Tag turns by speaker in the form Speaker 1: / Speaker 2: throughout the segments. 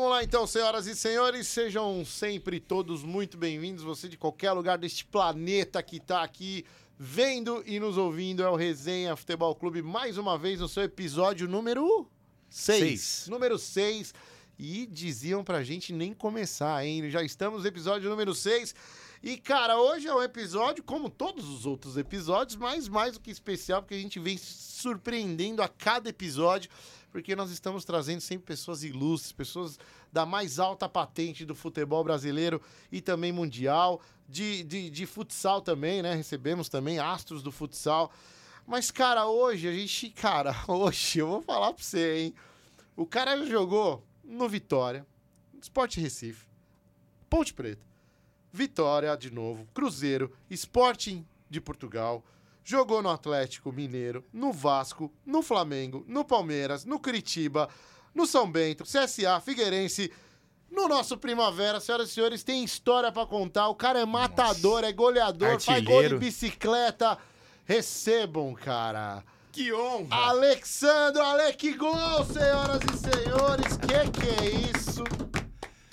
Speaker 1: Vamos lá então, senhoras e senhores, sejam sempre todos muito bem-vindos. Você de qualquer lugar deste planeta que tá aqui vendo e nos ouvindo é o Resenha Futebol Clube mais uma vez no seu episódio número 6.
Speaker 2: Seis.
Speaker 1: Número 6. E diziam pra gente nem começar, hein? Já estamos no episódio número 6. E, cara, hoje é um episódio, como todos os outros episódios, mas mais do que especial, porque a gente vem surpreendendo a cada episódio, porque nós estamos trazendo sempre pessoas ilustres, pessoas da mais alta patente do futebol brasileiro e também mundial, de, de, de futsal também, né? Recebemos também astros do futsal. Mas, cara, hoje a gente, cara, hoje eu vou falar pra você, hein? O cara jogou no Vitória, Sport Recife, Ponte Preta, Vitória de novo, Cruzeiro, Sporting de Portugal, jogou no Atlético Mineiro, no Vasco, no Flamengo, no Palmeiras, no Curitiba, no São Bento, CSA, Figueirense, no nosso Primavera, senhoras e senhores, tem história pra contar. O cara é matador, é goleador, faz gol de
Speaker 2: Artilheiro.
Speaker 1: bicicleta. Recebam, cara.
Speaker 3: Que honra!
Speaker 1: Alexandro Alec Gol, senhoras e senhores. Que que é isso?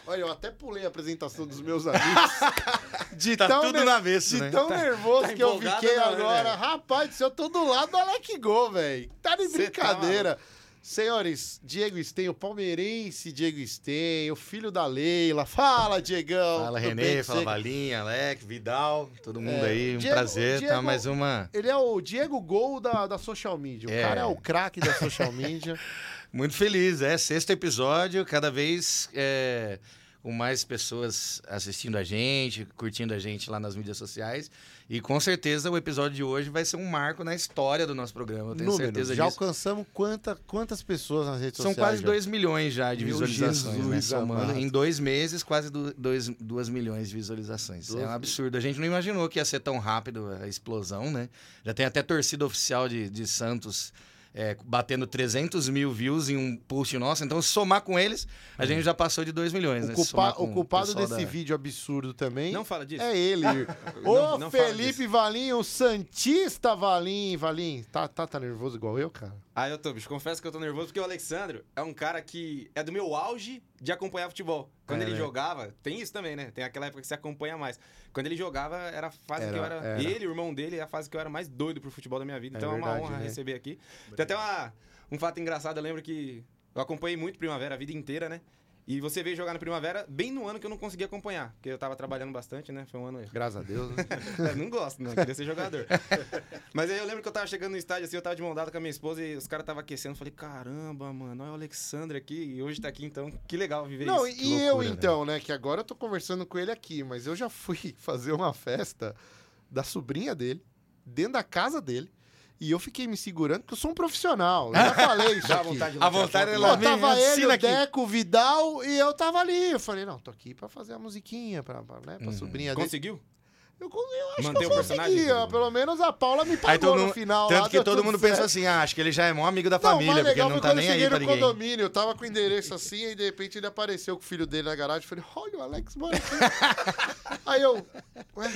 Speaker 1: Olha, eu até pulei a apresentação dos meus amigos. De
Speaker 2: Tá
Speaker 1: tão
Speaker 2: tudo no avesso,
Speaker 1: De
Speaker 2: né?
Speaker 1: tão nervoso
Speaker 3: tá
Speaker 1: que eu fiquei
Speaker 3: não, né,
Speaker 1: agora. Rapaz, do céu, eu tô do lado do Alec Gol, velho. Tá de
Speaker 3: Cê
Speaker 1: brincadeira. Senhores, Diego Sten, o palmeirense Diego Sten, o filho da Leila. Fala, Diegão.
Speaker 2: Fala Renê, fala? Valinha, Alex, Vidal, todo mundo
Speaker 1: É,
Speaker 2: aí. Um
Speaker 1: Diego-
Speaker 2: prazer,
Speaker 1: Diego-
Speaker 2: tá? Mais uma.
Speaker 1: Ele é o Diego Gol da, da social media. O
Speaker 2: É.
Speaker 1: cara é o craque da social media.
Speaker 2: Muito feliz, é. Sexto episódio, cada vez é, com mais pessoas assistindo a gente, curtindo a gente lá nas mídias sociais. E com certeza o episódio de hoje vai ser um marco na história do nosso programa. Eu tenho certeza
Speaker 1: já
Speaker 2: disso.
Speaker 1: alcançamos quanta, quantas pessoas nas redes
Speaker 2: São
Speaker 1: sociais?
Speaker 2: quase
Speaker 1: já?
Speaker 2: 2 milhões já de
Speaker 1: Meu
Speaker 2: visualizações, né? Somando em dois meses, quase 2 milhões de visualizações. É um absurdo. A gente não imaginou que ia ser tão rápido a explosão, né? Já tem até torcida oficial de, de Santos é, batendo 300 mil views em um post nosso. Então, se somar com eles, a gente já passou de 2 milhões,
Speaker 1: O,
Speaker 2: né?
Speaker 1: Culpa- o culpado
Speaker 2: pessoal
Speaker 1: desse
Speaker 2: da-
Speaker 1: vídeo absurdo também
Speaker 3: Não fala disso.
Speaker 1: é ele. Ô, Felipe Valim, o Santista Valim. Valim, tá, tá, tá nervoso igual eu, cara?
Speaker 3: Ah, eu tô, bicho. Confesso que eu tô nervoso porque o Alexandro é um cara que é do meu auge de acompanhar futebol. Quando
Speaker 1: É,
Speaker 3: ele
Speaker 1: né?
Speaker 3: jogava, tem isso também, né? Tem aquela época que você acompanha mais. Quando ele jogava, era a fase
Speaker 1: Era,
Speaker 3: que eu era.
Speaker 1: era.
Speaker 3: Ele, o irmão dele, é a fase que eu era mais doido pro futebol da minha vida.
Speaker 1: É
Speaker 3: Então é,
Speaker 1: verdade,
Speaker 3: uma honra
Speaker 1: né?
Speaker 3: receber aqui. Tem até uma- um fato engraçado, eu lembro que eu acompanhei muito Primavera a vida inteira, né? E você veio jogar no Primavera bem no ano que eu não consegui acompanhar, porque eu tava trabalhando bastante, né? Foi um ano
Speaker 1: Graças a Deus. né?
Speaker 3: É, não gosto, não. Queria ser jogador. Mas aí eu lembro que eu tava chegando no estádio, assim, eu tava de mão dada com a minha esposa e os caras estavam aquecendo. Falei, caramba, mano, olha o Alexandre aqui e hoje tá aqui, então que legal viver
Speaker 1: Não,
Speaker 3: isso.
Speaker 1: e eu
Speaker 2: loucura,
Speaker 1: então, né? Que agora eu tô conversando com ele aqui, mas eu já fui fazer uma festa da sobrinha dele, dentro da casa dele. E eu fiquei me segurando, porque eu sou um profissional. Eu já falei isso
Speaker 3: Dá
Speaker 1: aqui.
Speaker 3: vontade de
Speaker 2: A vontade é
Speaker 3: né?
Speaker 2: lá
Speaker 1: tava ele, o. Deco, o Vidal e eu tava ali. Eu falei, não, tô aqui pra fazer a musiquinha pra, pra, né, pra
Speaker 2: Uhum.
Speaker 1: sobrinha dele.
Speaker 3: Conseguiu?
Speaker 1: Eu, eu acho
Speaker 3: Manter
Speaker 1: que
Speaker 3: o
Speaker 1: eu
Speaker 3: personagem,
Speaker 1: consegui. ó.
Speaker 3: Pedro?
Speaker 1: Pelo menos a Paula me
Speaker 2: Aí
Speaker 1: pagou no
Speaker 2: mundo-
Speaker 1: final. lá,
Speaker 2: Tanto que
Speaker 1: deu
Speaker 2: todo mundo
Speaker 1: certo.
Speaker 2: pensa assim, ah, acho que ele já é maior amigo da
Speaker 1: Não,
Speaker 2: família,
Speaker 1: mais
Speaker 2: porque
Speaker 1: legal
Speaker 2: não tá nem
Speaker 1: eu
Speaker 2: aí pra
Speaker 1: no
Speaker 2: ninguém.
Speaker 1: condomínio, eu tava com o endereço assim, e de repente ele apareceu com o filho dele na garagem. Eu falei, olha o Alex mora aqui. Aí eu, ué,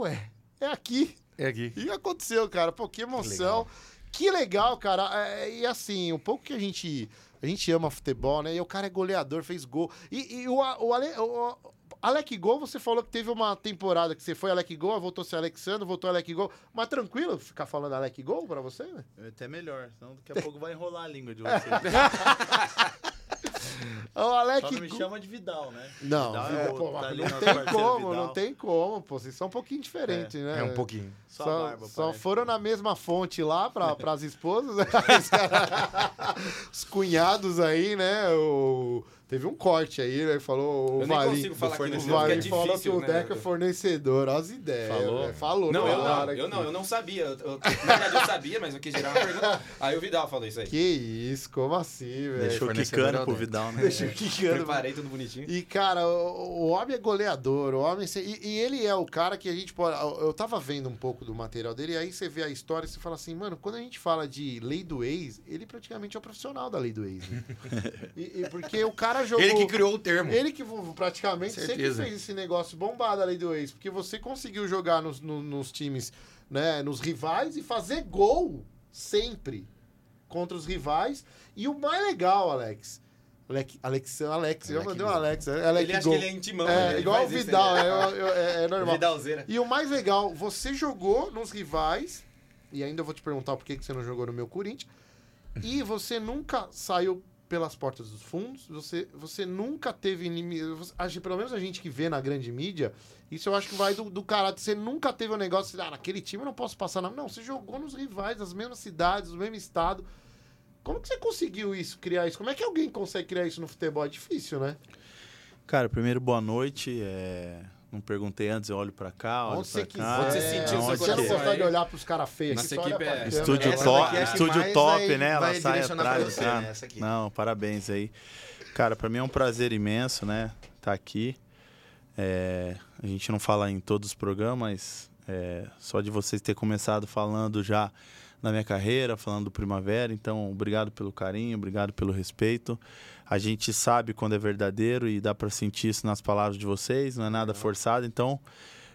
Speaker 1: ué, é aqui.
Speaker 2: É aqui.
Speaker 1: E aconteceu, cara. Pô, que emoção. Que legal, cara. É, e assim, um pouco que a gente, a gente ama futebol, né? E o cara é goleador, fez gol. E, e o, o, Ale, o Alec Gol, você falou que teve uma temporada que você foi Alec Gol, voltou a ser Alexandre, voltou Alec Gol. Mas tranquilo ficar falando Alec Gol pra você, né?
Speaker 4: É até melhor, senão daqui a pouco vai enrolar a língua de vocês.
Speaker 1: O Alec
Speaker 4: Só não me chama de Vidal, né?
Speaker 1: Não,
Speaker 4: Vidal
Speaker 1: Vidal,
Speaker 4: é
Speaker 1: pô,
Speaker 4: tá ali
Speaker 1: não tem
Speaker 4: parceiro
Speaker 1: como,
Speaker 4: Vidal.
Speaker 1: não tem como, pô. Vocês são um pouquinho diferentes, né?
Speaker 2: É um pouquinho.
Speaker 4: Só,
Speaker 1: Só,
Speaker 4: a barba,
Speaker 1: só foram na mesma fonte lá para as esposas. né? Os cunhados aí, né? O... Teve um corte aí, né? Falou o
Speaker 3: Eu
Speaker 1: Valim.
Speaker 3: consigo falar
Speaker 1: o
Speaker 3: aqui no
Speaker 4: fornecedor,
Speaker 3: jogo, que é
Speaker 1: Valim falou que
Speaker 3: difícil,
Speaker 1: o
Speaker 3: né?
Speaker 1: Deco é fornecedor. Olha as ideias.
Speaker 4: Falou?
Speaker 1: velho. Falou.
Speaker 3: Não, eu não, eu não, eu não sabia. Eu, eu- na verdade, eu sabia, mas eu quis gerar uma pergunta. Aí o Vidal falou isso aí.
Speaker 1: Que isso, como assim, velho?
Speaker 4: Deixou quicando
Speaker 2: é o
Speaker 4: pro. Vidal, né?
Speaker 1: Deixa eu quicando.
Speaker 3: Preparei tudo bonitinho.
Speaker 1: E, cara, o, o homem é goleador, o homem... E, e ele é o cara que a gente pode... Eu tava vendo um pouco do material dele, e aí você vê a história e você fala assim, mano, quando a gente fala de lei do ex, ele praticamente é o profissional da lei do ex, né? e, e porque o cara jogou...
Speaker 2: Ele que criou o termo.
Speaker 1: Ele que praticamente sempre fez esse negócio bombado a lei do ex, porque você conseguiu jogar nos, no- nos times, né, nos rivais e fazer gol sempre contra os rivais. E o mais legal, Alex, Alec, Alex, Alex, eu mandei um
Speaker 2: Gol.
Speaker 1: Alex. é Alec
Speaker 3: Ele acha
Speaker 1: Gol.
Speaker 3: que ele é intimão.
Speaker 1: É,
Speaker 3: né? Ele
Speaker 1: igual o Vidal,
Speaker 3: né?
Speaker 1: é, é- é normal.
Speaker 3: Vidalzeira.
Speaker 1: E o mais legal, você jogou nos rivais, e ainda eu vou te perguntar por que que você não jogou no meu Corinthians, e você nunca saiu pelas portas dos fundos, você, você nunca teve inimigo. Pelo menos a gente que vê na grande mídia, isso eu acho que vai do, do caráter. Você nunca teve um negócio assim, ah, naquele time eu não posso passar nada. Não, você jogou nos rivais, das mesmas cidades, do mesmo estado. Como que você conseguiu isso, criar isso? Como é que alguém consegue criar isso no futebol? É difícil, né?
Speaker 5: Cara, primeiro, boa noite. é, Não perguntei antes, eu olho pra cá, olho
Speaker 1: Onde você
Speaker 5: pra
Speaker 1: quiser.
Speaker 5: cá.
Speaker 3: Onde você
Speaker 5: é,
Speaker 3: sentiu seu
Speaker 1: Você não
Speaker 3: coração.
Speaker 1: gostar de olhar pros caras feios.
Speaker 3: Nossa
Speaker 1: aqui, só olha
Speaker 3: equipe
Speaker 1: pra
Speaker 3: é-
Speaker 1: câmera.
Speaker 5: Estúdio
Speaker 2: Essa
Speaker 5: top,
Speaker 2: daqui é a que
Speaker 5: estúdio
Speaker 2: mais
Speaker 5: top,
Speaker 2: vai-
Speaker 5: né? Ela
Speaker 2: vai
Speaker 5: sai
Speaker 2: direcionar pra
Speaker 5: atrás.
Speaker 2: você,
Speaker 5: cara.
Speaker 2: né? Essa aqui.
Speaker 5: Não, parabéns aí. Cara, pra mim é um prazer imenso, né? Tá aqui. É, a gente não fala em todos os programas, mas é, só de vocês ter começado falando já na minha carreira, falando do Primavera. Então, obrigado pelo carinho, obrigado pelo respeito. A gente sabe quando é verdadeiro e dá pra sentir isso nas palavras de vocês, não é nada forçado. Então,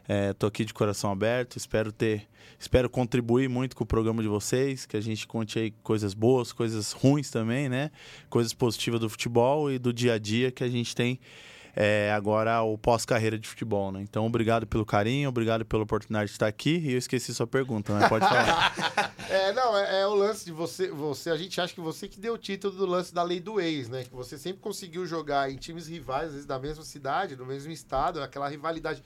Speaker 5: é, tô aqui de coração aberto, espero ter, espero contribuir muito com o programa de vocês, que a gente conte aí coisas boas, coisas ruins também, né? Coisas positivas do futebol e do dia a dia que a gente tem é, agora o pós-carreira de futebol, né? Então, obrigado pelo carinho, obrigado pela oportunidade de estar aqui e eu esqueci sua pergunta, né? Pode falar.
Speaker 1: É, não, é, é o lance de você, você. A gente acha que você que deu o título do lance da lei do ex, né? Que você sempre conseguiu jogar em times rivais, às vezes da mesma cidade, do mesmo estado, aquela rivalidade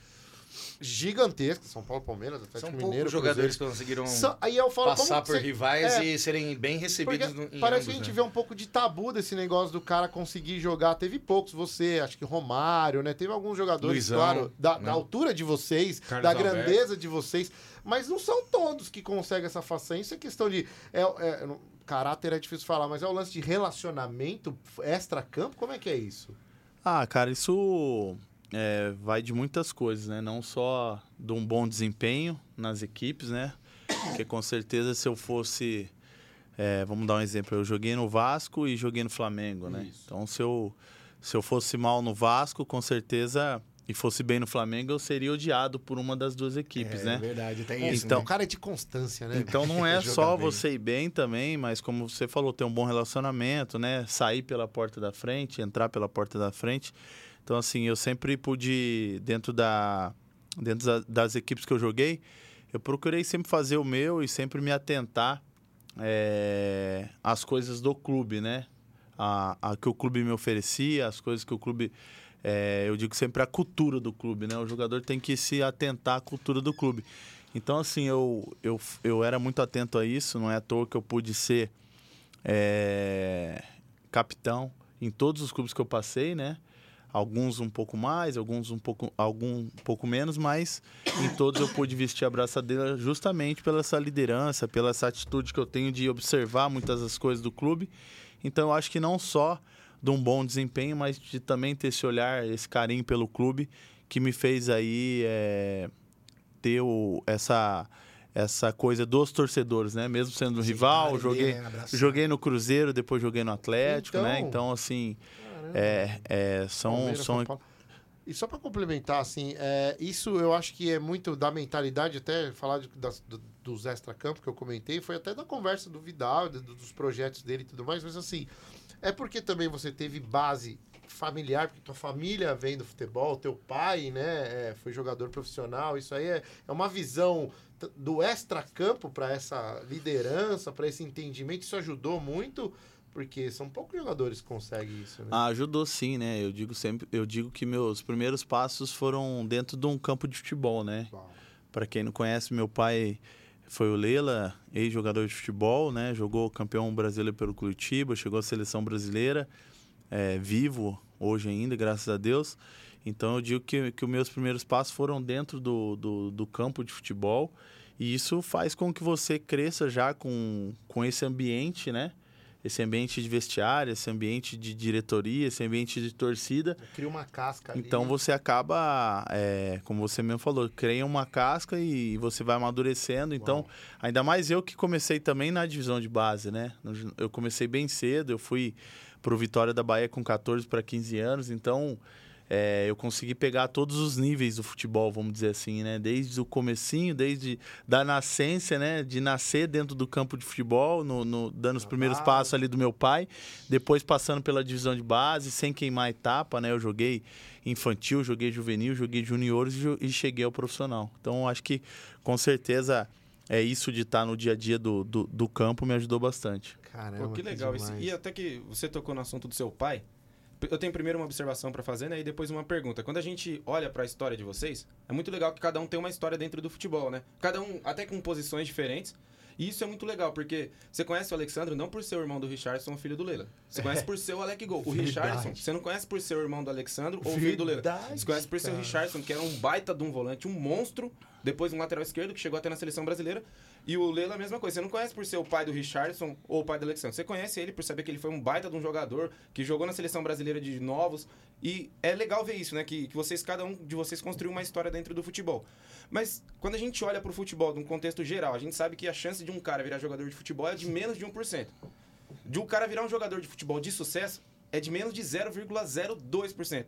Speaker 1: gigantesca. São Paulo, Palmeiras, Atlético
Speaker 2: São
Speaker 1: Mineiro.
Speaker 2: poucos jogadores que conseguiram
Speaker 1: São- aí eu falo,
Speaker 2: passar
Speaker 1: como
Speaker 2: por
Speaker 1: você-
Speaker 2: rivais
Speaker 1: é,
Speaker 2: e serem bem recebidos no, em
Speaker 1: parece que a
Speaker 2: ambos,
Speaker 1: gente
Speaker 2: né?
Speaker 1: vê um pouco de tabu desse negócio do cara conseguir jogar. Teve poucos, você, acho que Romário, né? Teve alguns jogadores,
Speaker 2: Luizão,
Speaker 1: claro, da,
Speaker 2: né?
Speaker 1: da altura de vocês,
Speaker 3: Carlos
Speaker 1: da
Speaker 3: Alberto.
Speaker 1: grandeza de vocês, mas não são todos que conseguem essa façanha. Isso é questão de. É, é- caráter é difícil falar, mas é o lance de relacionamento extra-campo? Como é que é isso?
Speaker 5: Ah, cara, isso é, vai de muitas coisas, né? Não só de um bom desempenho nas equipes, né? Porque com certeza se eu fosse. é, vamos dar um exemplo, eu joguei no Vasco e joguei no Flamengo, né?
Speaker 1: Isso.
Speaker 5: Então se eu, se eu fosse mal no Vasco, com certeza, e fosse bem no Flamengo, eu seria odiado por uma das duas equipes, né?
Speaker 2: verdade, tem isso.
Speaker 5: Então-
Speaker 1: o cara é de constância, né?
Speaker 5: Então não é
Speaker 1: Jogar
Speaker 5: só
Speaker 1: bem.
Speaker 5: você ir bem também, mas como você falou, ter um bom relacionamento, né? Sair pela porta da frente, entrar pela porta da frente. Então, assim, eu sempre pude, dentro, da, dentro da- das equipes que eu joguei, eu procurei sempre fazer o meu e sempre me atentar é, às coisas do clube, né? A, a que o clube me oferecia, as coisas que o clube. é, eu digo sempre a cultura do clube, né? O jogador tem que se atentar à cultura do clube. Então, assim, eu, eu, eu era muito atento a isso, não é à toa que eu pude ser é, capitão em todos os clubes que eu passei, né? Alguns um pouco mais, alguns um pouco, algum um pouco menos, mas em todos eu pude vestir a braçadeira justamente pela essa liderança, pela essa atitude que eu tenho de observar muitas das coisas do clube. Então eu acho que não só de um bom desempenho, mas de também ter esse olhar, esse carinho pelo clube que me fez aí é, ter o, essa essa coisa dos torcedores, né? Mesmo sendo um rival, joguei joguei no Cruzeiro, depois joguei no Atlético, né?
Speaker 1: Então-
Speaker 5: Então assim. É, é, são
Speaker 1: Palmeiras,
Speaker 5: são
Speaker 1: São. E só para complementar, assim, é, isso eu acho que é muito da mentalidade, até falar de- das- do- dos extra-campos que eu comentei, foi até da conversa do Vidal, do- dos projetos dele e tudo mais, mas assim, é porque também você teve base familiar, porque tua família vem do futebol, teu pai, né, é, foi jogador profissional, isso aí é, é uma visão do extra-campo para essa liderança, para esse entendimento, isso ajudou muito, porque são poucos jogadores que conseguem isso, né?
Speaker 5: Ah, ajudou sim, né? Eu digo sempre, eu digo que meus primeiros passos foram dentro de um campo de futebol, né? Para quem não conhece, meu pai foi o Lela, ex-jogador de futebol, né? Jogou campeão brasileiro pelo Curitiba, chegou à seleção brasileira, é, vivo hoje ainda, graças a Deus. Então eu digo que, que os meus primeiros passos foram dentro do, do, do campo de futebol e isso faz com que você cresça já com, com esse ambiente, né? Esse ambiente de vestiário, esse ambiente de diretoria, esse ambiente de torcida.
Speaker 1: Cria uma casca ali.
Speaker 5: Então você acaba, é, como você mesmo falou, cria uma casca e você vai amadurecendo. Então,
Speaker 1: Uau.
Speaker 5: ainda mais eu que comecei também na divisão de base, né? Eu comecei bem cedo, eu fui pro Vitória da Bahia com 14 para 15 anos, então é, eu consegui pegar todos os níveis do futebol, vamos dizer assim, né? Desde o comecinho, desde da nascência, né? De nascer dentro do campo de futebol, no, no- dando os primeiros
Speaker 1: base.
Speaker 5: passos ali do meu pai, depois passando pela divisão de base, sem queimar etapa, né? Eu joguei infantil, joguei juvenil, joguei juniores e cheguei ao profissional. Então, acho que com certeza é isso de estar no dia a dia do, do, do campo me ajudou bastante.
Speaker 1: Caramba,
Speaker 3: Pô, que legal isso.
Speaker 1: demais.
Speaker 3: E até que você tocou no assunto do seu pai, eu tenho primeiro uma observação pra fazer, né? E depois uma pergunta. Quando a gente olha pra história de vocês, é muito legal que cada um tem uma história dentro do futebol, né? Cada um, até com posições diferentes. E isso é muito legal, porque você conhece o Alexandre não por ser o irmão do Richardson, filho do Leila. Você conhece por ser o Alec Gol. O
Speaker 1: Verdade.
Speaker 3: Richardson, você não conhece por ser o irmão do Alexandre ou o filho do Leila. Você conhece por ser o. Richardson, que era um baita de um volante, um monstro, depois um lateral esquerdo, que chegou até na seleção brasileira. E o Leila, a mesma coisa. Você não conhece por ser o pai do Richardson ou o pai do Alexandre. Você conhece ele por saber que ele foi um baita de um jogador, que jogou na seleção brasileira de novos. E é legal ver isso, né? Que, que vocês, cada um de vocês construiu uma história dentro do futebol. Mas quando a gente olha pro futebol, num contexto geral, a gente sabe que a chance de um cara virar jogador de futebol é de menos de 1%. De um cara virar um jogador de futebol de sucesso é de menos de 0,02%.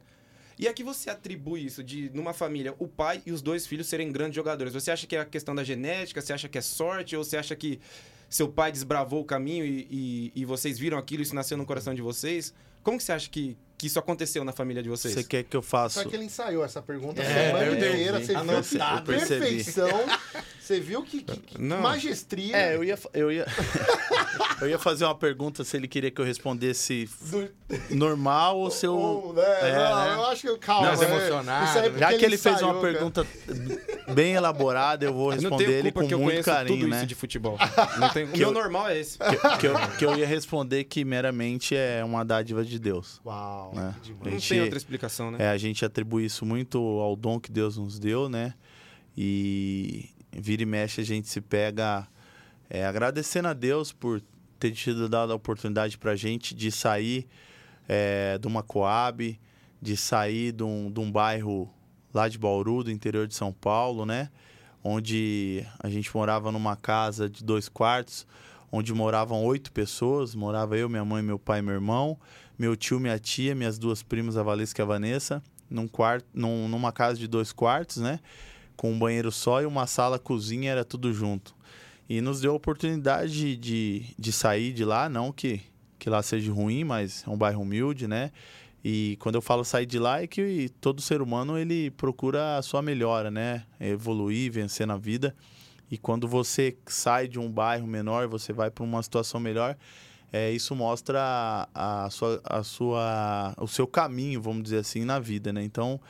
Speaker 3: E a que você atribui isso de, numa família, o pai e os dois filhos serem grandes jogadores? Você acha que é a questão da genética? Você acha que é sorte? Ou você acha que seu pai desbravou o caminho e, e, e vocês viram aquilo isso nasceu no coração de vocês? Como que você acha que, que isso aconteceu na família de vocês?
Speaker 5: Você quer que eu faça?
Speaker 1: Só que ele ensaiou essa pergunta a
Speaker 2: É,
Speaker 1: semana
Speaker 2: eu entendi.
Speaker 1: inteira. Você viu que
Speaker 5: Anotado. Eu percebi.
Speaker 1: perfeição. Você viu que, que, que
Speaker 3: Não.
Speaker 1: magestria.
Speaker 5: É, eu ia, eu ia, eu ia fazer uma pergunta se ele queria que eu respondesse
Speaker 1: do-
Speaker 5: normal ou se eu.
Speaker 1: Ou, né?
Speaker 5: É,
Speaker 1: não,
Speaker 5: né?
Speaker 1: eu acho que calma.
Speaker 2: Não,
Speaker 1: é,
Speaker 2: emocionado.
Speaker 1: é
Speaker 5: Já que ele fez uma
Speaker 1: cara.
Speaker 5: pergunta bem elaborada, eu vou
Speaker 3: Eu
Speaker 5: responder ele com
Speaker 3: que eu
Speaker 5: muito carinho,
Speaker 3: tudo
Speaker 5: né?
Speaker 3: isso de futebol. Não tenho... O meu normal é esse.
Speaker 5: Que, que eu, que eu ia responder que meramente é uma dádiva de Deus.
Speaker 1: Uau,
Speaker 5: né?
Speaker 1: que
Speaker 3: Não
Speaker 5: gente-
Speaker 3: tem outra explicação, né?
Speaker 5: É, a gente atribui isso muito ao dom que Deus nos deu, né? E vira e mexe a gente se pega é, agradecendo a Deus por ter tido dado a oportunidade pra gente de sair é, de uma Coab, de sair de um, de um bairro lá de Bauru, do interior de São Paulo, né? Onde a gente morava numa casa de dois quartos, onde moravam oito pessoas. Morava eu, minha mãe, meu pai meu irmão. Meu tio, minha tia, minhas duas primas, a Valesca e a Vanessa. Num quarto, num- numa casa de dois quartos, né? Com um banheiro só e uma sala, cozinha, era tudo junto. E nos deu a oportunidade de, de, de sair de lá, não que, que lá seja ruim, mas é um bairro humilde, né? E quando eu falo sair de lá é que todo ser humano ele procura a sua melhora, né? Evoluir, vencer na vida. E quando você sai de um bairro menor, você vai para uma situação melhor, é, isso mostra a, a sua, a sua, o seu caminho, vamos dizer assim, na vida, né? Então,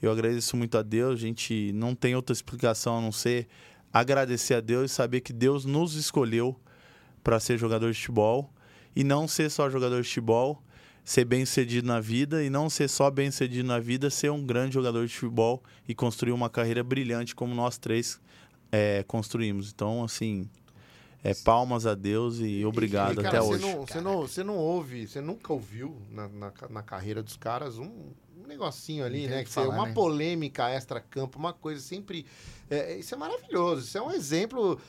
Speaker 5: eu agradeço muito a Deus. A gente não tem outra explicação a não ser agradecer a Deus e saber que Deus nos escolheu para ser jogador de futebol e não ser só jogador de futebol, ser bem sucedido na vida e não ser só bem sucedido na vida, ser um grande jogador de futebol e construir uma carreira brilhante como nós três é, construímos. Então, assim, é palmas a Deus e obrigado
Speaker 1: E, cara,
Speaker 5: até
Speaker 1: você
Speaker 5: hoje.
Speaker 1: Não, você, não, você não ouve, você nunca ouviu na, na, na carreira dos caras um, um negocinho ali, né? Que
Speaker 2: que falar,
Speaker 1: uma
Speaker 2: né?
Speaker 1: polêmica extra-campo, uma coisa sempre. é, isso é maravilhoso. Isso é um exemplo.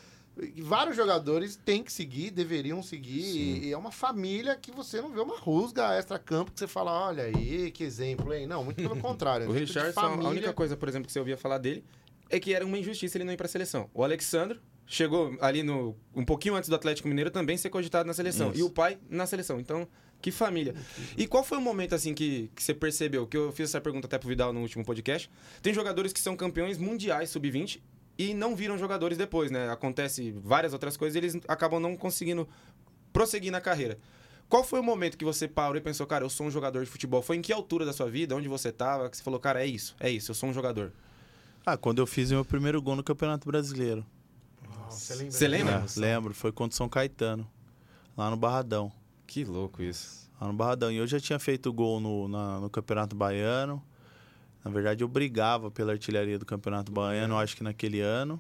Speaker 1: Vários jogadores têm que seguir, deveriam seguir. E, e é uma família que você não vê uma rusga extra-campo que você fala, olha aí, que exemplo, hein? Não, muito pelo contrário. é
Speaker 3: O
Speaker 1: um tipo de
Speaker 3: Richardson, a
Speaker 1: família-
Speaker 3: única coisa, por exemplo, que você ouvia falar dele é que era uma injustiça ele não ir pra seleção. O Alexandre chegou ali no um pouquinho antes do Atlético Mineiro também ser cogitado na seleção.
Speaker 5: Isso.
Speaker 3: E o pai na seleção. Então, que família. E qual foi o momento assim que, que você percebeu? Que eu fiz essa pergunta até pro Vidal no último podcast. Tem jogadores que são campeões mundiais sub-20 e não viram jogadores depois, né? Acontece várias outras coisas e eles acabam não conseguindo prosseguir na carreira. Qual foi o momento que você parou e pensou, cara, eu sou um jogador de futebol? Foi em que altura da sua vida? Onde você tava? Que você falou, cara, é isso, é isso, eu sou um jogador.
Speaker 5: Ah, quando eu fiz o meu primeiro gol no Campeonato Brasileiro.
Speaker 1: Você lembra?
Speaker 3: Você lembra?
Speaker 5: É, lembro, foi contra o São Caetano, lá no Barradão.
Speaker 3: Que louco isso.
Speaker 5: Lá no Barradão. E eu já tinha feito gol no, na- no Campeonato Baiano. Na verdade, eu brigava pela artilharia do Campeonato Baiano, acho que naquele ano.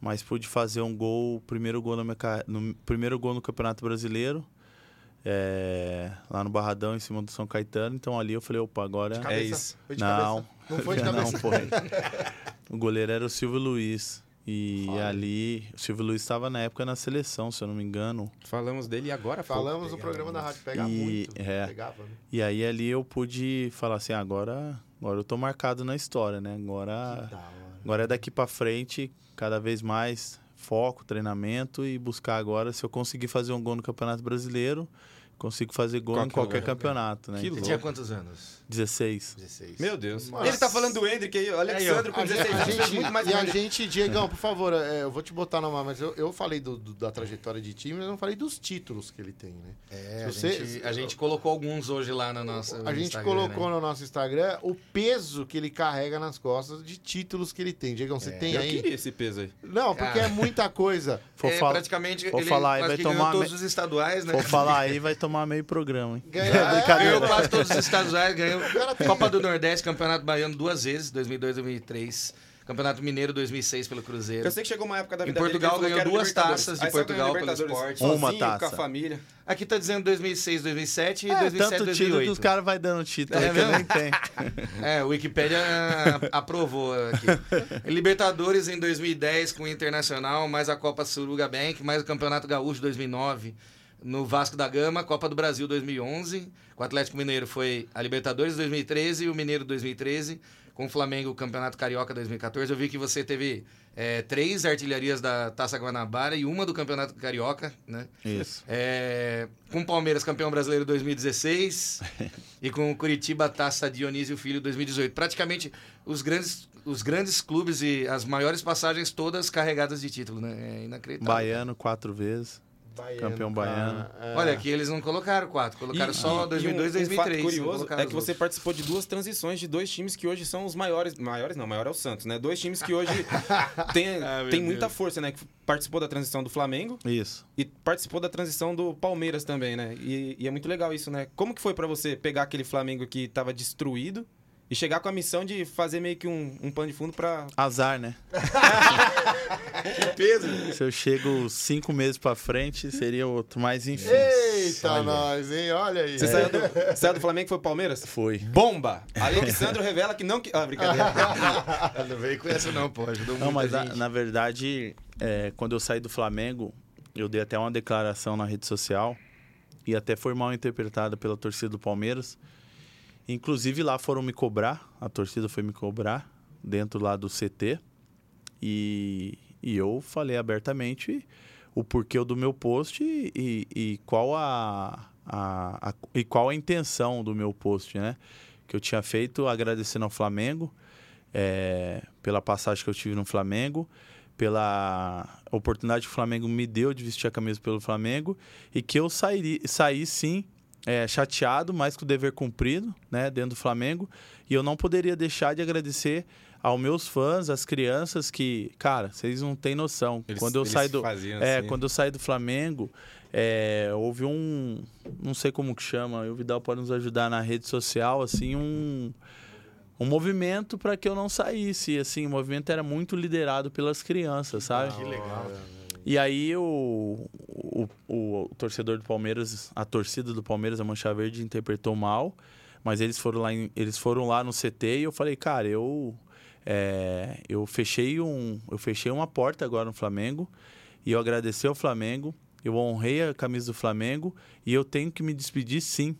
Speaker 5: Mas pude fazer um gol, primeiro gol, na minha, carre- no, primeiro gol no Campeonato Brasileiro. é, lá no Barradão, em cima do São Caetano. Então ali eu falei, opa, agora.
Speaker 1: De cabeça?
Speaker 3: É isso.
Speaker 1: Foi de
Speaker 5: Não.
Speaker 1: cabeça? Não foi de cabeça?
Speaker 5: Não foi. o goleiro era o Silvio Luiz. E ali, o Silvio Luiz estava na época na seleção, se eu não me engano.
Speaker 3: Falamos dele agora há pouco.
Speaker 1: Falamos no programa da rádio, pega
Speaker 5: E-
Speaker 1: muito.
Speaker 5: é.
Speaker 1: Pegava, né?
Speaker 5: E aí ali eu pude falar assim, agora Agora eu tô marcado na história, né? Agora, agora é daqui pra frente, cada vez mais foco, treinamento e buscar agora se eu conseguir fazer um gol no Campeonato Brasileiro, consigo fazer gol em
Speaker 3: Qualquer
Speaker 5: campeonato, né?
Speaker 3: Que
Speaker 2: Você
Speaker 3: louco.
Speaker 2: tinha quantos anos?
Speaker 5: 16.
Speaker 2: 16.
Speaker 3: Meu Deus.
Speaker 1: Nossa.
Speaker 3: Ele tá falando do Hendrick aí, o Alexandre com
Speaker 1: A gente,
Speaker 3: 16
Speaker 1: a
Speaker 3: anos
Speaker 1: gente-
Speaker 3: muito mais
Speaker 1: e a gente, Diegão, por favor, é, eu vou te botar na mão, mas eu, eu falei do- do- da trajetória de time, mas eu não falei dos títulos que ele tem, né?
Speaker 2: É, a,
Speaker 1: você-
Speaker 2: gente, a gente colocou alguns hoje lá na nossa.
Speaker 1: A gente
Speaker 2: Instagram,
Speaker 1: colocou
Speaker 2: né?
Speaker 1: no nosso Instagram o peso que ele carrega nas costas de títulos que ele tem. Diegão, você tem
Speaker 3: Eu
Speaker 1: aí?
Speaker 3: queria esse peso aí.
Speaker 1: Não, porque
Speaker 2: Cara.
Speaker 1: é muita coisa.
Speaker 2: É, praticamente
Speaker 5: for
Speaker 2: ele
Speaker 5: falar aí, vai tomar
Speaker 2: todos
Speaker 5: me-
Speaker 2: os estaduais, né?
Speaker 5: for falar aí, vai tomar meio programa, hein?
Speaker 1: Ganha-
Speaker 5: É brincadeira.
Speaker 2: Ganhou quase todos os estaduais, ganhou Copa do Nordeste, Campeonato Baiano duas vezes, 2002 e 2003. Campeonato Mineiro 2006 pelo Cruzeiro.
Speaker 3: Eu sei que chegou uma época da
Speaker 2: Em
Speaker 3: vida
Speaker 2: Portugal
Speaker 3: dele
Speaker 2: ganhou duas taças de.
Speaker 3: Aí ganhou
Speaker 2: Portugal pelo esporte.
Speaker 5: Uma
Speaker 3: sozinho,
Speaker 5: taça.
Speaker 3: com a família.
Speaker 2: Aqui tá dizendo 2006, 2007 e
Speaker 5: É,
Speaker 2: 2007,
Speaker 5: tanto título que
Speaker 2: 2008.
Speaker 5: os caras vai dando título
Speaker 2: É
Speaker 5: que nem tem.
Speaker 2: É, o Wikipédia aprovou aqui. Libertadores em 2010 com o Internacional, mais a Copa Suruga Bank, mais o Campeonato Gaúcho 2009 no Vasco da Gama, Copa do Brasil 2011. Com o Atlético Mineiro foi a Libertadores 2013 e o Mineiro 2013. Com o Flamengo, o Campeonato Carioca 2014. Eu vi que você teve é, três artilharias da Taça Guanabara e uma do Campeonato Carioca, né?
Speaker 5: Isso.
Speaker 2: É, com o Palmeiras, campeão brasileiro 2016. e com o Curitiba, Taça Dionísio Filho 2018. Praticamente os grandes, os grandes clubes e as maiores passagens todas carregadas de título, né? É inacreditável.
Speaker 5: Baiano quatro vezes. Campeão baiano.
Speaker 1: É.
Speaker 2: Olha, aqui eles não colocaram quatro, colocaram só 2002 e
Speaker 3: um,
Speaker 2: 2003.
Speaker 3: Um fato curioso é que você
Speaker 2: outros.
Speaker 3: participou de duas transições de dois times que hoje são os maiores. Maiores não, maior é o Santos, né? Dois times que hoje tem,
Speaker 2: Ah,
Speaker 3: tem muita
Speaker 2: Deus.
Speaker 3: força, né? Que participou da transição do Flamengo
Speaker 5: Isso.
Speaker 3: e participou da transição do Palmeiras também, né? E, e é muito legal isso, né? Como que foi pra você pegar aquele Flamengo que tava destruído e chegar com a missão de fazer meio que um, um pano de fundo pra.
Speaker 5: Azar, né?
Speaker 2: Que peso!
Speaker 5: Se eu chego cinco meses pra frente, seria outro. Mas enfim.
Speaker 1: Eita, nós, hein? Olha aí.
Speaker 3: Você saiu, do, saiu do Flamengo e foi pro Palmeiras?
Speaker 5: Foi.
Speaker 3: Bomba! Alexandre revela que não. que- Ah, brincadeira.
Speaker 2: Não veio com essa não, pô. Ajudou
Speaker 5: Não,
Speaker 2: muita
Speaker 5: mas na,
Speaker 2: gente.
Speaker 5: na verdade, é, quando eu saí do Flamengo, eu dei até uma declaração na rede social e até foi mal interpretada pela torcida do Palmeiras. Inclusive lá foram me cobrar, a torcida foi me cobrar dentro lá do CT e, e eu falei abertamente o porquê do meu post e, e- qual a, a, a- e qual a intenção do meu post, né? Que eu tinha feito agradecendo ao Flamengo é, pela passagem que eu tive no Flamengo, pela oportunidade que o Flamengo me deu de vestir a camisa pelo Flamengo e que eu saí, saí sim é, chateado, mas com o dever cumprido, né, dentro do Flamengo. E eu não poderia deixar de agradecer aos meus fãs, às crianças que, cara, vocês não têm noção.
Speaker 3: Eles-
Speaker 5: quando eu saí do
Speaker 3: faziam
Speaker 5: é,
Speaker 3: assim.
Speaker 5: quando eu saí do Flamengo, é, houve um, não sei como que chama, o Vidal pode nos ajudar na rede social, assim, um um movimento para que eu não saísse, assim, o movimento era muito liderado pelas crianças, sabe?
Speaker 2: Que legal.
Speaker 5: E aí o, o, o, o torcedor do Palmeiras, a torcida do Palmeiras, a Mancha Verde, interpretou mal, mas eles foram lá, em- eles foram lá no CT e eu falei, cara, eu é, eu fechei um, eu fechei uma porta agora no Flamengo e eu agradeci ao Flamengo, eu honrei a camisa do Flamengo e eu tenho que me despedir sim.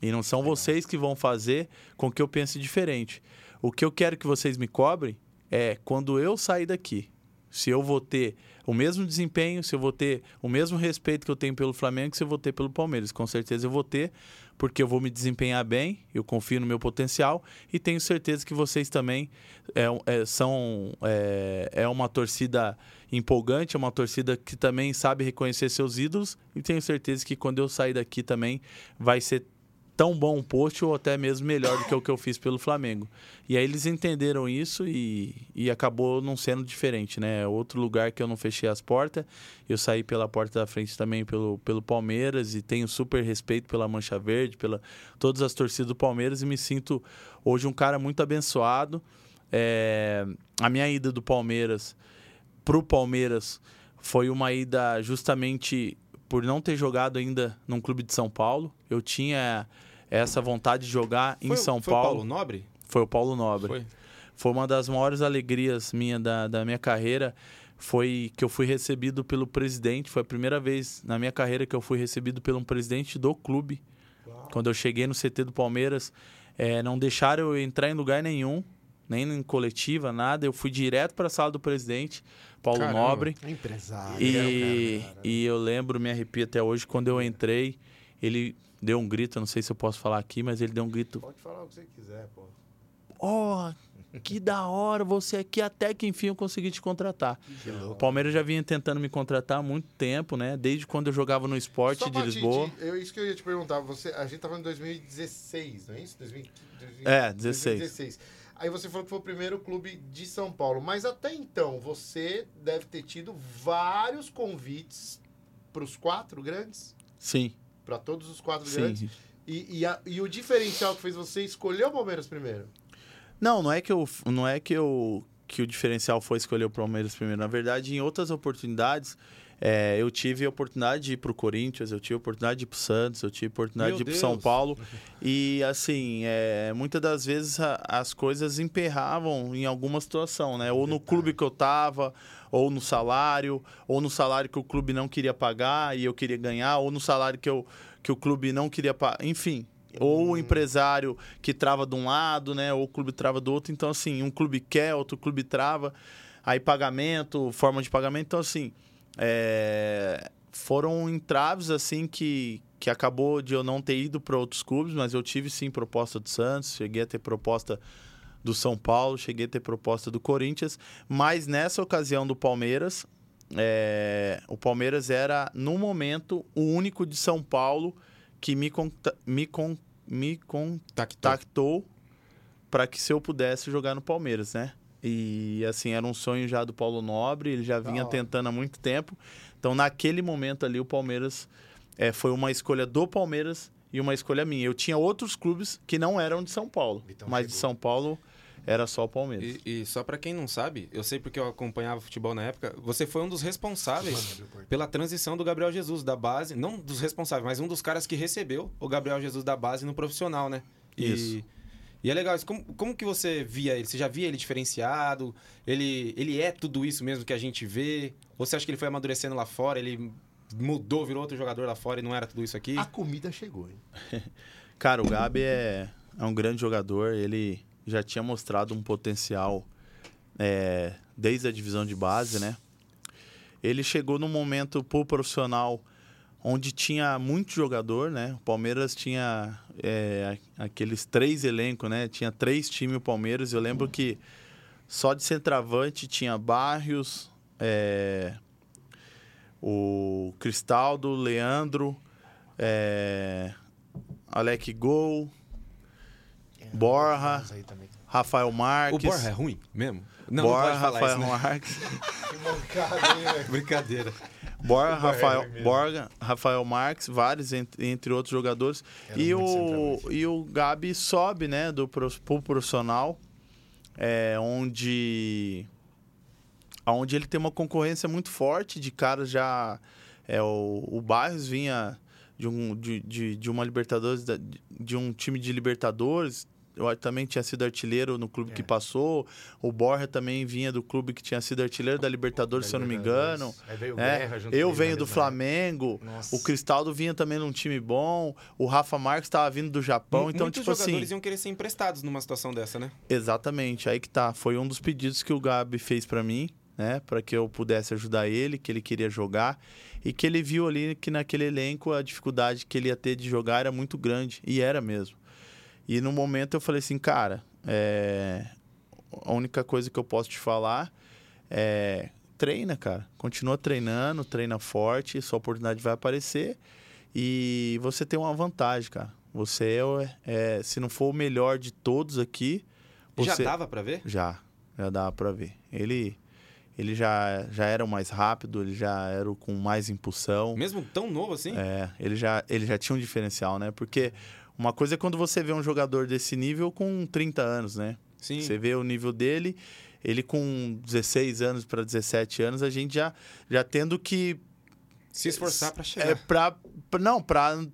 Speaker 5: E não são vocês que vão fazer com que eu pense diferente. O que eu quero que vocês me cobrem é quando eu sair daqui, se eu vou ter o mesmo desempenho, se eu vou ter o mesmo respeito que eu tenho pelo Flamengo, se eu vou ter pelo Palmeiras. Com certeza eu vou ter, porque eu vou me desempenhar bem, eu confio no meu potencial e tenho certeza que vocês também é, é, são é, é uma torcida empolgante, é uma torcida que também sabe reconhecer seus ídolos e tenho certeza que quando eu sair daqui também vai ser tão bom um post ou até mesmo melhor do que o que eu fiz pelo Flamengo. E aí eles entenderam isso e, e acabou não sendo diferente, né? É Outro lugar que eu não fechei as portas, eu saí pela porta da frente também pelo, pelo Palmeiras e tenho super respeito pela Mancha Verde, pela todas as torcidas do Palmeiras e me sinto hoje um cara muito abençoado. É, a minha ida do Palmeiras pro Palmeiras foi uma ida justamente por não ter jogado ainda num clube de São Paulo. Eu tinha essa vontade de jogar em
Speaker 3: Foi-
Speaker 5: São
Speaker 3: foi o
Speaker 5: Paulo.
Speaker 3: Paulo Nobre?
Speaker 5: Foi o Paulo Nobre.
Speaker 3: Foi.
Speaker 5: Foi uma das maiores alegrias minha da, da minha carreira. Foi que eu fui recebido pelo presidente. Foi a primeira vez na minha carreira que eu fui recebido pelo um presidente do clube. Quando eu cheguei no CT do Palmeiras, é, não deixaram eu entrar em lugar nenhum, nem em coletiva, nada. Eu fui direto para a sala do presidente, Paulo
Speaker 3: Caramba.
Speaker 5: Nobre.
Speaker 1: Empresário.
Speaker 5: E,
Speaker 1: cara.
Speaker 5: e eu lembro, me arrepio até hoje, quando eu entrei, ele deu um grito, eu não sei se eu posso falar aqui, mas ele deu um grito
Speaker 1: Pode falar o que você quiser, pô.
Speaker 5: Ó, que da hora você aqui, até que enfim eu consegui te contratar. O Palmeiras já vinha tentando me contratar há muito tempo, né? Desde quando eu jogava no esporte
Speaker 1: Só
Speaker 5: de Lisboa.
Speaker 1: te- eu, isso que eu ia te perguntar. Você, a gente tava em 2016, não é isso? 2000,
Speaker 5: É, 16.
Speaker 1: 2016. Aí você falou que foi o primeiro clube de São Paulo. Mas até então, você deve ter tido vários convites para os quatro grandes?
Speaker 5: Sim,
Speaker 1: Para todos os quatro grandes?
Speaker 5: sim.
Speaker 1: E, e, a- e o diferencial que fez você escolher o Palmeiras primeiro?
Speaker 5: Não, não é que eu não é que eu que o diferencial foi escolher o Palmeiras primeiro. Na verdade, em outras oportunidades, é, eu tive a oportunidade de ir pro Corinthians, eu tive a oportunidade de ir pro Santos, eu tive a oportunidade
Speaker 3: Meu
Speaker 5: de ir
Speaker 3: Deus.
Speaker 5: São Paulo. E assim, é, muitas das vezes a- as coisas emperravam em alguma situação, né? Ou no clube que eu tava, ou no salário, ou no salário que o clube não queria pagar e eu queria ganhar, ou no salário que, eu, que o clube não queria pagar. Enfim. Ou o empresário que trava de um lado, né? Ou o clube trava do outro. Então, assim, um clube quer, outro clube trava. Aí pagamento, forma de pagamento. Então, assim, é, foram entraves, assim, que, que acabou de eu não ter ido para outros clubes, mas eu tive, sim, proposta do Santos, cheguei a ter proposta do São Paulo, cheguei a ter proposta do Corinthians. Mas nessa ocasião do Palmeiras, é, o Palmeiras era, no momento, o único de São Paulo que me, conta- me, con- me contactou para que se eu pudesse jogar no Palmeiras, né? E assim, era um sonho já do Paulo Nobre, ele já vinha tentando há muito tempo. Então, naquele momento ali, o Palmeiras é, foi uma escolha do Palmeiras e uma escolha minha. Eu tinha outros clubes que não eram de São Paulo,
Speaker 1: Vitão
Speaker 5: mas de
Speaker 1: chegou.
Speaker 5: São Paulo era só o Palmeiras.
Speaker 3: E, e só pra quem não sabe, eu sei porque eu acompanhava futebol na época, você foi um dos responsáveis pela transição do Gabriel Jesus da base, não dos responsáveis, mas um dos caras que recebeu o Gabriel Jesus da base no profissional, né? E,
Speaker 5: Isso.
Speaker 3: E é legal isso. Como, como que você via ele? Você já via ele diferenciado? Ele, ele é tudo isso mesmo que a gente vê? Ou você acha que ele foi amadurecendo lá fora, ele mudou, virou outro jogador lá fora e não era tudo isso aqui?
Speaker 1: A comida chegou, hein?
Speaker 5: Cara, o Gabi é, é um grande jogador. Ele já tinha mostrado um potencial é, desde a divisão de base, né? Ele chegou num momento pro profissional onde tinha muito jogador, né? O Palmeiras tinha é, aqueles três elencos, né? Tinha três times o Palmeiras. Eu lembro que só de centroavante tinha Barrios, é, o Cristaldo, Leandro, é, Alec Gol,
Speaker 1: também.
Speaker 5: Rafael Marques.
Speaker 3: o Borja é ruim mesmo? Não,
Speaker 5: Borja,
Speaker 3: não pode falar
Speaker 5: Rafael
Speaker 3: isso, né?
Speaker 5: Marques.
Speaker 1: Que mancada, hein?
Speaker 3: Brincadeira.
Speaker 1: É
Speaker 5: Rafael. Borja, Rafael Marques, vários entre, entre outros jogadores.
Speaker 1: Era
Speaker 5: E o, e o Gabi sobe, né, do pro, pro profissional, é, onde, onde ele tem uma concorrência muito forte de caras já. É, o, o Barros vinha de, um, de, de, de uma Libertadores, da- de um time de Libertadores. Eu que também tinha sido artilheiro no clube que
Speaker 1: É.
Speaker 5: passou. O Borja também vinha do clube que tinha sido artilheiro da Libertadores, se eu não me engano.
Speaker 1: Aí veio o
Speaker 5: É,
Speaker 1: Guerra junto
Speaker 5: eu venho
Speaker 1: na
Speaker 5: do Flamengo,
Speaker 1: Nossa.
Speaker 5: o Cristaldo vinha também num time bom, o Rafa Marques estava vindo do Japão,
Speaker 3: Mu-
Speaker 5: então
Speaker 3: Muitos
Speaker 5: tipo
Speaker 3: jogadores
Speaker 5: assim,
Speaker 3: iam querer ser emprestados numa situação dessa, né?
Speaker 5: exatamente, aí que tá, foi um dos pedidos que o Gabi fez pra mim, né, para que eu pudesse ajudar ele, que ele queria jogar e que ele viu ali que naquele elenco a dificuldade que ele ia ter de jogar era muito grande e era mesmo. E no momento eu falei assim, cara, é, a única coisa que eu posso te falar é treina, cara. Continua treinando, treina forte, sua oportunidade vai aparecer e você tem uma vantagem, cara. Você é, é- se não for o melhor de todos aqui,
Speaker 3: Já
Speaker 5: você
Speaker 3: dava pra ver?
Speaker 5: já, já dá pra ver. Ele ele já já era o mais rápido, ele já era o com mais impulsão.
Speaker 3: Mesmo tão novo assim?
Speaker 5: É, ele já, ele já tinha um diferencial, né? Porque uma coisa é quando você vê um jogador desse nível com 30 anos, né?
Speaker 3: Sim.
Speaker 5: Você vê o nível dele, ele com 16 anos para 17 anos, a gente já, já tendo que.
Speaker 3: Se esforçar pra
Speaker 5: É
Speaker 3: chegar.
Speaker 5: pra, pra- Não, pra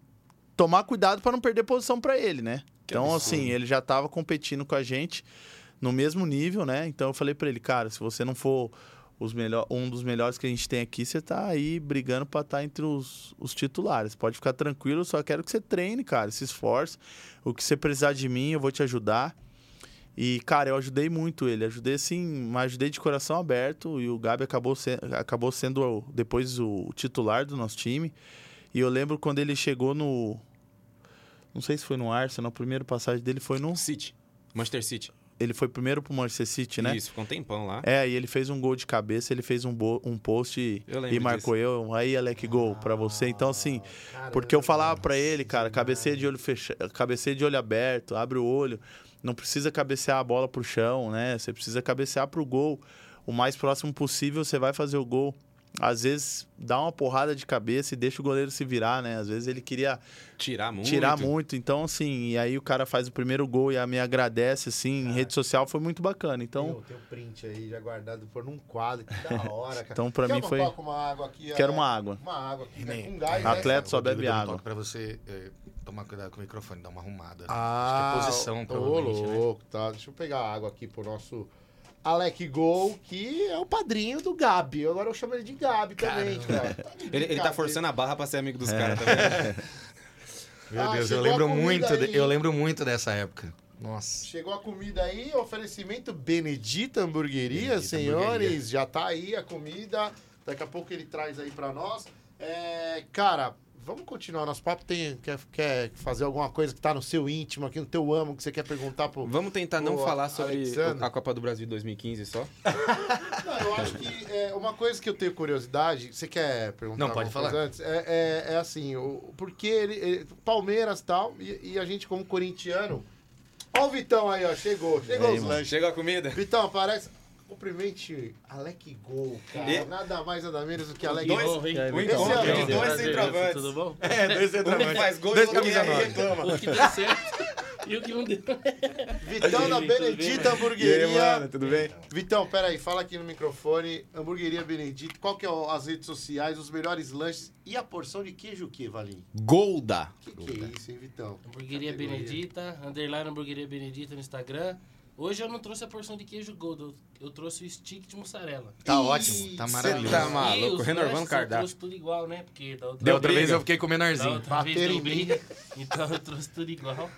Speaker 5: tomar cuidado para não perder posição para ele, né?
Speaker 3: Que
Speaker 5: então,
Speaker 3: absurdo.
Speaker 5: assim, ele já tava competindo com a gente no mesmo nível, né? Então eu falei para ele, cara, se você não for os melhor, um dos melhores que a gente tem aqui, você tá aí brigando pra estar entre os, os titulares. Pode ficar tranquilo, só quero que você treine, cara, se esforce. O que você precisar de mim, eu vou te ajudar. E, cara, eu ajudei muito ele. Ajudei, assim, mas ajudei de coração aberto. E o Gabi acabou, se, acabou sendo depois o titular do nosso time. E eu lembro quando ele chegou no. Não sei se foi no Arsenal, a primeira passagem dele foi no.
Speaker 3: City. Manchester City.
Speaker 5: Ele foi primeiro pro Manchester City, né?
Speaker 3: Isso, ficou um tempão lá.
Speaker 5: É, e ele fez um gol de cabeça, ele fez um, bo- um post e, e marcou eu. Aí, Alec, gol pra você. Então, assim, porque eu falava pra ele, cara, cabeceia de olho fechado, cabeceia de olho aberto, abre o olho. Não precisa cabecear a bola pro chão, né? Você precisa cabecear pro gol. O mais próximo possível, você vai fazer o gol. Às vezes dá uma porrada de cabeça e deixa o goleiro se virar, né? Às vezes ele queria
Speaker 3: Tirar muito.
Speaker 5: tirar muito. Então, assim, e aí o cara faz o primeiro gol e a me agradece, assim, em rede social foi muito bacana. Então,
Speaker 1: Tem, tem um print aí já guardado por num quadro, que da hora, cara.
Speaker 5: Então, pra
Speaker 1: Quer
Speaker 5: mim foi-
Speaker 1: uma água aqui?
Speaker 5: Quero
Speaker 1: é?
Speaker 5: uma água.
Speaker 1: Uma água aqui,
Speaker 2: Nem-
Speaker 1: com gás, né,
Speaker 5: Atleta só
Speaker 2: Rodrigo
Speaker 5: bebe
Speaker 2: um
Speaker 5: água.
Speaker 2: toque Pra você eh, tomar cuidado com o microfone, dar uma arrumada.
Speaker 1: Ah,
Speaker 2: Acho que é posição,
Speaker 1: ô,
Speaker 2: provavelmente, né?
Speaker 1: louco, tá. Deixa eu pegar água aqui pro nosso Alec Gol, que é o padrinho do Gabi. Agora eu chamo ele de Gabi também, cara.
Speaker 3: Ele, ele tá forçando a barra pra ser amigo
Speaker 5: É.
Speaker 3: dos caras também.
Speaker 2: Meu
Speaker 1: Ah,
Speaker 2: Deus, eu lembro muito, de- eu lembro muito dessa época. Nossa.
Speaker 1: Chegou a comida aí, oferecimento Benedita Hamburgueria,
Speaker 2: Benedita
Speaker 1: senhores.
Speaker 2: Hamburgueria.
Speaker 1: Já tá aí a comida. Daqui a pouco ele traz aí pra nós. É, cara, vamos continuar nosso papo. Tem, quer, quer fazer alguma coisa que tá no seu íntimo aqui, no teu amo, que você quer perguntar pro.
Speaker 3: Vamos tentar não
Speaker 1: Ô,
Speaker 3: falar sobre
Speaker 1: Alexandre.
Speaker 3: a Copa do Brasil de 2015 só?
Speaker 1: Não, eu acho que é, uma coisa que eu tenho curiosidade, você quer perguntar
Speaker 2: Não, pode falar.
Speaker 1: antes? É, é, é assim, o, porque ele, ele- Palmeiras e tal, e, e a gente como corintiano... Ó o Vitão aí, ó, chegou, chegou
Speaker 5: aí,
Speaker 1: os
Speaker 5: mano.
Speaker 1: lanches.
Speaker 3: Chegou a comida?
Speaker 1: Vitão, aparece... Cumprimente Alec Gol, cara.
Speaker 3: E-
Speaker 1: Nada mais, nada menos do que Alec
Speaker 3: Dois-
Speaker 1: Gol.
Speaker 3: Um
Speaker 1: Esse
Speaker 3: encontro de dois centroavantes.
Speaker 6: Tudo bom?
Speaker 2: É, dois
Speaker 3: Um que faz gol e
Speaker 2: Dois
Speaker 3: o outro que
Speaker 2: camisa nove.
Speaker 3: reclama.
Speaker 6: O que deu certo e o que não deu.
Speaker 1: Vitão da Benedita
Speaker 3: E aí,
Speaker 1: Hamburgueria.
Speaker 3: mano, tudo bem?
Speaker 1: Vitão, peraí, fala aqui no microfone. Hamburgueria Benedita, qual que é o- as redes sociais, os melhores lanches e a porção de queijo o quê, Valinho?
Speaker 3: Golda.
Speaker 1: Que que é isso, hein, Vitão?
Speaker 6: Hamburgueria. Benedita, underline Hamburgueria Benedita no Instagram. Hoje eu não trouxe a porção de queijo Gold, eu, trouxe o stick de mussarela.
Speaker 2: Tá
Speaker 1: Ih,
Speaker 2: ótimo, tá
Speaker 1: cê
Speaker 2: maravilhoso.
Speaker 3: tá maluco, renovando o cardápio.
Speaker 6: Eu trouxe tudo igual, né? Porque da outra,
Speaker 2: Da outra vez eu fiquei com o
Speaker 6: da
Speaker 2: menorzinho.
Speaker 6: outra vez briga, então eu trouxe tudo igual.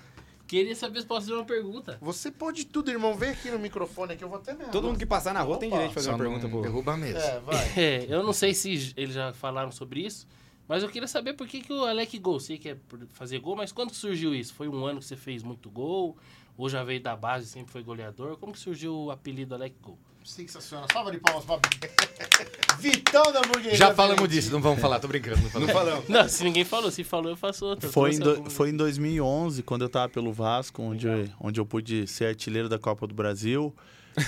Speaker 6: Queria saber se posso fazer uma pergunta.
Speaker 1: Você pode tudo, irmão. Vem aqui no microfone aqui, eu vou até me
Speaker 3: Todo mundo que passar na rua tem
Speaker 1: Opa.
Speaker 3: direito de fazer uma pergunta pro...
Speaker 2: derruba mesa.
Speaker 1: É, vai.
Speaker 6: É, eu não sei se eles já falaram sobre isso, mas eu queria saber por que, que o Alec Gol, sei que é fazer gol, mas quando que surgiu isso? Foi um ano que você fez muito gol? Ou já veio da base, sempre foi goleador? Como que surgiu o apelido Alec Gol?
Speaker 1: Sensacional. Salva de palmas pra Vitão da Hamburgueria
Speaker 2: Já falamos disso, não vamos falar, tô brincando. Não falamos.
Speaker 3: falamos.
Speaker 6: Não, se ninguém falou, se falou, eu faço outra.
Speaker 5: Foi em, do- foi em 2011, quando eu tava pelo Vasco, onde, eu- onde eu pude ser artilheiro da Copa do Brasil.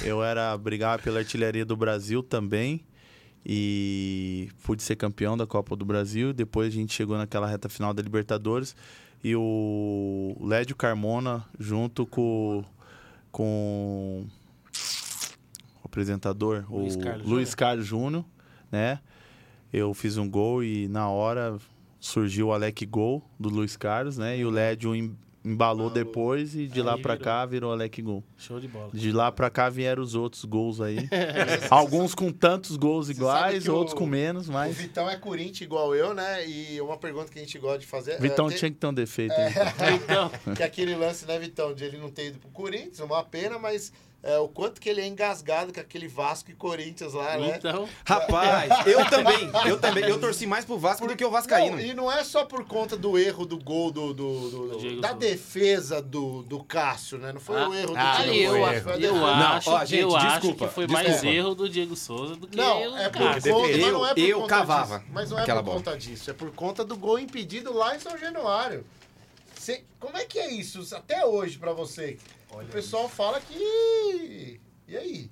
Speaker 5: Eu era brigar pela artilharia do Brasil também. E pude ser campeão da Copa do Brasil. Depois a gente chegou naquela reta final da Libertadores. E o Lédio Carmona, junto com, com o apresentador,
Speaker 6: Luiz
Speaker 5: o
Speaker 6: Carlos
Speaker 5: Luiz. Carlos Júnior, né? Eu fiz um gol e na hora surgiu o Alec Gol do Luiz Carlos, né? E o Lédio em- embalou depois e de
Speaker 6: Aí
Speaker 5: lá pra
Speaker 6: virou.
Speaker 5: cá virou Alec Gol.
Speaker 6: Show de bola.
Speaker 5: De lá pra cá vieram os outros gols aí. Alguns com tantos gols iguais,
Speaker 1: que o-
Speaker 5: outros com menos,
Speaker 1: O
Speaker 5: mas
Speaker 1: Vitão é Corinthians igual eu, né? E uma pergunta que a gente gosta de fazer é...
Speaker 5: Vitão
Speaker 1: tem-
Speaker 5: tinha que ter um defeito, hein?
Speaker 6: Então,
Speaker 1: Que é aquele lance, né, Vitão, de ele não ter ido pro Corinthians, uma pena, mas é, o quanto que ele é engasgado com aquele Vasco e Corinthians lá, né?
Speaker 6: então,
Speaker 3: Rapaz, eu também, eu também. Eu torci mais pro Vasco do que o Vascaíno.
Speaker 1: Não, e não é só por conta do erro do gol do, do- do- do- da defesa do, do Cássio, né? Não foi
Speaker 6: Ah,
Speaker 1: o erro do
Speaker 2: ah,
Speaker 1: Diego
Speaker 6: eu,
Speaker 2: erro.
Speaker 6: eu.
Speaker 3: Não,
Speaker 6: acho,
Speaker 3: ó, gente,
Speaker 6: eu acho
Speaker 3: desculpa,
Speaker 6: que foi mais
Speaker 3: desculpa.
Speaker 6: erro do Diego Souza do que
Speaker 1: Não, é por
Speaker 6: Cássio.
Speaker 1: conta, mas
Speaker 3: Eu-
Speaker 1: não é por
Speaker 3: eu
Speaker 1: conta
Speaker 3: cavava
Speaker 1: disso. Mas não é por
Speaker 3: bola.
Speaker 1: conta disso, é por conta do gol impedido lá em São Januário. Como é que é isso até hoje pra você? O pessoal fala que... E aí?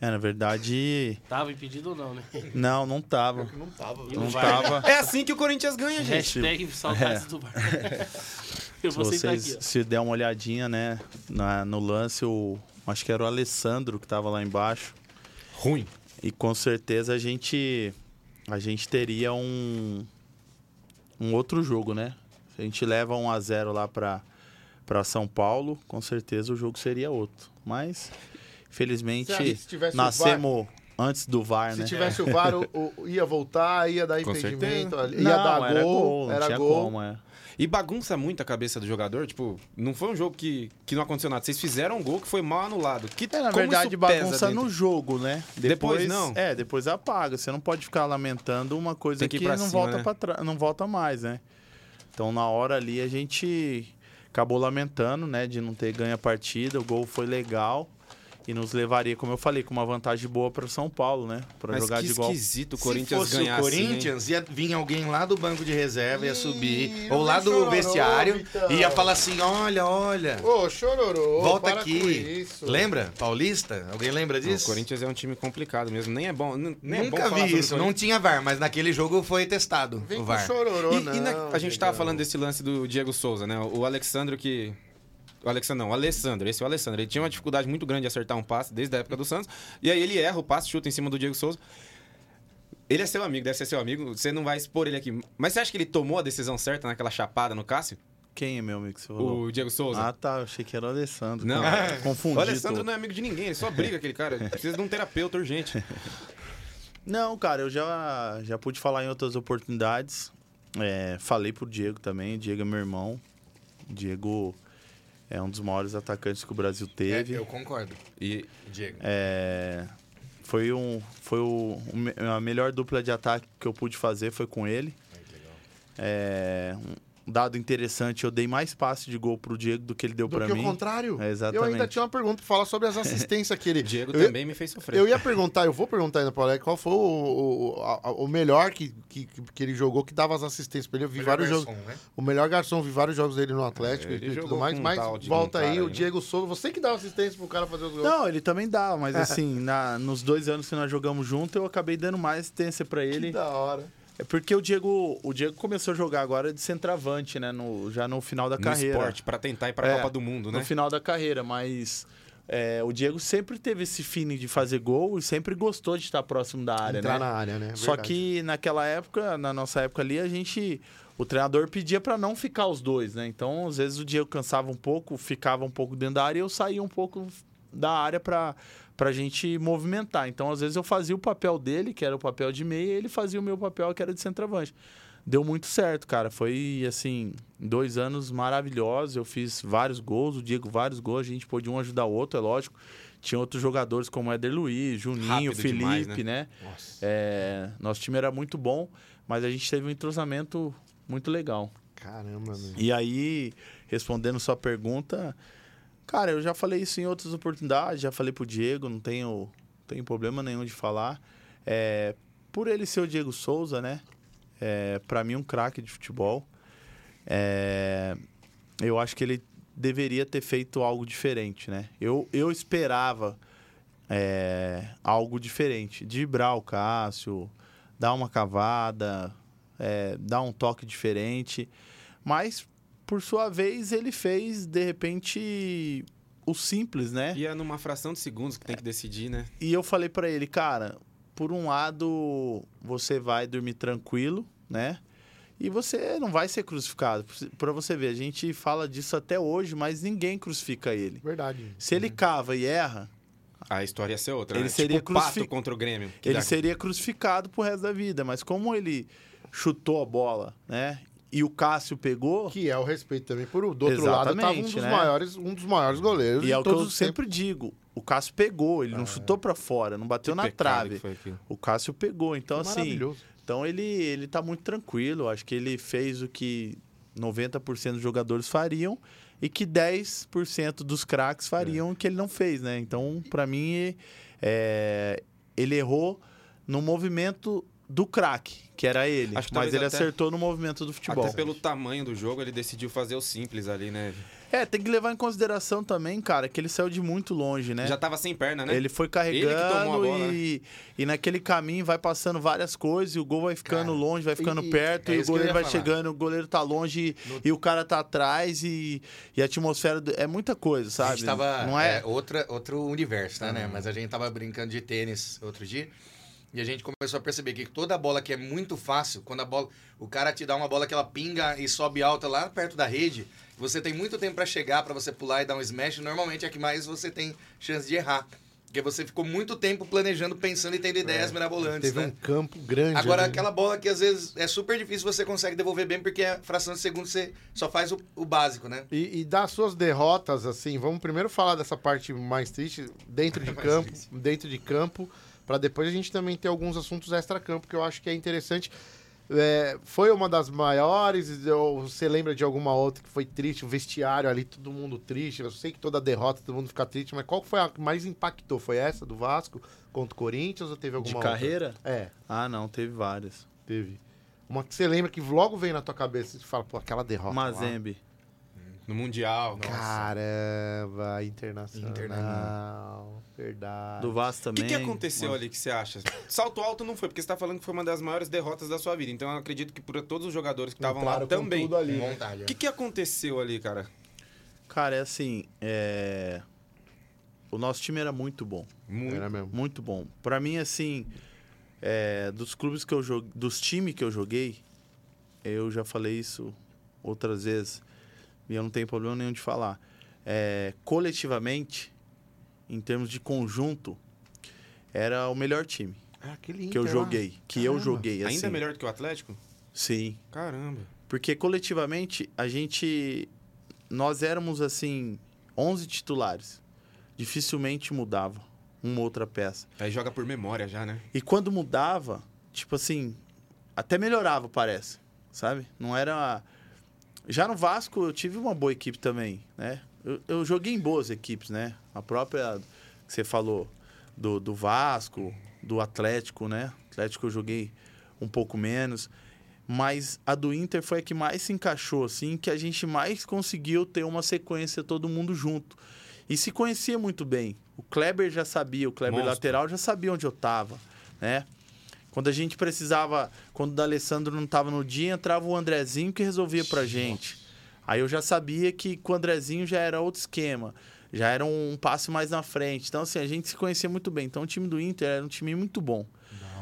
Speaker 5: É, na verdade,
Speaker 6: Tava impedido ou não, né?
Speaker 5: não, não tava.
Speaker 1: Que não tava.
Speaker 5: Não tava.
Speaker 3: É assim que o Corinthians ganha, gente.
Speaker 6: Hashtag saudades do bar. Eu
Speaker 5: Se
Speaker 6: vou sentar
Speaker 5: vocês
Speaker 6: aqui,
Speaker 5: se der uma olhadinha, né, na- no lance, o, acho que era o Alessandro que tava lá embaixo.
Speaker 3: Ruim.
Speaker 5: E com certeza a gente a gente teria um um outro jogo, né? Se a gente leva 1 a 0 lá para para São Paulo, com certeza o jogo seria outro. Mas
Speaker 1: Se o
Speaker 5: nascemos antes do VAR,
Speaker 1: Se
Speaker 5: né?
Speaker 1: tivesse o VAR, o- o- ia voltar, ia dar
Speaker 3: Com
Speaker 1: impedimento, ia
Speaker 5: Não,
Speaker 1: dar
Speaker 5: era
Speaker 1: gol, era
Speaker 5: tinha
Speaker 1: gol.
Speaker 5: como, é.
Speaker 3: E bagunça muito a cabeça do jogador. Tipo, não foi um jogo que, que não aconteceu nada. Vocês fizeram um gol que foi mal anulado. Que,
Speaker 5: É, na verdade, bagunça
Speaker 3: dentro?
Speaker 5: no jogo, né?
Speaker 3: Depois não?
Speaker 5: É, depois apaga. Você não pode ficar lamentando uma coisa
Speaker 3: Tem que
Speaker 5: que, não
Speaker 3: cima,
Speaker 5: volta
Speaker 3: né?
Speaker 5: para trás, não volta mais, né? Então, na hora ali a gente acabou lamentando, né, de não ter ganho a partida. O gol foi legal e nos levaria, como eu falei, com uma vantagem boa para São Paulo, né? Para jogar
Speaker 3: que
Speaker 5: de igual.
Speaker 3: esquisito o
Speaker 2: Se
Speaker 3: Corinthians
Speaker 2: fosse
Speaker 3: ganhar
Speaker 2: o
Speaker 3: assim?
Speaker 2: Corinthians, ia vir alguém lá do banco de reserva, ia subir.
Speaker 1: Ih,
Speaker 2: ou lá do
Speaker 1: chororô,
Speaker 2: vestiário,
Speaker 1: Vitão.
Speaker 2: ia falar assim: olha, olha.
Speaker 1: Ô, chororô,
Speaker 2: Volta
Speaker 1: para com
Speaker 2: aqui.
Speaker 1: isso.
Speaker 2: Lembra? Paulista? Alguém lembra disso?
Speaker 3: O Corinthians é um time complicado mesmo. Nem é bom. Nem é bom
Speaker 2: Nunca
Speaker 3: falar
Speaker 2: vi
Speaker 3: o
Speaker 2: isso. Não tinha VAR, mas naquele jogo foi testado
Speaker 1: Vem
Speaker 2: o
Speaker 1: com
Speaker 2: VAR.
Speaker 1: chororô,
Speaker 3: E,
Speaker 1: não.
Speaker 3: e na- a gente tava
Speaker 1: Diegão.
Speaker 3: falando desse lance do Diego Souza, né? O Alexandre que. O Alexandre não, o Alessandro, esse é o Alessandro. Ele tinha uma dificuldade muito grande de acertar um passe desde a época do Santos. E aí ele erra o passe, chuta em cima do Diego Souza. Ele é seu amigo, deve ser seu amigo. Você não vai expor ele aqui. Mas você acha que ele tomou a decisão certa naquela chapada no Cássio?
Speaker 5: Quem é meu amigo que você falou?
Speaker 3: O Diego Souza?
Speaker 5: Ah, tá. Eu achei que era o Alessandro.
Speaker 3: Não.
Speaker 5: Confundi.
Speaker 3: o Alessandro não é amigo de ninguém, ele só briga aquele cara. Precisa de um terapeuta urgente.
Speaker 5: Não, cara, eu já, já pude falar em outras oportunidades. É, falei pro Diego também. O Diego é meu irmão. O Diego é um dos maiores atacantes que o Brasil
Speaker 2: É,
Speaker 5: teve.
Speaker 2: eu concordo,
Speaker 3: E
Speaker 2: Diego.
Speaker 5: É, foi um, foi o, a melhor dupla de ataque que eu pude fazer foi com ele. É, dado interessante, eu dei mais passe de gol pro Diego do que ele deu
Speaker 1: Do
Speaker 5: pra
Speaker 1: que
Speaker 5: mim.
Speaker 1: o contrário.
Speaker 5: É,
Speaker 1: Eu
Speaker 5: exatamente.
Speaker 1: ainda tinha uma pergunta pra falar sobre as assistências que ele...
Speaker 3: Diego
Speaker 1: eu,
Speaker 3: também me fez sofrer.
Speaker 1: Eu ia perguntar, eu vou perguntar ainda Alex, qual foi o, o, a- o melhor que, que, que ele jogou, que dava as assistências pra ele. Eu vi
Speaker 2: Melhor
Speaker 1: vários
Speaker 2: garçom,
Speaker 1: jogos.
Speaker 2: né?
Speaker 1: O melhor garçom, vi vários jogos dele no Atlético
Speaker 3: É, ele
Speaker 1: e tudo mais. Mas volta aí,
Speaker 3: cara
Speaker 1: o
Speaker 3: aí, né?
Speaker 1: Diego Souza. Você que dava assistência pro cara fazer os gols.
Speaker 5: Não, ele também dá, mas assim, na, nos dois anos que nós jogamos junto, eu acabei dando mais assistência pra
Speaker 1: que
Speaker 5: ele.
Speaker 1: da hora.
Speaker 5: É porque o Diego, o Diego começou a jogar agora de centroavante, né? No, já no final da
Speaker 3: no
Speaker 5: carreira.
Speaker 3: esporte, pra tentar ir pra
Speaker 5: É,
Speaker 3: Copa do Mundo, né?
Speaker 5: No final da carreira, mas é, o Diego sempre teve esse feeling de fazer gol e sempre gostou de estar próximo da área,
Speaker 1: Entrar
Speaker 5: né?
Speaker 1: na área, né?
Speaker 5: Só
Speaker 1: Verdade.
Speaker 5: que naquela época, na nossa época ali, a gente. O treinador pedia pra não ficar os dois, né? Então, às vezes o Diego cansava um pouco, ficava um pouco dentro da área e eu saía um pouco da área pra, pra gente movimentar. Então, às vezes eu fazia o papel dele, que era o papel de meia, e ele fazia o meu papel, que era de centroavante. Deu muito certo, cara. Foi, assim, dois anos maravilhosos. Eu fiz vários gols, o Diego vários gols. A gente pôde um ajudar o outro, é lógico. Tinha outros jogadores como Éder Luiz, Juninho,
Speaker 3: Rápido
Speaker 5: Felipe,
Speaker 3: demais,
Speaker 5: né?
Speaker 3: Nossa.
Speaker 5: É, nosso time era muito bom, mas a gente teve um entrosamento muito legal.
Speaker 1: Caramba, meu.
Speaker 5: E aí, respondendo sua pergunta, cara, eu já falei isso em outras oportunidades, já falei pro Diego, não tenho, tenho problema nenhum de falar. É, por ele ser o Diego Souza, né? É, para mim, um craque de futebol. É, eu acho que ele deveria ter feito algo diferente, né? Eu, eu esperava é, algo diferente. Driblar o Cássio, dar uma cavada, é, dar um toque diferente. Mas, por sua vez, ele fez, de repente, o simples, né?
Speaker 3: E é numa fração de segundos que tem que decidir, né?
Speaker 5: E eu falei pra ele, cara, por um lado, você vai dormir tranquilo, né? E você não vai ser crucificado. Pra você ver, a gente fala disso até hoje, mas ninguém crucifica ele.
Speaker 1: Verdade.
Speaker 5: Se ele cava e erra,
Speaker 3: A história ia ser outra,
Speaker 5: Ele
Speaker 3: né?
Speaker 5: seria
Speaker 3: tipo contra o Grêmio.
Speaker 5: ele
Speaker 3: dá-
Speaker 5: seria crucificado pro resto da vida. Mas como ele chutou a bola, né? E o Cássio pegou,
Speaker 1: Que é o respeito também. Por, do outro lado, tava um dos,
Speaker 5: né?
Speaker 1: maiores, um dos maiores goleiros
Speaker 5: e é o que eu sempre digo, o Cássio pegou, ele não chutou pra fora, não bateu na trave. O Cássio pegou, então assim. Então ele, ele tá muito tranquilo. Acho que ele fez o que 90% dos jogadores fariam e que 10% dos craques fariam o que ele não fez, né? Então, para mim, é, ele errou no movimento do craque, que era ele.
Speaker 3: Acho que
Speaker 5: mas ele
Speaker 3: até-
Speaker 5: acertou no movimento do futebol.
Speaker 3: Até pelo tamanho do jogo, ele decidiu fazer o simples ali, né?
Speaker 5: É, tem que levar em consideração também, cara, que ele saiu de muito longe, né?
Speaker 3: Já tava sem perna, né?
Speaker 5: Ele foi
Speaker 3: Ele que tomou a
Speaker 5: carregando
Speaker 3: bola, né?
Speaker 5: e, e naquele caminho vai passando várias coisas, e o gol vai ficando
Speaker 2: Cara,
Speaker 5: longe, vai ficando
Speaker 1: e- e-
Speaker 5: perto,
Speaker 2: é
Speaker 5: e o goleiro vai
Speaker 2: falar.
Speaker 5: chegando, o goleiro tá longe
Speaker 2: No-
Speaker 5: e o cara tá atrás, e, e a atmosfera do- é muita coisa,
Speaker 2: A
Speaker 5: sabe?
Speaker 2: gente tava,
Speaker 5: Não é?
Speaker 2: é, outra, outro universo, tá, né? Mas a gente tava brincando de tênis outro dia. E a gente começou a perceber que toda bola que é muito fácil, quando a bola, o cara te dá uma bola que ela pinga e sobe alta lá perto da rede, você tem muito tempo pra chegar, pra você pular e dar um smash, normalmente é que mais você tem chance de errar. Porque você ficou muito tempo planejando, pensando e tendo ideias mirabolantes,
Speaker 1: Teve
Speaker 2: né?
Speaker 1: um campo grande.
Speaker 2: Agora, aquela bola que às vezes é super difícil você consegue devolver bem, porque a fração de segundo você só faz o, o básico, né?
Speaker 1: E, e das suas derrotas, assim, vamos primeiro falar dessa parte mais triste, dentro de campo, dentro de campo, para depois a gente também ter alguns assuntos extra-campo que eu acho que é interessante. É, foi uma das maiores, ou você lembra de alguma outra que foi triste, o vestiário ali, todo mundo triste. Eu sei que toda derrota todo mundo fica triste, mas qual foi a que mais impactou? Foi essa do Vasco contra o Corinthians ou teve alguma
Speaker 5: De
Speaker 1: outra?
Speaker 5: carreira?
Speaker 1: É,
Speaker 5: Ah, não, teve várias.
Speaker 1: teve. Uma que você lembra que logo vem na tua cabeça e fala, pô, aquela derrota. lá.
Speaker 3: No Mundial.
Speaker 1: Caramba, internacional.
Speaker 2: Internacional.
Speaker 1: Verdade.
Speaker 5: Do Vasco
Speaker 3: O
Speaker 5: também.
Speaker 3: que, que aconteceu ali que você acha? Salto alto não foi, porque você tá falando que foi uma das maiores derrotas da sua vida. Então eu acredito que por todos os jogadores que estavam lá também.
Speaker 1: tudo ali, né?
Speaker 3: O que, que aconteceu ali, cara?
Speaker 5: Cara, é assim, é... o nosso time era muito bom.
Speaker 3: Muito.
Speaker 1: Era mesmo.
Speaker 5: Muito bom. Pra mim, assim, é, dos clubes que eu joguei, dos times que eu joguei, eu já falei isso outras vezes e eu não tenho problema nenhum de falar. É, coletivamente, em termos de conjunto, era o melhor time
Speaker 1: Ah, aquele
Speaker 5: que eu joguei, que eu
Speaker 1: Caramba.
Speaker 5: joguei.
Speaker 3: Ainda
Speaker 5: assim.
Speaker 3: melhor do que o Atlético?
Speaker 5: Sim.
Speaker 3: Caramba.
Speaker 5: Porque coletivamente a gente. Nós éramos assim, 11 titulares. Dificilmente mudava uma outra peça.
Speaker 3: Aí joga por memória já, né?
Speaker 5: E quando mudava, tipo assim, até melhorava, parece. Sabe? Não era. Já no Vasco eu tive uma boa equipe também, né? Eu, eu joguei em boas equipes, né? A própria que você falou do, do Vasco, do Atlético, né? Atlético eu joguei um pouco menos. Mas a do Inter foi a que mais se encaixou, assim, que a gente mais conseguiu ter uma sequência todo mundo junto. E se conhecia muito bem. O Kleber já sabia, o Kleber
Speaker 3: Monstro.
Speaker 5: lateral já sabia onde eu tava, né? Quando a gente precisava, quando o D'Alessandro não tava no dia, entrava o Andrezinho que resolvia pra gente. Aí eu já sabia que com o Andrezinho já era outro esquema, já era um passe mais na frente. Então, assim, a gente se conhecia muito bem. Então, o time do Inter era um time muito bom.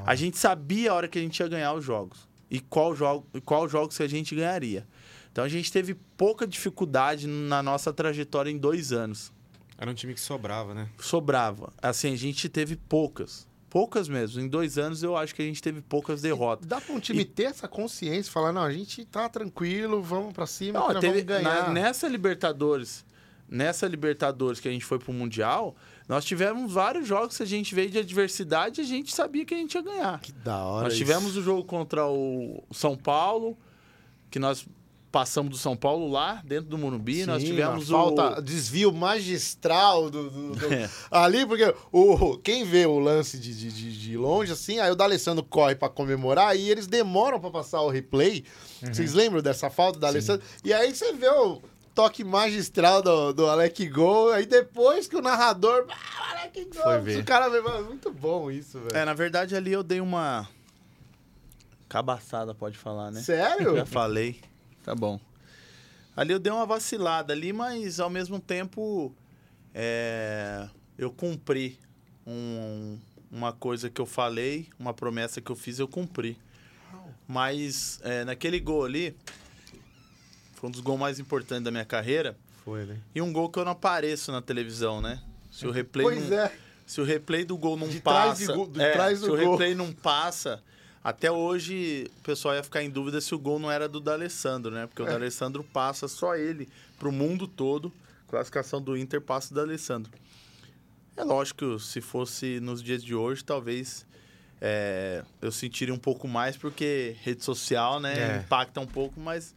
Speaker 5: A gente sabia a hora que a gente ia ganhar os jogos e qual jogo, qual jogos que a gente ganharia. Então, a gente teve pouca dificuldade na nossa trajetória em dois anos.
Speaker 3: Era um time que sobrava, né?
Speaker 5: Sobrava. Assim, a gente teve poucas. Poucas mesmo. Em dois anos, eu acho que a gente teve poucas derrotas.
Speaker 1: Dá pra um time ter essa consciência, falar, não, a gente tá tranquilo, vamos pra cima,
Speaker 5: Não, teve,
Speaker 1: vamos ganhar.
Speaker 5: na- nessa Libertadores, nessa Libertadores que a gente foi pro Mundial, nós tivemos vários jogos que a gente veio de adversidade e a gente sabia que a gente ia ganhar.
Speaker 1: Que da hora
Speaker 5: Nós
Speaker 1: isso.
Speaker 5: tivemos o jogo contra o São Paulo, que nós passamos do São Paulo lá, dentro do Morumbi. nós
Speaker 1: Sim,
Speaker 5: tivemos
Speaker 1: a falta,
Speaker 5: o...
Speaker 1: desvio magistral do, do- do-
Speaker 5: É.
Speaker 1: ali, porque o, quem vê o lance de, de, de- de longe, assim, aí o D'Alessandro corre pra comemorar e eles demoram pra passar o replay.
Speaker 5: Uhum.
Speaker 1: Vocês lembram dessa falta do D'Alessandro? E aí você vê o toque magistral do, do Alec Gol, aí depois que o narrador... Ah, Alec Gol!
Speaker 5: Foi ver.
Speaker 1: O cara muito bom isso, velho.
Speaker 5: É, na verdade, ali eu dei uma... Cabaçada, pode falar, né?
Speaker 1: Sério?
Speaker 5: Já falei. Tá bom. Ali eu dei uma vacilada ali, mas ao mesmo tempo é, eu cumpri um- uma coisa que eu falei, uma promessa que eu fiz, eu cumpri. Mas é, naquele gol ali, foi um dos gols mais importantes da minha carreira.
Speaker 1: Foi, né?
Speaker 5: E um gol que eu não apareço na televisão, né? Se o replay
Speaker 1: Pois
Speaker 5: não,
Speaker 1: é.
Speaker 5: se o replay do gol não
Speaker 1: De trás de
Speaker 5: passa,
Speaker 1: de
Speaker 5: é,
Speaker 1: trás
Speaker 5: se
Speaker 1: do
Speaker 5: o
Speaker 1: gol.
Speaker 5: replay não passa, até hoje o pessoal ia ficar em dúvida se o gol não era do D'Alessandro, né?
Speaker 1: É.
Speaker 5: Porque o D'Alessandro passa só ele pro mundo todo. Classificação do Inter passa o D'Alessandro. É lógico se fosse nos dias de hoje, talvez é, eu sentiria um pouco mais, porque rede social, né,
Speaker 3: É.
Speaker 5: impacta um pouco, mas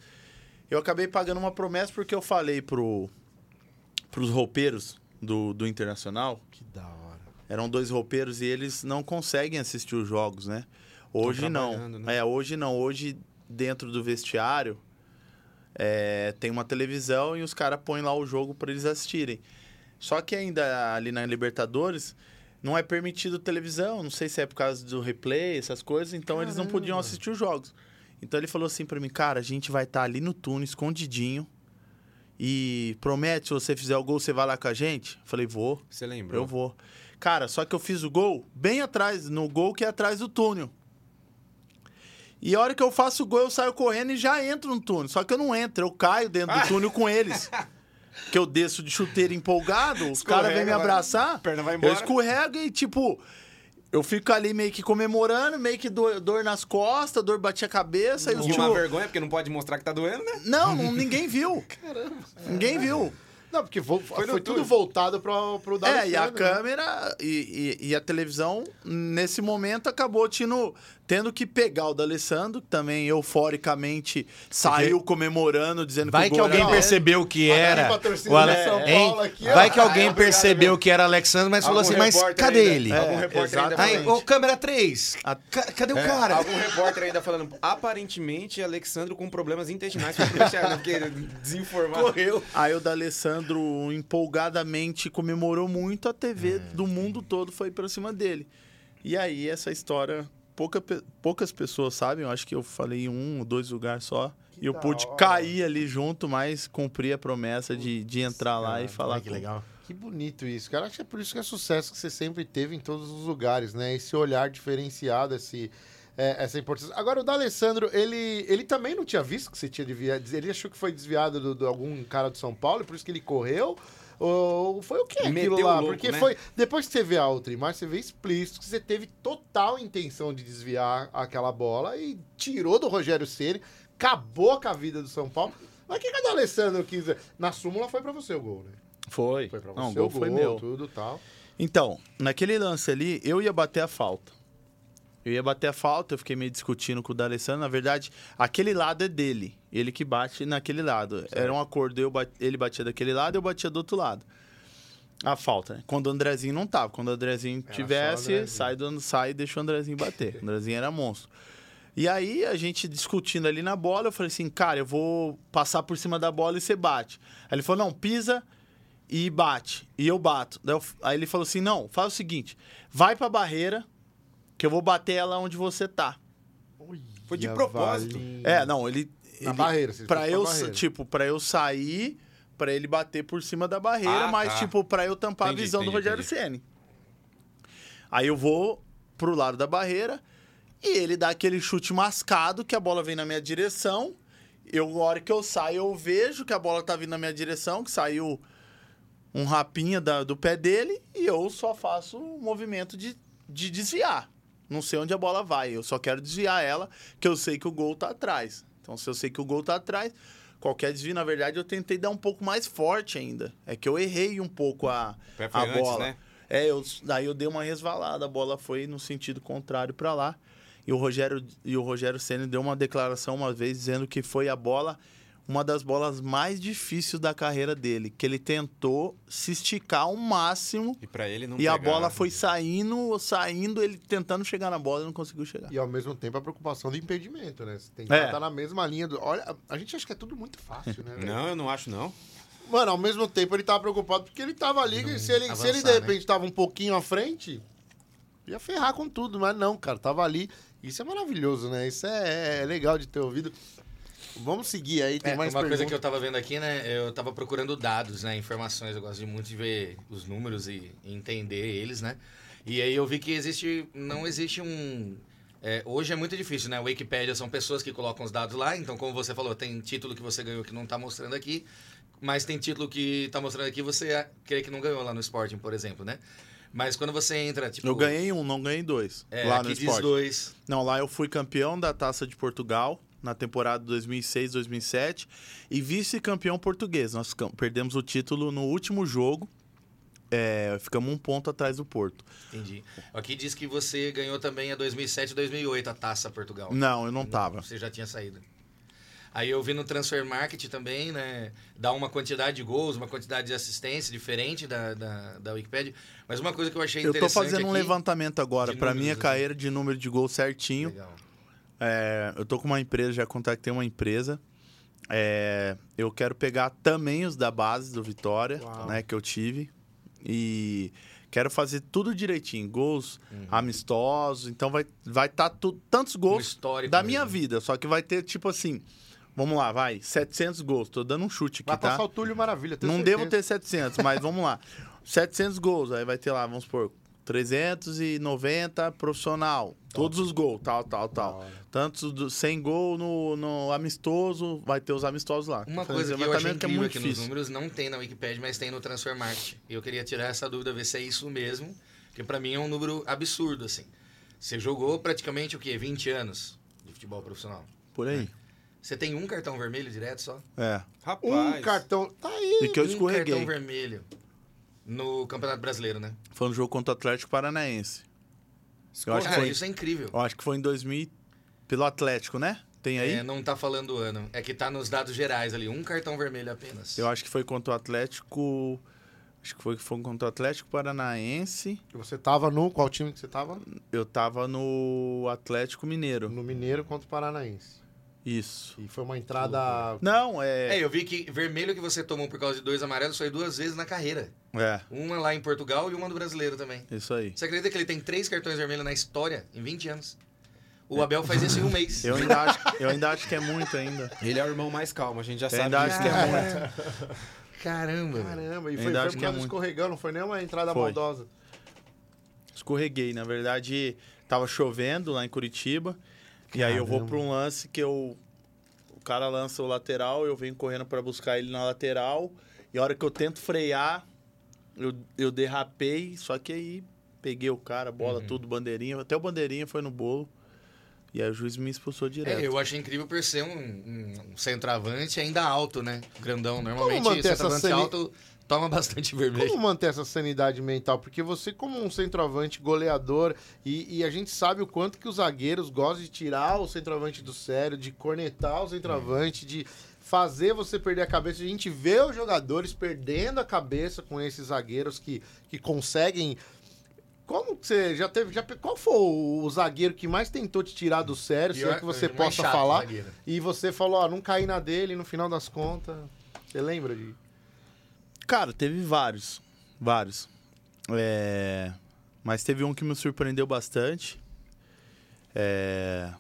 Speaker 5: eu acabei pagando uma promessa porque eu falei pro, pros roupeiros do, do Internacional
Speaker 1: Que da hora.
Speaker 5: eram dois roupeiros e eles não conseguem assistir os jogos, né? Hoje não.
Speaker 3: né?
Speaker 5: É, hoje não. Hoje, dentro do vestiário, é, tem uma televisão e os caras põem lá o jogo para eles assistirem. Só que ainda ali na Libertadores não é permitido televisão. Não sei se é por causa do replay, essas coisas. Então eles não podiam assistir os jogos. Então ele falou assim para mim, cara, a gente vai estar ali no túnel, escondidinho. E promete, se você fizer o gol, você vai lá com a gente? Falei, vou.
Speaker 3: Você lembrou?
Speaker 5: Eu vou. Cara, só que eu fiz o gol bem atrás, no gol que é atrás do túnel. E a hora que eu faço o gol, eu saio correndo e já entro no túnel. Só que eu não entro, eu caio dentro do túnel com eles. que eu desço de chuteiro empolgado, os caras vêm me abraçar,
Speaker 3: Perna vai
Speaker 5: eu
Speaker 3: embora.
Speaker 5: escorrego e, tipo, eu fico ali meio que comemorando, meio que dor, dor nas costas, dor batia a cabeça. E os
Speaker 3: E uma
Speaker 5: tio,
Speaker 3: vergonha, porque não pode mostrar que tá doendo, né?
Speaker 5: não, não, ninguém viu. Ninguém viu.
Speaker 1: Não, porque vo- foi,
Speaker 3: no
Speaker 1: tudo voltado pro, pro
Speaker 5: É, e a
Speaker 1: né?
Speaker 5: câmera e, e- e a televisão, nesse momento, acabou tendo, tendo que pegar o D'Alessandro, que também euforicamente saiu comemorando, dizendo
Speaker 2: Vai
Speaker 5: que o
Speaker 2: que alguém
Speaker 5: era
Speaker 2: percebeu que era. o Ale-?
Speaker 1: Paulo aqui, ó.
Speaker 2: Vai que alguém percebeu que era Alexandre, mas falou assim: mas cadê
Speaker 3: ainda-
Speaker 2: ele?
Speaker 3: Algum
Speaker 5: É,
Speaker 3: repórter ainda
Speaker 5: exatamente.
Speaker 2: Aí,
Speaker 3: falando.
Speaker 2: ô, câmera 3.
Speaker 5: A-
Speaker 2: Cadê o
Speaker 3: É,
Speaker 2: cara?
Speaker 3: Algum repórter ainda falando, aparentemente, Alexandro com problemas intestinais foi pro vestiário? Porque desinformado.
Speaker 2: Correu.
Speaker 5: Aí o D'Alessandro empolgadamente comemorou muito, a TV do mundo todo foi pra cima dele. E aí essa história, pouca, poucas pessoas sabem, eu acho que eu falei em um ou dois lugares só. e eu pude
Speaker 1: hora.
Speaker 5: cair ali junto, mas cumpri a promessa de, de entrar lá e falar
Speaker 2: que
Speaker 5: com-
Speaker 2: legal.
Speaker 1: Que bonito isso, cara. Acho que é por isso que é sucesso que você sempre teve em todos os lugares, né? Esse olhar diferenciado, esse, é, essa importância. Agora, o D'Alessandro, ele, ele também não tinha visto que você tinha desviado. Ele achou que foi desviado do- de algum cara do São Paulo, por isso que ele correu. Ou foi o que aquilo lá?
Speaker 3: louco,
Speaker 1: Porque
Speaker 3: né?
Speaker 1: foi. Depois que você vê a outra imagem, você vê explícito que você teve total intenção de desviar aquela bola e tirou do Rogério Ceni, acabou com a vida do São Paulo. Mas o que, que o D'Alessandro quis? Na súmula foi pra você o gol, né?
Speaker 5: Foi.
Speaker 1: Foi pra você
Speaker 5: Não, o
Speaker 1: o
Speaker 5: gol foi meu.
Speaker 1: tudo tal.
Speaker 5: Então, naquele lance ali, eu ia bater a falta. Eu ia bater a falta, eu fiquei meio discutindo com o D'Alessandro. Na verdade, aquele lado é dele. Ele que bate naquele lado. Era um acordo, eu ele batia daquele lado, eu batia do outro lado. A falta, né? Quando o Andrezinho não tava. Quando o Andrezinho
Speaker 1: Era
Speaker 5: tivesse,
Speaker 1: Andrezinho.
Speaker 5: sai, do, sai e deixa o Andrezinho bater. O Andrezinho era monstro. E aí, a gente discutindo ali na bola, eu falei assim, cara, eu vou passar por cima da bola e você bate. Aí ele falou, não, pisa e bate. E eu bato. Daí eu- aí ele falou assim, não, faz o seguinte, vai pra barreira, que eu vou bater ela onde você tá.
Speaker 3: Foi de propósito.
Speaker 1: valer.
Speaker 5: É, não, ele...
Speaker 1: Na
Speaker 5: ele-
Speaker 1: barreira, você
Speaker 5: Pra eu,
Speaker 1: barreira.
Speaker 5: tipo, pra eu sair, pra ele bater por cima da barreira,
Speaker 3: Ah,
Speaker 5: mas,
Speaker 3: tá.
Speaker 5: tipo, pra eu tampar
Speaker 3: Entendi,
Speaker 5: a visão
Speaker 3: entendi,
Speaker 5: do Rogério. Ceni. Aí eu vou pro lado da barreira e ele dá aquele chute mascado que a bola vem na minha direção. Eu, na hora que eu saio, eu vejo que a bola tá vindo na minha direção, que saiu um rapinha da- do pé dele e eu só faço o movimento de, de desviar. Não sei onde a bola vai, eu só quero desviar ela, que eu sei que o gol tá atrás. Então, se eu sei que o gol tá atrás, qualquer desvio, na verdade, eu tentei dar um pouco mais forte ainda. É que eu errei um pouco a, a
Speaker 3: antes,
Speaker 5: bola.
Speaker 3: né?
Speaker 5: É, eu, daí eu dei uma resvalada, a bola foi no sentido contrário para lá. E o Rogério e o Rogério Ceni deu uma declaração uma vez dizendo que foi a bola uma das bolas mais difíceis da carreira dele, que ele tentou se esticar ao máximo
Speaker 3: E pra ele não
Speaker 5: e a
Speaker 3: pegar.
Speaker 5: bola foi saindo, saindo, ele tentando chegar na bola e não conseguiu chegar.
Speaker 1: E ao mesmo tempo a preocupação do impedimento, né? Você tem que
Speaker 5: É.
Speaker 1: estar na mesma linha. Do... Olha, a gente acha que é tudo muito fácil, né?
Speaker 3: Não, eu não acho, não.
Speaker 1: Mano, ao mesmo tempo ele tava preocupado porque ele tava ali. e se ele, se ele de
Speaker 2: avançar,
Speaker 1: repente tava um pouquinho à frente, ia ferrar com tudo. Mas não, cara, tava ali. Isso é maravilhoso, né? Isso é, é legal de ter ouvido. Vamos seguir aí, tem
Speaker 2: É,
Speaker 1: mais
Speaker 2: uma coisa que eu tava vendo aqui, né? Eu tava procurando dados, né? Informações. Eu gosto de muito de ver os números e, entender eles, né? E aí eu vi que existe. Não existe um. é, hoje é muito difícil, né? O Wikipedia são pessoas que colocam os dados lá. Então, como você falou, tem título que você ganhou que não tá mostrando aqui. Mas tem título que tá mostrando aqui, você crê que não ganhou lá no Sporting, por exemplo, né? Mas quando você entra, tipo.
Speaker 5: Eu ganhei um, não ganhei dois.
Speaker 2: É,
Speaker 5: lá
Speaker 2: aqui
Speaker 5: no
Speaker 2: diz
Speaker 5: esporte.
Speaker 2: dois.
Speaker 5: Não, lá eu fui campeão da Taça de Portugal na temporada 2006-2007 e vice-campeão português. Nós perdemos o título no último jogo. É, ficamos um ponto atrás do Porto.
Speaker 2: Entendi. Aqui diz que você ganhou também a 2007 e 2008 a Taça Portugal.
Speaker 5: Não, eu não tava.
Speaker 2: Você já tinha saído. Aí eu vi no Transfer Market também, né? Dá uma quantidade de gols, uma quantidade de assistência diferente da, da, da Wikipedia. Mas uma coisa que eu achei
Speaker 5: Eu tô
Speaker 2: interessante
Speaker 5: fazendo um
Speaker 2: aqui-
Speaker 5: levantamento agora para minha
Speaker 2: assim.
Speaker 5: carreira de número de gol certinho.
Speaker 2: Legal.
Speaker 5: É, eu tô com uma empresa, já contactei uma empresa. É, eu quero pegar também os da base do Vitória,
Speaker 1: Uau.
Speaker 5: né, que eu tive. E quero fazer tudo direitinho, gols amistosos. Então vai vai estar tantos
Speaker 2: Um
Speaker 5: gols
Speaker 2: histórico
Speaker 5: da
Speaker 2: mesmo.
Speaker 5: minha vida, só que vai ter tipo assim, vamos lá, vai, 700 gols. Tô dando um chute
Speaker 1: Vai
Speaker 5: aqui, tá?
Speaker 1: passar o Túlio Maravilha.
Speaker 5: Não
Speaker 1: certeza.
Speaker 5: devo ter 700, mas vamos lá. 700 gols, aí vai ter lá, vamos supor, 390 profissional, Todos os gols, tal, tal, tal.
Speaker 1: hora.
Speaker 5: Tanto do, sem gol no, no amistoso, vai ter os amistosos lá.
Speaker 2: Uma
Speaker 5: Fazer
Speaker 2: coisa que eu achei
Speaker 5: levantamento
Speaker 2: incrível aqui nos
Speaker 5: difícil.
Speaker 2: números, não tem na Wikipedia, mas tem no Transfer Market. E eu queria tirar essa dúvida, ver se é isso mesmo, porque pra mim é um número absurdo, assim. Você jogou praticamente o quê? 20 anos de futebol profissional.
Speaker 5: Por aí.
Speaker 2: Você tem um cartão vermelho direto só?
Speaker 5: É.
Speaker 3: Rapaz.
Speaker 1: Um cartão. Tá aí.
Speaker 5: E que eu
Speaker 2: um
Speaker 5: escorreguei.
Speaker 2: cartão vermelho no Campeonato Brasileiro, né?
Speaker 5: Foi no jogo contra o Atlético Paranaense. Eu acho que
Speaker 2: Cara,
Speaker 5: foi,
Speaker 2: isso é incrível.
Speaker 5: eu acho que foi em 2000 pelo Atlético, né? Tem aí?
Speaker 2: É, não tá falando o ano. É que tá nos dados gerais ali. Um cartão vermelho apenas.
Speaker 5: Eu acho que foi contra o Atlético. Acho que foi, foi contra o Atlético Paranaense.
Speaker 1: Você tava no. Qual time que você tava?
Speaker 5: Eu tava no Atlético Mineiro.
Speaker 1: No Mineiro contra o Paranaense.
Speaker 5: Isso.
Speaker 1: E foi uma entrada.
Speaker 5: Não, é.
Speaker 2: É, eu vi que vermelho que você tomou por causa de dois amarelos foi duas vezes na carreira.
Speaker 5: É,
Speaker 2: Uma lá em Portugal e uma no brasileiro também.
Speaker 5: isso aí.
Speaker 2: Você acredita que ele tem três cartões vermelhos na história em 20 anos? O Abel faz isso em um mês.
Speaker 5: Eu ainda, acho, eu ainda acho que é muito ainda.
Speaker 3: Ele é o irmão mais calmo, a gente já
Speaker 5: Eu
Speaker 3: sabe
Speaker 5: ainda
Speaker 3: disso.
Speaker 5: acho que é muito.
Speaker 2: Caramba, velho.
Speaker 1: Caramba, e foi,
Speaker 5: Ainda
Speaker 1: foi
Speaker 5: acho
Speaker 1: por
Speaker 5: que é
Speaker 1: do escorregão, não foi nem uma entrada
Speaker 5: Foi.
Speaker 1: maldosa.
Speaker 5: Escorreguei. Na verdade, tava chovendo lá em Curitiba. E aí eu vou pra um lance que eu. O cara lança o lateral, eu venho correndo pra buscar ele na lateral. E a hora que eu tento frear, eu, eu derrapei, só que aí peguei o cara, bola,
Speaker 2: Uhum.
Speaker 5: tudo, bandeirinha. Até o bandeirinha foi no bolo. E aí o juiz me expulsou direto.
Speaker 2: É, eu achei incrível por ser um, um centroavante ainda alto, né? Grandão. Normalmente centroavante
Speaker 1: sani-
Speaker 2: alto toma bastante vermelho.
Speaker 1: Como manter essa sanidade mental? Porque você, como um centroavante goleador, e, e a gente sabe o quanto que os zagueiros gostam de tirar o centroavante do sério, de cornetar o centroavante, de fazer você perder a cabeça. A gente vê os jogadores perdendo a cabeça com esses zagueiros que, que conseguem. Como que você já teve. Já, qual foi o, o zagueiro que mais tentou te tirar do sério, se é que você
Speaker 2: mais
Speaker 1: possa
Speaker 2: chato,
Speaker 1: falar? E você falou, ó, não caí na dele no final das contas. Você lembra de.
Speaker 5: Cara, teve vários. Vários. É, Mas teve um que me surpreendeu bastante. É,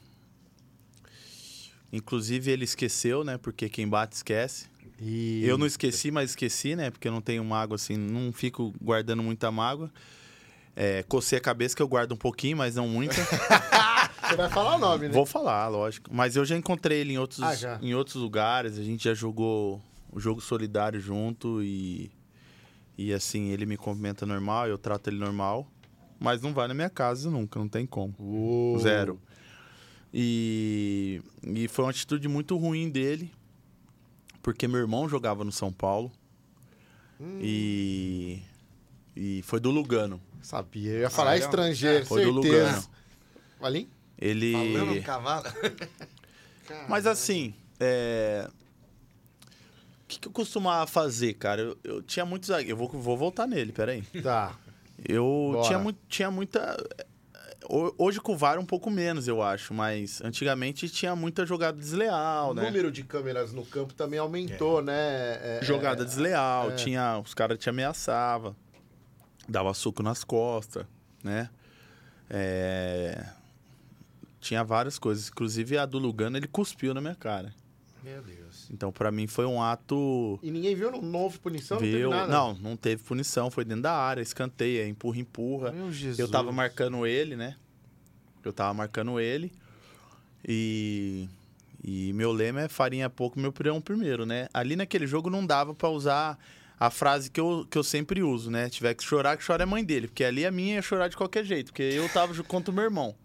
Speaker 5: Inclusive ele esqueceu, né? Porque quem bate esquece.
Speaker 1: E...
Speaker 5: Eu não esqueci, mas esqueci, né? Porque eu não tenho mágoa assim, não fico guardando muita mágoa. É, cocei a cabeça que eu guardo um pouquinho, mas não muita.
Speaker 1: Você vai falar o nome, né?
Speaker 5: Vou falar, lógico. Mas eu já encontrei ele em outros,
Speaker 1: Ah, já.
Speaker 5: em outros lugares. A gente já jogou o jogo solidário junto e. E assim, ele me cumprimenta normal, eu trato ele normal. Mas não vai na minha casa nunca, não tem como.
Speaker 1: Uou.
Speaker 5: Zero. E, e foi uma atitude muito ruim dele, porque meu irmão jogava no São Paulo.
Speaker 1: Hum.
Speaker 5: E. E foi do Lugano.
Speaker 1: Sabia, eu ia falar
Speaker 3: Ah, legal.
Speaker 1: estrangeiro,
Speaker 5: Foi do
Speaker 1: certeza.
Speaker 5: Lugano.
Speaker 1: Ali?
Speaker 5: Ele.
Speaker 2: Falando no cavalo.
Speaker 5: Mas assim, é... o que, que eu costumava fazer, cara? Eu, eu tinha muitos. Eu vou, vou voltar nele, peraí.
Speaker 1: Tá.
Speaker 5: Eu
Speaker 1: Bora.
Speaker 5: tinha, muito, tinha muita. Ho- Hoje com o VAR um pouco menos, eu acho, mas antigamente tinha muita jogada desleal,
Speaker 1: O
Speaker 5: né?
Speaker 1: número de câmeras no campo também aumentou, né? É,
Speaker 5: Jogada
Speaker 1: é,
Speaker 5: desleal,
Speaker 1: é.
Speaker 5: tinha, os caras te ameaçavam, dava suco nas costas, né? É, Tinha várias coisas, inclusive a do Lugano, ele cuspiu na minha cara.
Speaker 2: Meu Deus.
Speaker 5: Então, pra mim, foi um ato.
Speaker 1: E ninguém viu, não, não houve punição, não
Speaker 5: Viu?
Speaker 1: teve nada.
Speaker 5: Não, não teve punição, foi dentro da área, escanteia, empurra, empurra.
Speaker 1: Meu Jesus.
Speaker 5: Eu tava marcando ele, né? Eu tava marcando ele. E. E meu lema é farinha pouco, meu pirão primeiro, né? Ali naquele jogo não dava pra usar a frase que eu, que eu sempre uso, né? Tiver que chorar, que chora a mãe dele. Porque ali a minha ia chorar de qualquer jeito, porque eu tava ju- contra o meu irmão.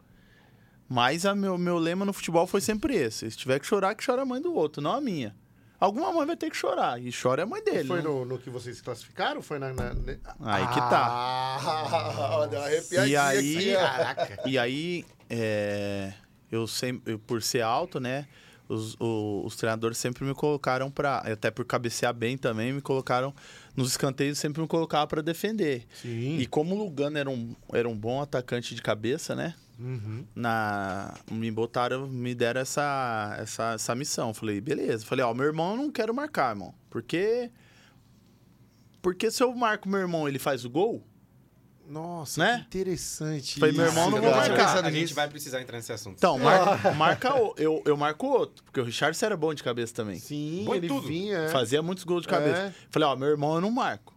Speaker 5: Mas a meu, meu lema no futebol foi sempre esse: se tiver que chorar, que chora a mãe do outro, não a minha. Alguma mãe vai ter que chorar, e chora a mãe dele.
Speaker 1: Foi
Speaker 5: não-
Speaker 1: no, no que vocês classificaram? Foi na. na-
Speaker 5: Aí que tá.
Speaker 1: Ah, deu uma arrepiadinha
Speaker 5: E aí-
Speaker 1: aqui.
Speaker 2: Caraca.
Speaker 5: E aí, é, eu sempre, eu, por ser alto, né? Os, o- os treinadores sempre me colocaram pra. Até por cabecear bem também, me colocaram. Nos escanteios sempre me colocavam pra defender.
Speaker 1: Sim.
Speaker 5: E como o Lugano era um, era um bom atacante de cabeça, né?
Speaker 1: Uhum.
Speaker 5: Na, me botaram, me deram essa, essa, essa missão. Falei, beleza. Falei, ó, meu irmão eu não quero marcar, irmão. Porque. Porque se eu marco meu irmão ele faz o gol,
Speaker 1: Nossa,
Speaker 5: Né?
Speaker 1: que interessante.
Speaker 5: Falei, meu irmão, não vou marcar.
Speaker 3: A gente vai precisar entrar nesse assunto.
Speaker 5: Então, marca, marca o, eu, eu marco outro, porque o Richard era bom de cabeça também.
Speaker 1: Sim,
Speaker 3: Põe
Speaker 1: ele
Speaker 3: tudo.
Speaker 1: vinha. é.
Speaker 5: Fazia muitos gols de cabeça.
Speaker 1: É.
Speaker 5: Falei, ó, meu irmão eu não marco.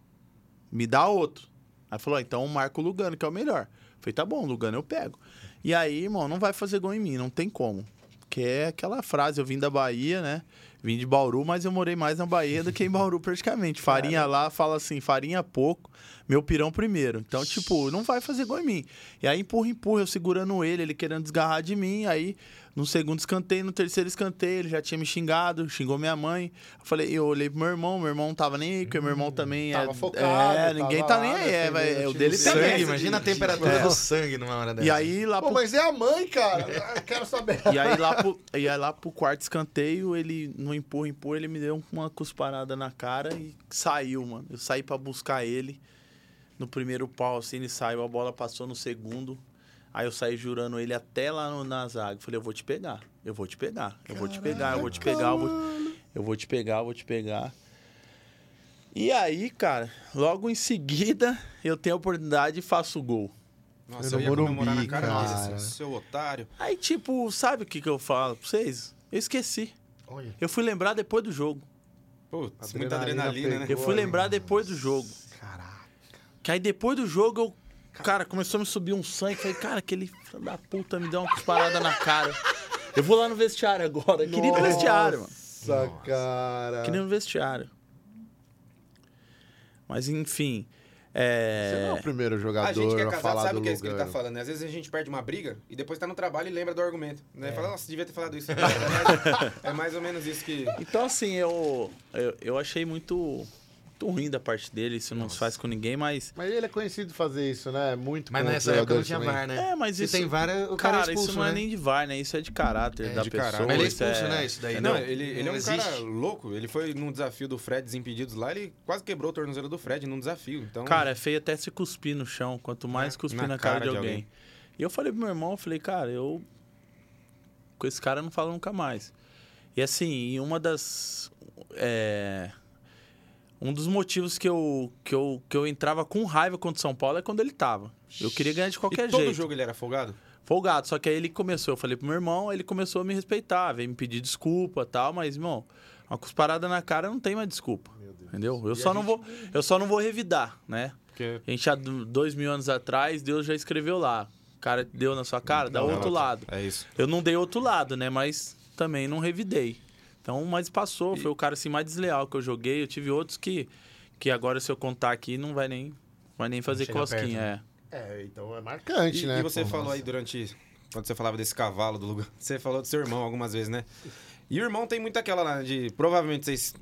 Speaker 5: Me dá outro. Aí falou, ó, então marca o Lugano, que é o melhor. Falei, tá bom, Lugano eu pego. E aí, irmão, não vai fazer gol em mim, não tem como. Que é aquela frase, eu vim da Bahia, né? Vim de Bauru, mas eu morei mais na Bahia do que em Bauru praticamente. Farinha lá fala assim, farinha pouco, meu pirão primeiro. Então, tipo, não vai fazer gol em mim. E aí empurra, empurra, eu segurando ele, ele querendo desgarrar de mim, aí no segundo escanteio, no terceiro escanteio, ele já tinha me xingado, xingou minha mãe. Eu falei, eu olhei pro meu irmão, meu irmão não tava nem aí, porque meu irmão também
Speaker 1: Tava
Speaker 5: é.
Speaker 1: focado,
Speaker 5: é, ninguém
Speaker 1: tava
Speaker 5: tá nem aí. É, vai- é,
Speaker 1: o
Speaker 5: dele também.
Speaker 2: Sangue, imagina a temperatura
Speaker 5: É.
Speaker 2: do sangue numa hora dessa.
Speaker 5: E aí lá
Speaker 1: Pô,
Speaker 5: pro
Speaker 1: mas é a mãe, cara. Eu quero saber.
Speaker 5: E aí lá pro, e aí lá pro quarto escanteio, ele no empurra, empurra, ele me deu uma cusparada na cara e saiu, mano. Eu saí pra buscar ele. No primeiro pau, assim, ele saiu, a bola passou no segundo. Aí eu saí jurando ele até lá no, na zaga. Falei, eu vou te pegar, eu vou te pegar, eu vou te pegar, eu vou te pegar, eu vou, eu vou te pegar, eu vou te pegar. E aí, cara, logo em seguida, eu tenho a oportunidade e faço o gol.
Speaker 3: Nossa,
Speaker 1: no
Speaker 3: eu ia comemorar na
Speaker 1: Morumbi,
Speaker 3: cara dele,
Speaker 1: cara.
Speaker 3: assim, seu otário.
Speaker 5: Aí, tipo, sabe o que, que eu falo pra vocês? Eu esqueci.
Speaker 1: Olha.
Speaker 5: Eu fui lembrar depois do jogo.
Speaker 3: Putz, muita
Speaker 1: Adrenalina
Speaker 3: adrenalina, né?
Speaker 5: Eu fui lembrar
Speaker 1: hein?
Speaker 5: depois do jogo.
Speaker 1: Caraca.
Speaker 5: Que aí depois do jogo eu. Cara, começou a me subir um sangue. Falei, cara, aquele filho da puta me deu uma cusparada na cara. Eu vou lá no vestiário agora. Queria ir no vestiário, mano.
Speaker 1: Nossa, cara.
Speaker 5: Queria ir no vestiário. Mas enfim.
Speaker 1: Você não é
Speaker 5: É...
Speaker 1: o primeiro jogador
Speaker 3: A gente que é casado
Speaker 1: falar
Speaker 3: sabe
Speaker 1: do
Speaker 3: o que é isso que ele tá falando, né? Às vezes a gente perde uma briga e depois tá no trabalho e lembra do argumento. Né? Fala, nossa, devia ter falado isso. É mais, é mais ou menos isso que.
Speaker 5: Então, assim, eu, eu, eu achei muito, muito ruim da parte dele. Isso não se faz com ninguém, mas.
Speaker 1: Mas ele é conhecido de fazer isso, né? Muito
Speaker 2: Mas nessa época não tinha
Speaker 1: também.
Speaker 2: VAR, né?
Speaker 5: É, mas
Speaker 2: Se
Speaker 5: isso.
Speaker 2: tem VAR, o cara,
Speaker 5: Cara,
Speaker 2: é expulso,
Speaker 5: isso não é
Speaker 2: né?
Speaker 5: nem de VAR, né? Isso é de caráter
Speaker 3: É,
Speaker 5: da
Speaker 3: de
Speaker 5: pessoa.
Speaker 3: caráter.
Speaker 2: Mas ele é
Speaker 5: isso
Speaker 2: expulso, né? Isso daí.
Speaker 3: Não,
Speaker 2: não,
Speaker 3: ele, ele é um
Speaker 2: existe.
Speaker 3: cara louco. Ele foi num desafio do Fred Desimpedidos lá, ele quase quebrou o tornozelo do Fred num desafio. Então,
Speaker 5: Cara, é feio até se cuspir no chão, quanto mais
Speaker 3: É,
Speaker 5: cuspir
Speaker 3: na
Speaker 5: na, cara,
Speaker 3: cara
Speaker 5: de alguém. E eu falei pro meu irmão, eu falei, cara, eu com esse cara eu não falo nunca mais. E assim, e uma das é, um dos motivos que eu, que, eu, que eu entrava com raiva contra o São Paulo é quando ele tava. Eu queria ganhar de
Speaker 3: e
Speaker 5: qualquer
Speaker 3: todo
Speaker 5: jeito.
Speaker 3: jogo ele era folgado?
Speaker 5: Folgado, só que aí ele começou, eu falei pro meu irmão, ele começou a me respeitar, veio me pedir desculpa tal, mas, irmão, uma cusparada na cara não tem mais desculpa. Entendeu? Eu só, não vou, eu só não vou revidar, né?
Speaker 3: Porque
Speaker 5: A gente há do- dois mil anos atrás, Deus já escreveu lá. O cara deu na sua cara, dá
Speaker 3: Não,
Speaker 5: outro
Speaker 3: não.
Speaker 5: lado.
Speaker 3: é isso.
Speaker 5: Eu não dei outro lado, né? Mas também não revidei. Então, mas passou, foi o cara assim mais desleal que eu joguei. Eu tive outros que, que agora, se eu contar aqui, não vai nem, vai nem fazer cosquinha.
Speaker 2: perto,
Speaker 5: é.
Speaker 1: É, então é marcante,
Speaker 3: E,
Speaker 1: né?
Speaker 3: e você
Speaker 1: pô,
Speaker 3: falou
Speaker 1: nossa.
Speaker 3: aí durante. Quando você falava desse cavalo do lugar, você falou do seu irmão algumas vezes, né? E o irmão tem muito aquela lá de. Provavelmente vocês.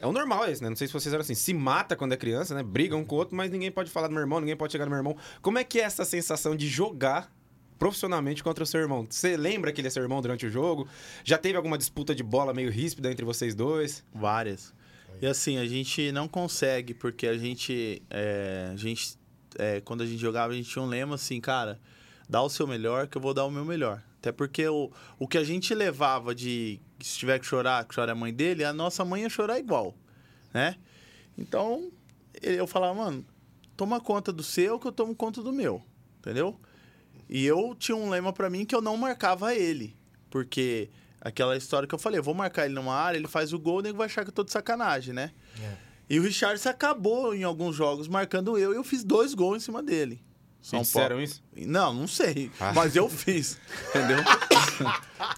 Speaker 3: É o normal esse, né? Não sei se vocês eram assim. Se mata quando é criança, né? Briga um com o outro, mas ninguém pode falar do meu irmão, ninguém pode chegar no meu irmão. Como é que é essa sensação de jogar profissionalmente contra o seu irmão? Você lembra que ele é seu irmão durante o jogo? Já teve alguma disputa de bola meio ríspida entre vocês dois?
Speaker 5: Várias. E assim, a gente não consegue, porque a gente. é, a gente é, quando a gente jogava, a gente tinha um lema assim, cara, dá o seu melhor que eu vou dar o meu melhor. Até porque o, o que a gente levava de se tiver que chorar, que chora a mãe dele, a nossa mãe ia chorar igual, né? Então, eu falava, mano, toma conta do seu que eu tomo conta do meu, entendeu? E eu tinha um lema pra mim que eu não marcava ele, porque aquela história que eu falei, eu vou marcar ele numa área, ele faz o gol, o nego vai achar que eu tô de sacanagem, né? E o Richardson acabou em alguns jogos marcando eu e eu fiz dois gols em cima dele. São
Speaker 3: disseram isso?
Speaker 5: Não, não sei.
Speaker 3: Ah.
Speaker 5: Mas eu fiz. Entendeu?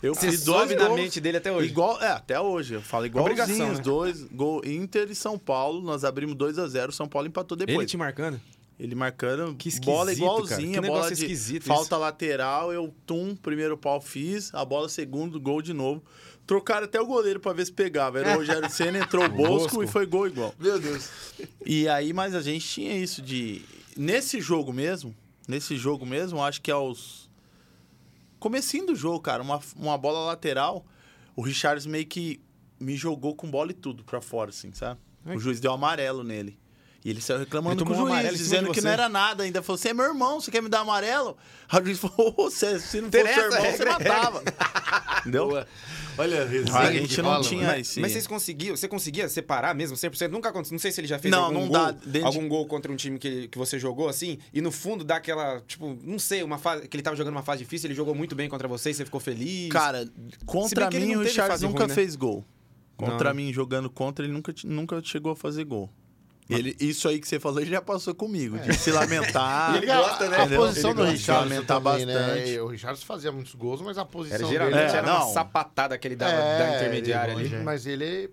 Speaker 5: eu
Speaker 3: Você
Speaker 5: fiz dois
Speaker 3: sobe na
Speaker 5: gols.
Speaker 3: mente dele até hoje.
Speaker 5: Igual, é, até hoje. Eu falo igualzinho
Speaker 3: Obrigação,
Speaker 5: os
Speaker 3: né?
Speaker 5: dois. Gol Inter e São Paulo. Nós abrimos 2 a 0 São Paulo empatou depois.
Speaker 3: Ele te marcando?
Speaker 5: Ele marcando
Speaker 3: Que
Speaker 5: bola
Speaker 3: cara.
Speaker 5: igualzinha,
Speaker 3: Que
Speaker 5: bola
Speaker 3: negócio
Speaker 5: de
Speaker 3: esquisito
Speaker 5: falta lateral, eu tum, primeiro pau fiz, a bola segundo, gol de novo. Trocaram até o goleiro pra ver se pegava. Era o Rogério Senna, entrou o Bosco,
Speaker 3: Bosco.
Speaker 5: e foi gol igual.
Speaker 1: Meu Deus.
Speaker 5: E aí, mas a gente tinha isso de nesse jogo mesmo, nesse jogo mesmo, acho que aos comecinho do jogo, cara, uma, uma bola lateral, o Richards meio que me jogou com bola e tudo pra fora assim, sabe? O juiz deu amarelo nele. E ele saiu reclamando
Speaker 3: Ele
Speaker 5: com o juiz,
Speaker 3: amarelo
Speaker 5: dizendo que não era nada. Ainda falou: Você é meu irmão, você quer me dar amarelo? Aí o juiz falou: "Ô, você, Se não fosse seu irmão,
Speaker 3: a
Speaker 5: você
Speaker 3: é
Speaker 5: matava. Entendeu?
Speaker 2: Olha,
Speaker 5: A gente não tinha
Speaker 2: mano.
Speaker 5: esse.
Speaker 3: Mas vocês conseguiam, você conseguia separar mesmo 100%? Nunca aconteceu. Não sei se ele já fez
Speaker 5: Não,
Speaker 3: algum
Speaker 5: não
Speaker 3: gol,
Speaker 5: dá. Dentro de-
Speaker 3: algum gol contra um time que, que você jogou assim, e no fundo dá aquela, tipo, não sei, uma fase que ele tava jogando uma fase difícil, ele jogou muito bem contra você, você ficou feliz.
Speaker 5: Cara, contra mim
Speaker 3: não
Speaker 5: o
Speaker 3: fase
Speaker 5: nunca
Speaker 3: ruim, né?
Speaker 5: fez gol.
Speaker 3: Não,
Speaker 5: Contra
Speaker 3: né?
Speaker 5: mim jogando contra, ele nunca, nunca chegou a fazer gol. Ele, isso aí que você falou, ele já passou comigo, de se lamentar.
Speaker 3: E ele gosta, né?
Speaker 1: A
Speaker 5: Entendeu?
Speaker 1: posição
Speaker 5: Ele
Speaker 1: do Richardson
Speaker 5: lamentar
Speaker 1: também,
Speaker 5: bastante.
Speaker 1: né? O Richardson fazia muitos gols, mas a posição
Speaker 3: Era,
Speaker 1: dele...
Speaker 3: geralmente
Speaker 5: É,
Speaker 3: era
Speaker 5: não.
Speaker 3: uma sapatada que ele dava
Speaker 1: É,
Speaker 3: da intermediária
Speaker 1: ele-
Speaker 3: ali.
Speaker 1: Mas ele...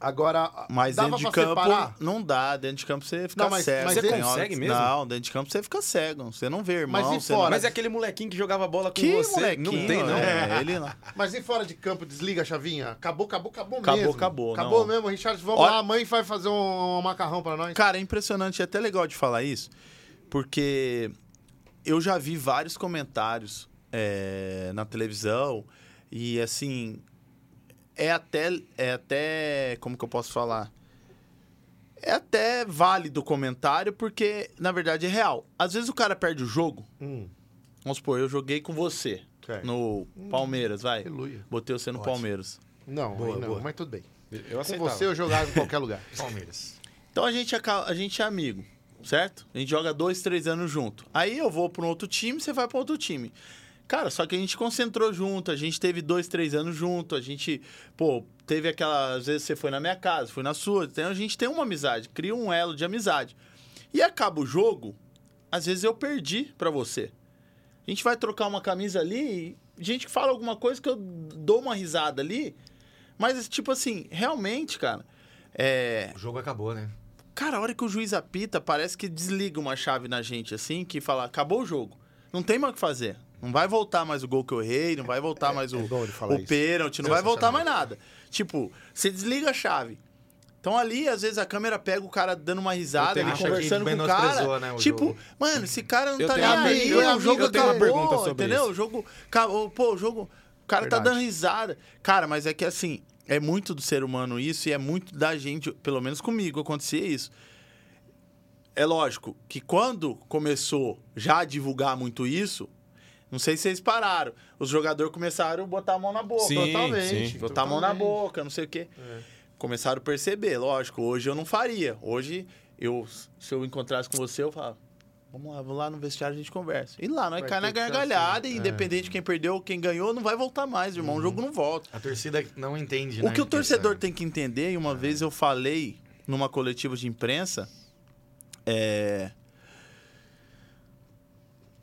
Speaker 1: Agora,
Speaker 5: Mas
Speaker 1: dava
Speaker 5: dentro de
Speaker 1: pra
Speaker 5: campo,
Speaker 1: separar?
Speaker 5: não dá. Dentro de campo você fica
Speaker 1: Não, mas-
Speaker 5: cego.
Speaker 1: mas
Speaker 3: Você
Speaker 5: tem
Speaker 3: consegue
Speaker 5: horas-
Speaker 3: mesmo?
Speaker 5: Não, dentro de campo você fica cego. Você não vê, irmão.
Speaker 1: Mas e
Speaker 5: você
Speaker 1: fora?
Speaker 3: Mas é aquele molequinho que jogava bola com
Speaker 5: Que
Speaker 3: você.
Speaker 5: molequinho,
Speaker 3: não tem, não.
Speaker 5: É, ele não.
Speaker 1: Mas e fora de campo, desliga a chavinha? Acabou, acabou, acabou,
Speaker 5: Acabou,
Speaker 1: mesmo.
Speaker 5: acabou,
Speaker 1: Acabou
Speaker 5: não.
Speaker 1: mesmo, Richardson. Vamos
Speaker 5: Olha-
Speaker 1: lá, a mãe vai fazer um, um macarrão pra nós.
Speaker 5: Cara, é impressionante, é até legal de falar isso, porque eu já vi vários comentários é, na televisão e assim é até é até como que eu posso falar é até válido o comentário porque na verdade é real. Às vezes o cara perde o jogo.
Speaker 1: Hum,
Speaker 5: Vamos supor, eu joguei com você no Palmeiras, vai.
Speaker 1: Aleluia.
Speaker 5: Botei você no
Speaker 1: Ótimo.
Speaker 5: Palmeiras.
Speaker 1: Não,
Speaker 2: Boa,
Speaker 1: não,
Speaker 2: boa.
Speaker 1: mas tudo bem.
Speaker 3: Eu
Speaker 1: Com
Speaker 3: aceitava.
Speaker 1: você eu jogava em qualquer lugar.
Speaker 2: Palmeiras.
Speaker 5: Então a gente, aca- a gente é amigo, certo? A gente joga dois, três anos junto. Aí eu vou para um outro time, você vai para outro time. Cara, só que a gente concentrou junto, a gente teve dois, três anos junto, a gente, pô, teve aquela. Às vezes você foi na minha casa, foi na sua. Então a gente tem uma amizade, cria um elo de amizade. E acaba o jogo, às vezes eu perdi para você. A gente vai trocar uma camisa ali, e gente que fala alguma coisa que eu dou uma risada ali. Mas, tipo assim, realmente, cara, é,
Speaker 2: O jogo acabou, né?
Speaker 5: Cara, a hora que o juiz apita, parece que desliga uma chave na gente, assim, que fala, acabou o jogo. Não tem mais o que fazer. Não vai voltar mais o gol que eu errei, não vai voltar mais o,
Speaker 1: é
Speaker 5: o pênalti, não vai voltar mais nada. Tipo, você desliga a chave. Então ali, às vezes, a câmera pega o cara dando uma risada,
Speaker 3: Eu
Speaker 5: ele
Speaker 3: tenho-
Speaker 5: conversando com o cara.
Speaker 2: né, o
Speaker 5: tipo,
Speaker 2: jogo.
Speaker 5: mano, esse cara não
Speaker 3: Eu
Speaker 5: tá nem
Speaker 3: tenho
Speaker 5: aí,
Speaker 1: amigo,
Speaker 5: o
Speaker 1: eu
Speaker 5: jogo
Speaker 3: tenho uma
Speaker 5: acabou,
Speaker 3: pergunta sobre
Speaker 5: entendeu?
Speaker 3: isso.
Speaker 5: O jogo, acabou, pô, o jogo, o cara tá
Speaker 1: Verdade.
Speaker 5: dando risada. Cara, mas é que assim, é muito do ser humano isso e é muito da gente, pelo menos comigo, acontecia isso. É lógico que quando começou já a divulgar muito isso, não sei se vocês pararam, os jogadores começaram a botar a mão na boca.
Speaker 3: Sim,
Speaker 1: Totalmente.
Speaker 3: sim.
Speaker 5: Botar a mão na
Speaker 1: totalmente.
Speaker 5: boca, não sei o quê. Começaram a perceber, lógico. Hoje eu não faria. Hoje, eu, se eu encontrasse com você, eu falava, vamos lá, vamos lá no vestiário a gente conversa. E lá, nós
Speaker 1: Vai
Speaker 5: cai na gargalhada,
Speaker 1: assim,
Speaker 5: e
Speaker 1: é.
Speaker 5: independente de quem perdeu ou quem ganhou, não vai voltar mais, irmão. O jogo não volta.
Speaker 2: A torcida não entende,
Speaker 5: O
Speaker 2: né?
Speaker 5: que o torcedor tem que entender, e uma vez eu falei numa coletiva de imprensa, é.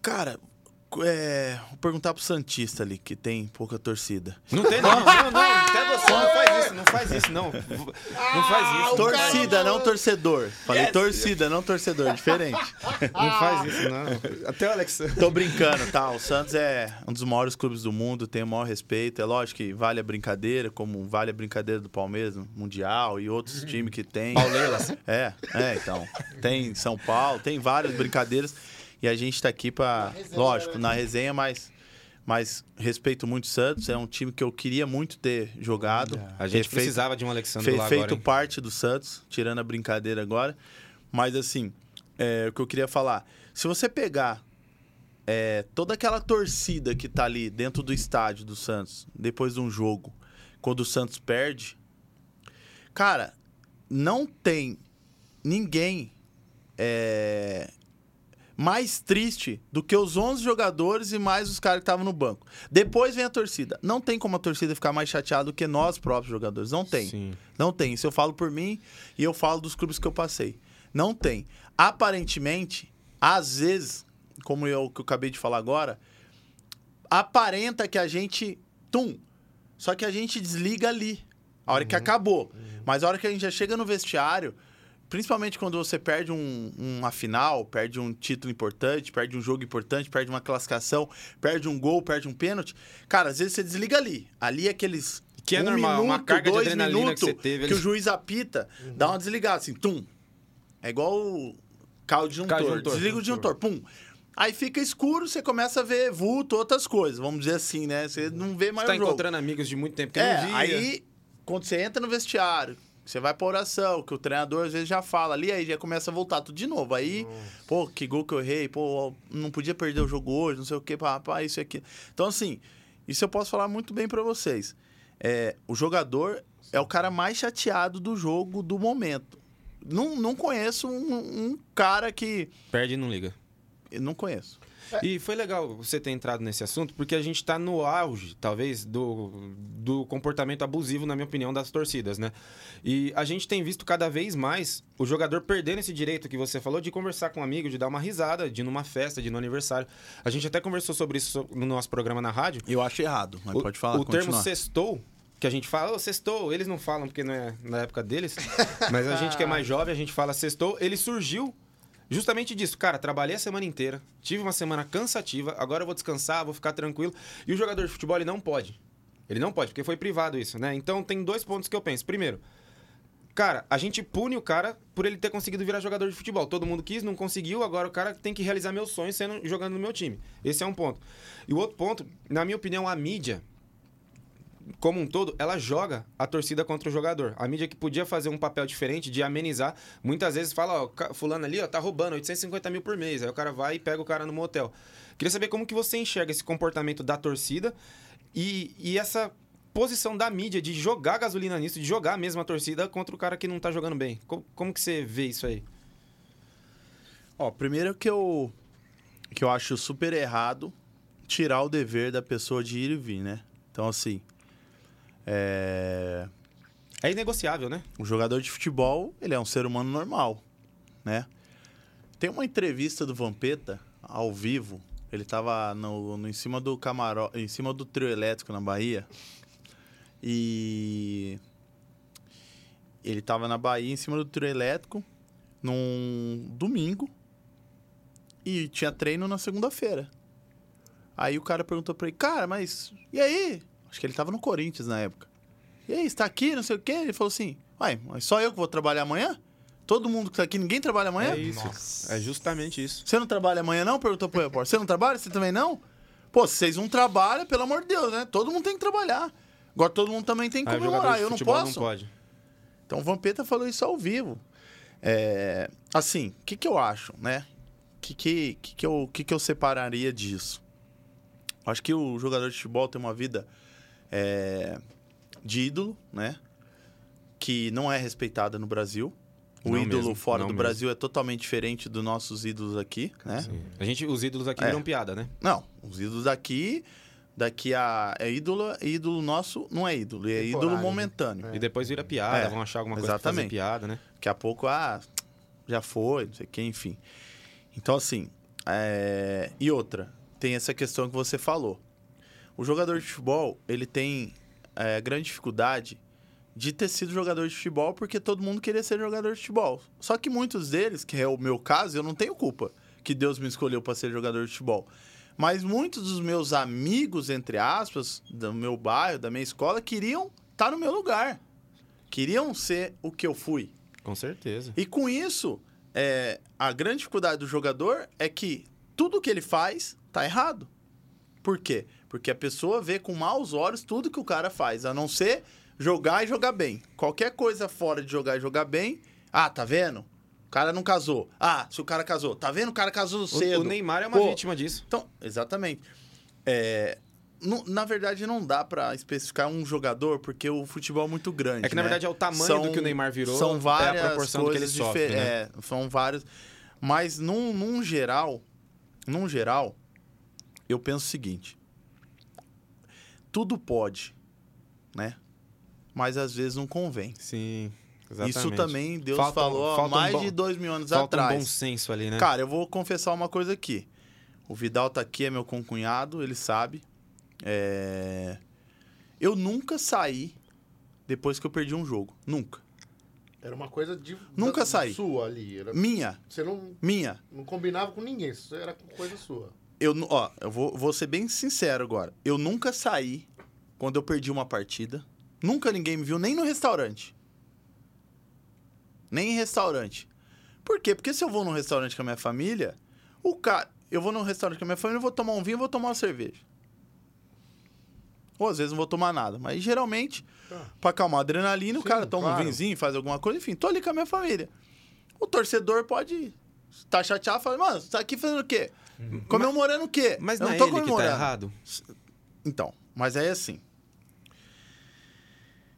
Speaker 5: Cara, é... vou perguntar pro Santista ali, que tem pouca torcida.
Speaker 3: Não tem, não. Não, não. Até você não faz isso. Não faz isso, não. Não faz isso.
Speaker 5: Torcida, não torcedor. Falei torcida, não torcedor, diferente.
Speaker 3: Não faz isso, não. Até o Alex.
Speaker 5: Tô brincando, tá? O Santos é um dos maiores clubes do mundo, tem o maior respeito. É lógico que vale a brincadeira, como vale a brincadeira do Palmeiras, Mundial e outros times que tem.
Speaker 3: Pauleiras.
Speaker 5: É, é, então. Tem São Paulo, tem várias brincadeiras. E a gente tá aqui pra. Lógico, na resenha, mas. Mas respeito muito o Santos. É um time que eu queria muito ter jogado.
Speaker 3: A gente
Speaker 5: feito-
Speaker 3: precisava de um Alexandre
Speaker 5: fez
Speaker 3: lá
Speaker 5: feito
Speaker 3: agora,
Speaker 5: parte do Santos, tirando a brincadeira agora. Mas assim, é, o que eu queria falar. Se você pegar é, toda aquela torcida que tá ali dentro do estádio do Santos, depois de um jogo, quando o Santos perde, cara, não tem ninguém é, mais triste do que os 11 jogadores e mais os caras que estavam no banco. Depois vem a torcida. Não tem como a torcida ficar mais chateada do que nós próprios jogadores. Não tem.
Speaker 3: Sim.
Speaker 5: Não tem. Isso eu falo por mim e eu falo dos clubes que eu passei. Não tem. Aparentemente, às vezes, como eu que eu acabei de falar agora, aparenta que a gente tum, só que a gente desliga ali. A hora que acabou. Mas a hora que a gente já chega no vestiário, principalmente quando você perde um, uma final, perde um título importante, perde um jogo importante, perde uma classificação, perde um gol, perde um pênalti, cara, às vezes você desliga ali. Ali é aqueles
Speaker 3: Que é
Speaker 5: um
Speaker 3: normal, uma
Speaker 5: minuto,
Speaker 3: carga de
Speaker 5: dois
Speaker 3: adrenalina que
Speaker 5: minutos
Speaker 3: você teve,
Speaker 5: que o
Speaker 3: eles-
Speaker 5: juiz apita, dá uma desligada assim, tum. É igual o carro disjuntor.
Speaker 3: Carro disjuntor.
Speaker 5: Desliga o disjuntor, pum. Aí fica escuro, você começa a ver vulto, outras coisas, vamos dizer assim, né? Você não vê mais
Speaker 3: Você tá
Speaker 5: o jogo.
Speaker 3: encontrando amigos de muito tempo que
Speaker 5: É,
Speaker 3: não via.
Speaker 5: aí quando você entra no vestiário, você vai pra oração, que o treinador às vezes já fala ali, aí já começa a voltar tudo de novo. Aí, pô, que gol que eu errei, pô, não podia perder o jogo hoje, não sei o que, pá, pá, isso e aqui. Então, assim, isso eu posso falar muito bem pra vocês. É, o jogador é o cara mais chateado do jogo do momento. Não, não conheço um, um cara que.
Speaker 3: Perde e não liga.
Speaker 5: eu Não conheço.
Speaker 3: E foi legal você ter entrado nesse assunto, porque a gente tá no auge, talvez, do, do comportamento abusivo, na minha opinião, das torcidas, né? E a gente tem visto cada vez mais o jogador perdendo esse direito que você falou de conversar com um amigo, de dar uma risada, de ir numa festa, de ir no aniversário. A gente até conversou sobre isso no nosso programa na rádio.
Speaker 5: Eu acho errado, mas
Speaker 3: O-
Speaker 5: pode falar.
Speaker 3: O termo
Speaker 5: continuar.
Speaker 3: sextou, que a gente fala, ô, sextou, eles não falam porque não é na época deles, mas a gente que é mais jovem, a gente fala sextou, ele surgiu justamente disso. Cara, trabalhei a semana inteira, tive uma semana cansativa, agora eu vou descansar, vou ficar tranquilo. E o jogador de futebol, ele não pode. Ele não pode, porque foi privado isso, né? Então tem dois pontos que eu penso. Primeiro, Cara, a gente pune o cara por ele ter conseguido virar jogador de futebol. Todo mundo quis, não conseguiu, agora o cara tem que realizar meus sonhos sendo jogando no meu time. Esse é um ponto. E o outro ponto, na minha opinião, a mídia, como um todo, ela joga a torcida contra o jogador. A mídia que podia fazer um papel diferente de amenizar, muitas vezes fala, ó, fulano ali, ó, tá roubando 850 mil por mês. Aí o cara vai e pega o cara no motel. Queria saber como que você enxerga esse comportamento da torcida e, e essa posição da mídia de jogar gasolina nisso, de jogar a mesma torcida contra o cara que não tá jogando bem. Como, como que você vê isso aí?
Speaker 5: Ó, primeiro que eu que eu acho super errado tirar o dever da pessoa de ir e vir, né? Então assim, é...
Speaker 3: É inegociável, né?
Speaker 5: o jogador de futebol, ele é um ser humano normal, né? Tem uma entrevista do Vampeta ao vivo, ele tava no, no- em cima do camarão, em cima do trio elétrico na Bahia. E ele tava na Bahia em cima do trio elétrico num domingo e tinha treino na segunda-feira. Aí o cara perguntou pra ele, cara, mas e aí? Acho que ele tava no Corinthians na época. E aí, está aqui, não sei o quê? Ele falou assim, uai, mas só eu que vou trabalhar amanhã? Todo mundo que tá aqui, ninguém trabalha amanhã?
Speaker 3: É isso. É justamente isso.
Speaker 5: Você não trabalha amanhã não? Perguntou pro repórter. Você não trabalha? Você também não? Pô, vocês não trabalham, pelo amor de Deus, né? Todo mundo tem que trabalhar. Agora todo mundo também tem que
Speaker 3: jogador
Speaker 5: comemorar. Eu não posso.
Speaker 3: Não pode.
Speaker 5: Então o Vampeta falou isso ao vivo. É, assim, o que, que eu acho, né? O que, que, que, que, eu, que, que eu separaria disso? Acho que o jogador de futebol tem uma vida é, de ídolo, né? Que não é respeitada no Brasil. O
Speaker 3: Não
Speaker 5: ídolo
Speaker 3: mesmo,
Speaker 5: fora do
Speaker 3: mesmo.
Speaker 5: Brasil é totalmente diferente dos nossos ídolos aqui, né?
Speaker 3: A gente, os ídolos aqui
Speaker 5: É.
Speaker 3: viram piada, né?
Speaker 5: Não, os ídolos daqui, daqui a. É ídolo, ídolo nosso não é ídolo, é ídolo
Speaker 1: Temporário, né?
Speaker 5: momentâneo.
Speaker 3: E depois vira piada,
Speaker 5: É,
Speaker 3: vão achar alguma coisa pra fazer
Speaker 5: exatamente.
Speaker 3: piada, né?
Speaker 5: Daqui a pouco, ah, já foi, não sei o que, enfim. Então, assim, é... e outra, tem essa questão que você falou. O jogador de futebol, ele tem é, grande dificuldade de ter sido jogador de futebol porque todo mundo queria ser jogador de futebol. Só que muitos deles, que é o meu caso, eu não tenho culpa que Deus me escolheu para ser jogador de futebol. Mas muitos dos meus amigos, entre aspas, do meu bairro, da minha escola, queriam estar no meu lugar. Queriam ser o que eu fui.
Speaker 3: Com certeza.
Speaker 5: E com isso, é, a grande dificuldade do jogador é que tudo que ele faz tá errado. Por quê? Porque a pessoa vê com maus olhos tudo que o cara faz, a não ser jogar e jogar bem. Qualquer coisa fora de jogar e jogar bem, ah, tá vendo? O cara não casou. Ah, se o cara casou, tá vendo? O cara casou cedo.
Speaker 3: o Neymar é uma
Speaker 5: Pô,
Speaker 3: vítima disso.
Speaker 5: Então, exatamente. É, na verdade, não dá pra especificar um jogador, porque o futebol é muito grande.
Speaker 3: É que, na
Speaker 5: né?
Speaker 3: verdade, é o tamanho do que o Neymar virou,
Speaker 5: São
Speaker 3: é a
Speaker 5: várias
Speaker 3: proporção do que ele
Speaker 5: coisas
Speaker 3: sofre, né?
Speaker 5: é, são vários. Mas, num, num geral, num geral, eu penso o seguinte. Tudo pode, né? Mas, às vezes, não convém.
Speaker 3: Sim, exatamente.
Speaker 5: Isso também Deus
Speaker 3: Falta um-
Speaker 5: falou há
Speaker 3: falta um
Speaker 5: mais
Speaker 3: bom-
Speaker 5: de dois mil anos
Speaker 3: Falta um
Speaker 5: atrás.
Speaker 3: bom senso ali, né?
Speaker 5: Cara, eu vou confessar uma coisa aqui. O Vidal tá aqui, é meu concunhado, ele sabe. É, Eu nunca saí depois que eu perdi um jogo. Nunca.
Speaker 1: Era uma coisa de.
Speaker 5: Nunca
Speaker 1: da-
Speaker 5: saí.
Speaker 1: Sua ali. Era-
Speaker 5: Minha,
Speaker 1: Você não,
Speaker 5: minha.
Speaker 1: não combinava com ninguém. Isso era coisa sua.
Speaker 5: Eu, ó, eu vou, vou ser bem sincero agora. Eu nunca saí quando eu perdi uma partida. Nunca ninguém me viu, nem no restaurante. Nem em restaurante. Por quê? Porque se eu vou num restaurante com a minha família, o cara. Eu vou num restaurante com a minha família, eu vou tomar um vinho, eu vou tomar uma cerveja. Ou às vezes não vou tomar nada. Mas geralmente,
Speaker 1: Tá.
Speaker 5: pra acalmar a adrenalina, o
Speaker 1: Sim,
Speaker 5: cara toma
Speaker 1: claro.
Speaker 5: um vinhozinho, faz alguma coisa, enfim, tô ali com a minha família. O torcedor pode estar chateado e falar, mano, você tá aqui fazendo o quê? Comemorando o quê?
Speaker 3: Mas
Speaker 5: Eu
Speaker 3: não é
Speaker 5: tô
Speaker 3: ele que tá
Speaker 5: comemorando.
Speaker 3: errado.
Speaker 5: Então, mas aí assim.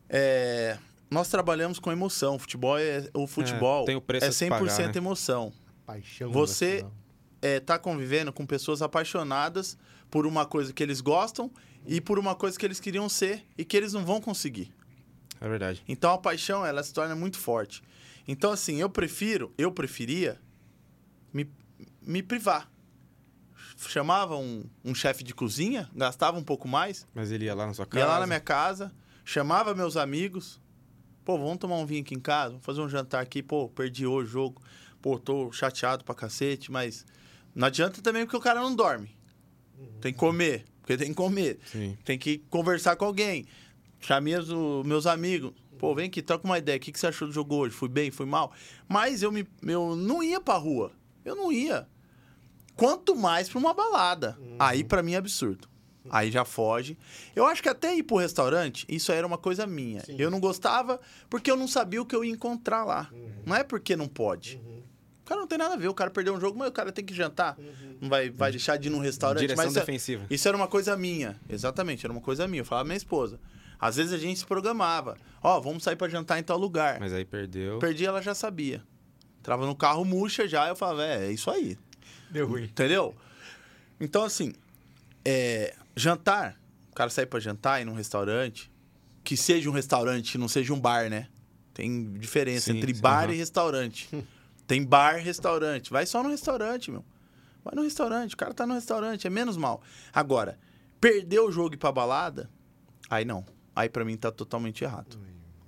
Speaker 5: é, nós trabalhamos com emoção. O futebol é, o futebol
Speaker 3: tem o preço
Speaker 5: é
Speaker 3: a se
Speaker 5: 100%
Speaker 3: pagar, né?
Speaker 5: emoção.
Speaker 1: Paixão.
Speaker 5: Você-
Speaker 1: nacional.
Speaker 5: é, tá convivendo com pessoas apaixonadas por uma coisa que eles gostam e por uma coisa que eles queriam ser e que eles não vão conseguir.
Speaker 3: É verdade.
Speaker 5: Então a paixão, ela se torna muito forte. Então, assim, eu prefiro, eu preferia me, me privar. Chamava um, um chefe de cozinha, gastava um pouco mais,
Speaker 3: Mas ele ia lá na sua casa.
Speaker 5: ia lá na minha casa, chamava meus amigos. Pô, vamos tomar um vinho aqui em casa, vamos fazer um jantar aqui. Pô, perdi hoje o jogo. Pô, tô chateado pra cacete, mas não adianta também porque o cara não dorme. Tem que comer, porque tem que comer.
Speaker 3: Sim.
Speaker 5: Tem que conversar com alguém. Chamei os os meus amigos. Pô, vem aqui, troca uma ideia. O que, que você achou do jogo hoje? Fui bem, fui mal? Mas eu, me, eu não ia pra rua. Eu não ia. Quanto mais pra uma balada. Aí pra mim é absurdo. Aí já foge. Eu acho que até ir pro restaurante, isso aí era uma coisa minha. Eu não gostava porque eu não sabia o que eu ia encontrar lá. Não é porque não pode. O cara não tem nada a ver. O cara perdeu um jogo, mas o cara tem que jantar. Não vai, vai deixar de ir num restaurante.
Speaker 3: Direção
Speaker 5: mas é-
Speaker 3: defensiva.
Speaker 5: isso era uma coisa minha. Exatamente, era uma coisa minha. Eu falava pra minha esposa. Às vezes a gente se programava. Ó, vamos sair pra jantar em tal lugar.
Speaker 3: Mas aí perdeu.
Speaker 5: Perdi, ela já sabia. Entrava no carro, murcha já, eu falava, é, é isso aí.
Speaker 2: Deu ruim.
Speaker 5: Entendeu? Então, assim, é, jantar, o cara sair pra jantar em um restaurante, que seja um restaurante, que não seja um bar, né? Tem diferença
Speaker 3: Sim,
Speaker 5: entre
Speaker 3: sim,
Speaker 5: bar
Speaker 3: aham.
Speaker 5: e restaurante. Tem bar e restaurante. Vai só no restaurante, meu. Vai no restaurante, o cara tá no restaurante, é menos mal. Agora, perder o jogo e ir pra balada, aí não. Aí pra mim tá totalmente errado.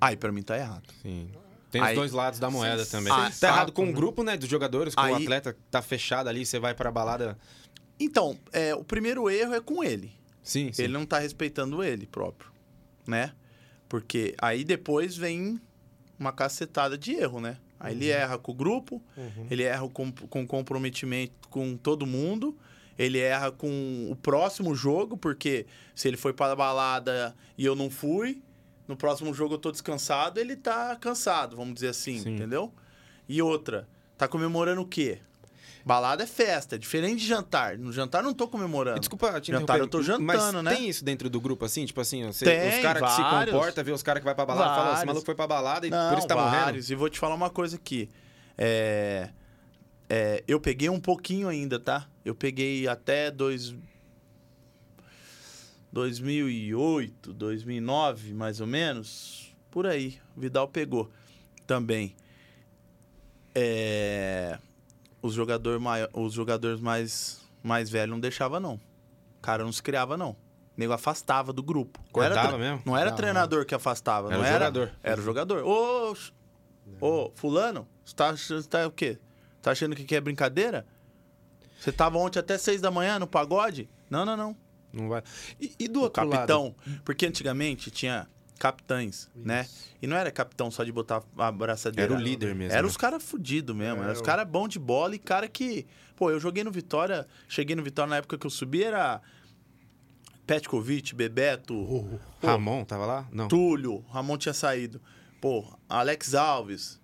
Speaker 5: Aí pra mim tá errado.
Speaker 3: Sim. Tem
Speaker 5: Aí-
Speaker 3: os dois lados da moeda também.
Speaker 5: Ah,
Speaker 3: tá errado com o grupo, né, dos jogadores, com o
Speaker 5: Aí-
Speaker 3: atleta que tá fechado ali, você vai pra balada.
Speaker 5: Então, é, o primeiro erro é com ele.
Speaker 3: Sim, sim.
Speaker 5: Ele não tá respeitando ele próprio, né? Porque aí depois vem uma cacetada de erro, né? Aí ele erra com o grupo, ele erra com, com comprometimento com todo mundo, ele erra com o próximo jogo, porque se ele foi para a balada e eu não fui, no próximo jogo eu tô descansado, ele tá cansado, vamos dizer assim,
Speaker 3: Sim.
Speaker 5: entendeu? E outra, tá comemorando o quê? Balada é festa, é diferente de jantar. No jantar não tô comemorando.
Speaker 3: E Desculpa te
Speaker 5: Jantar eu tô jantando,
Speaker 3: mas
Speaker 5: né?
Speaker 3: tem isso dentro do grupo, assim? Tipo assim, você,
Speaker 5: Tem,
Speaker 3: os caras que se
Speaker 5: vários.
Speaker 3: comportam, vê os caras que vai pra balada, fala, esse
Speaker 5: Vários.
Speaker 3: maluco foi pra balada e
Speaker 5: Não,
Speaker 3: por isso tá morrendo.
Speaker 5: vários. E vou te falar uma coisa aqui. É, é, eu peguei um pouquinho ainda, tá? Eu peguei até dois, 2008, 2009, mais ou menos. Por aí. O Vidal pegou também. É, os, jogador mai- os jogadores mais, mais velhos não deixavam, não. O cara não se criava, não. O nego afastava do grupo. Não era,
Speaker 3: Cortava
Speaker 5: tre-
Speaker 3: mesmo?
Speaker 5: não era
Speaker 1: Não,
Speaker 5: treinador que afastava.
Speaker 3: Era
Speaker 5: não
Speaker 3: o
Speaker 5: era,
Speaker 3: jogador.
Speaker 5: Era o jogador. Ô, ô fulano, você tá, você tá o quê? Tá achando que aqui é brincadeira? Você tava ontem até seis da manhã no pagode? Não, não, não.
Speaker 3: Não vai. E, e do
Speaker 5: O
Speaker 3: outro lado?
Speaker 5: capitão. Porque antigamente tinha capitães, né? E não era capitão só de botar a braçadeira.
Speaker 3: Era o líder mesmo,
Speaker 5: Era
Speaker 3: né?
Speaker 5: os caras fudidos mesmo.
Speaker 1: É,
Speaker 5: era os
Speaker 1: o-
Speaker 5: caras bons de bola e cara que... Pô, eu joguei no Vitória... Cheguei no Vitória na época que eu subi, era... Petkovic, Bebeto, Pô,
Speaker 3: Ramon tava lá? Não.
Speaker 5: Túlio, Ramon tinha saído. Pô, Alex Alves,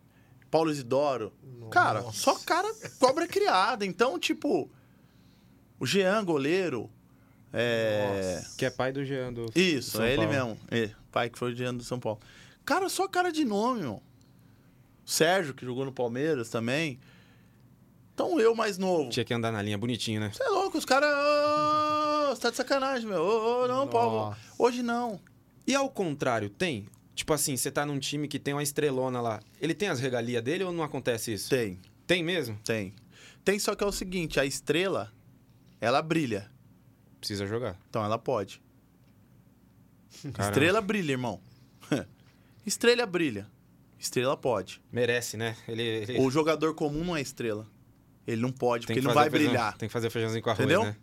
Speaker 5: Paulo Isidoro. Cara, só cara cobra criada. Então, tipo, o Jean, goleiro. É.
Speaker 3: Que é pai do Jean do
Speaker 5: Isso,
Speaker 3: São
Speaker 5: é ele
Speaker 3: Paulo.
Speaker 5: mesmo. É, pai que foi o Jean do São Paulo. Cara, só cara de nome, meu. Sérgio, que jogou no Palmeiras também. Então eu mais novo.
Speaker 3: Tinha que andar na linha bonitinho, né?
Speaker 5: Você é louco, os caras. Você tá de sacanagem, meu. Ô, ô, não, Paulo. Hoje não.
Speaker 3: E ao contrário, tem? Tipo assim, você tá num time que tem uma estrelona lá. Ele tem as regalias dele ou não acontece isso?
Speaker 5: Tem.
Speaker 3: Tem mesmo?
Speaker 5: Tem. Tem só que é o seguinte, a estrela, ela brilha.
Speaker 3: Precisa jogar.
Speaker 5: Então ela pode.
Speaker 3: Caramba.
Speaker 5: Estrela brilha, irmão. estrela brilha. Estrela pode.
Speaker 3: Merece, né? Ele, ele
Speaker 5: O jogador comum não é estrela. Ele não pode,
Speaker 3: tem
Speaker 5: porque
Speaker 3: que
Speaker 5: ele não vai
Speaker 3: feijão-
Speaker 5: brilhar.
Speaker 3: Tem que fazer feijãozinho com arroz,
Speaker 5: Entendeu?
Speaker 3: né?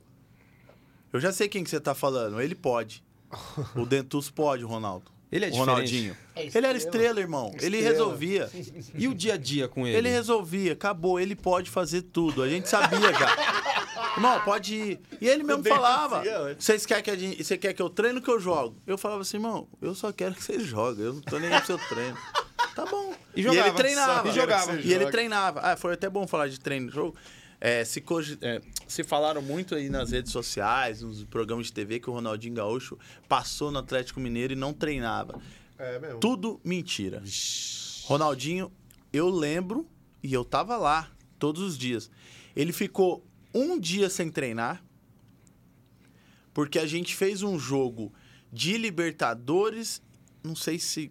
Speaker 5: Eu já sei quem que você tá falando. Ele pode. o Dentus pode, o Ronaldo.
Speaker 3: Ele é
Speaker 5: o. Ronaldinho.
Speaker 6: É
Speaker 5: Ele era estrela, irmão. Ele
Speaker 1: Estrela.
Speaker 5: resolvia.
Speaker 3: E o dia a dia com ele?
Speaker 5: Ele resolvia, acabou, ele pode fazer tudo. A gente sabia já. Irmão, pode ir. E ele mesmo falava. Vocês querem que a gente. Você quer que eu treino ou que eu jogo? Eu falava assim, irmão, eu só quero que você jogue. Eu não tô nem aí pro seu treino. Tá bom.
Speaker 3: E jogava,
Speaker 5: ele treinava.
Speaker 3: e jogava.
Speaker 5: E ele treinava. Ah, foi até bom falar de treino e jogo. É, se, é, se falaram muito aí nas redes sociais, nos programas de TV, que o Ronaldinho Gaúcho passou no Atlético Mineiro e não treinava.
Speaker 1: É mesmo.
Speaker 5: Tudo mentira. Ronaldinho, eu lembro, e eu tava lá todos os dias. Ele ficou um dia sem treinar, porque a gente fez um jogo de Libertadores, não sei se,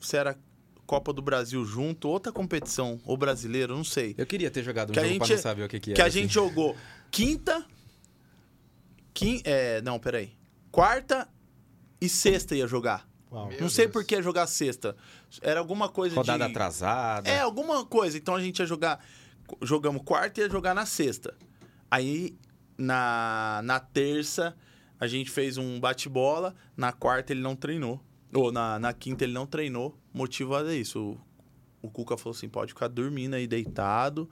Speaker 5: se era Copa do Brasil junto, outra competição, ou brasileiro, não sei.
Speaker 3: Eu queria ter jogado um
Speaker 5: Que a
Speaker 3: jogo pra
Speaker 5: gente-
Speaker 3: não saber o que, que
Speaker 5: Que
Speaker 3: era.
Speaker 5: a gente jogou quinta, quin, é, não, peraí, quarta e sexta ia jogar.
Speaker 1: Uau.
Speaker 5: não sei por que ia jogar sexta. Era alguma coisa
Speaker 3: Rodada
Speaker 5: de...
Speaker 3: atrasada.
Speaker 5: É, alguma coisa. Então a gente ia jogar. Jogamos quarta e ia jogar na sexta. Aí, na, na terça, a gente fez um bate-bola. Na quarta, ele não treinou. Ou na, na quinta, ele não treinou. Motivo era isso. O, o Cuca falou assim: pode ficar dormindo aí deitado.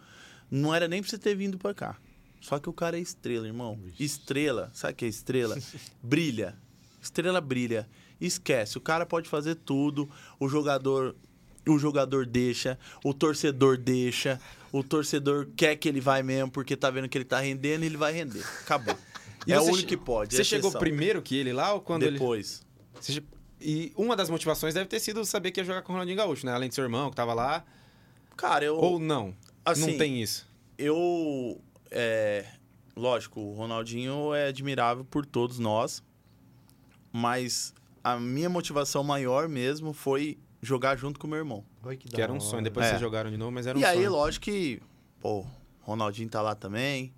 Speaker 5: Não era nem pra você ter vindo pra cá. Só que o cara é estrela, irmão. Estrela, sabe o que é estrela? brilha. Estrela brilha. Esquece, o cara pode fazer tudo. O jogador, o jogador deixa, o torcedor deixa. O torcedor quer que ele vai mesmo porque tá vendo que ele tá rendendo e ele vai render. Acabou.
Speaker 3: E
Speaker 5: é o único que pode.
Speaker 3: Você
Speaker 5: é
Speaker 3: chegou primeiro que ele lá ou quando ele.
Speaker 5: Depois.
Speaker 3: Você che- E uma das motivações deve ter sido saber que ia jogar com o Ronaldinho Gaúcho, né? Além de seu irmão que tava lá.
Speaker 5: Cara, eu.
Speaker 3: Ou não?
Speaker 5: assim,
Speaker 3: não tem isso.
Speaker 5: eu. É, lógico, o Ronaldinho é admirável por todos nós, mas a minha motivação maior mesmo foi jogar junto com o meu irmão.
Speaker 1: Que
Speaker 3: Que era um sonho. Depois
Speaker 5: É.
Speaker 3: vocês jogaram de novo, mas era um
Speaker 5: e aí,
Speaker 3: sonho.
Speaker 5: lógico que, pô, Ronaldinho tá lá também.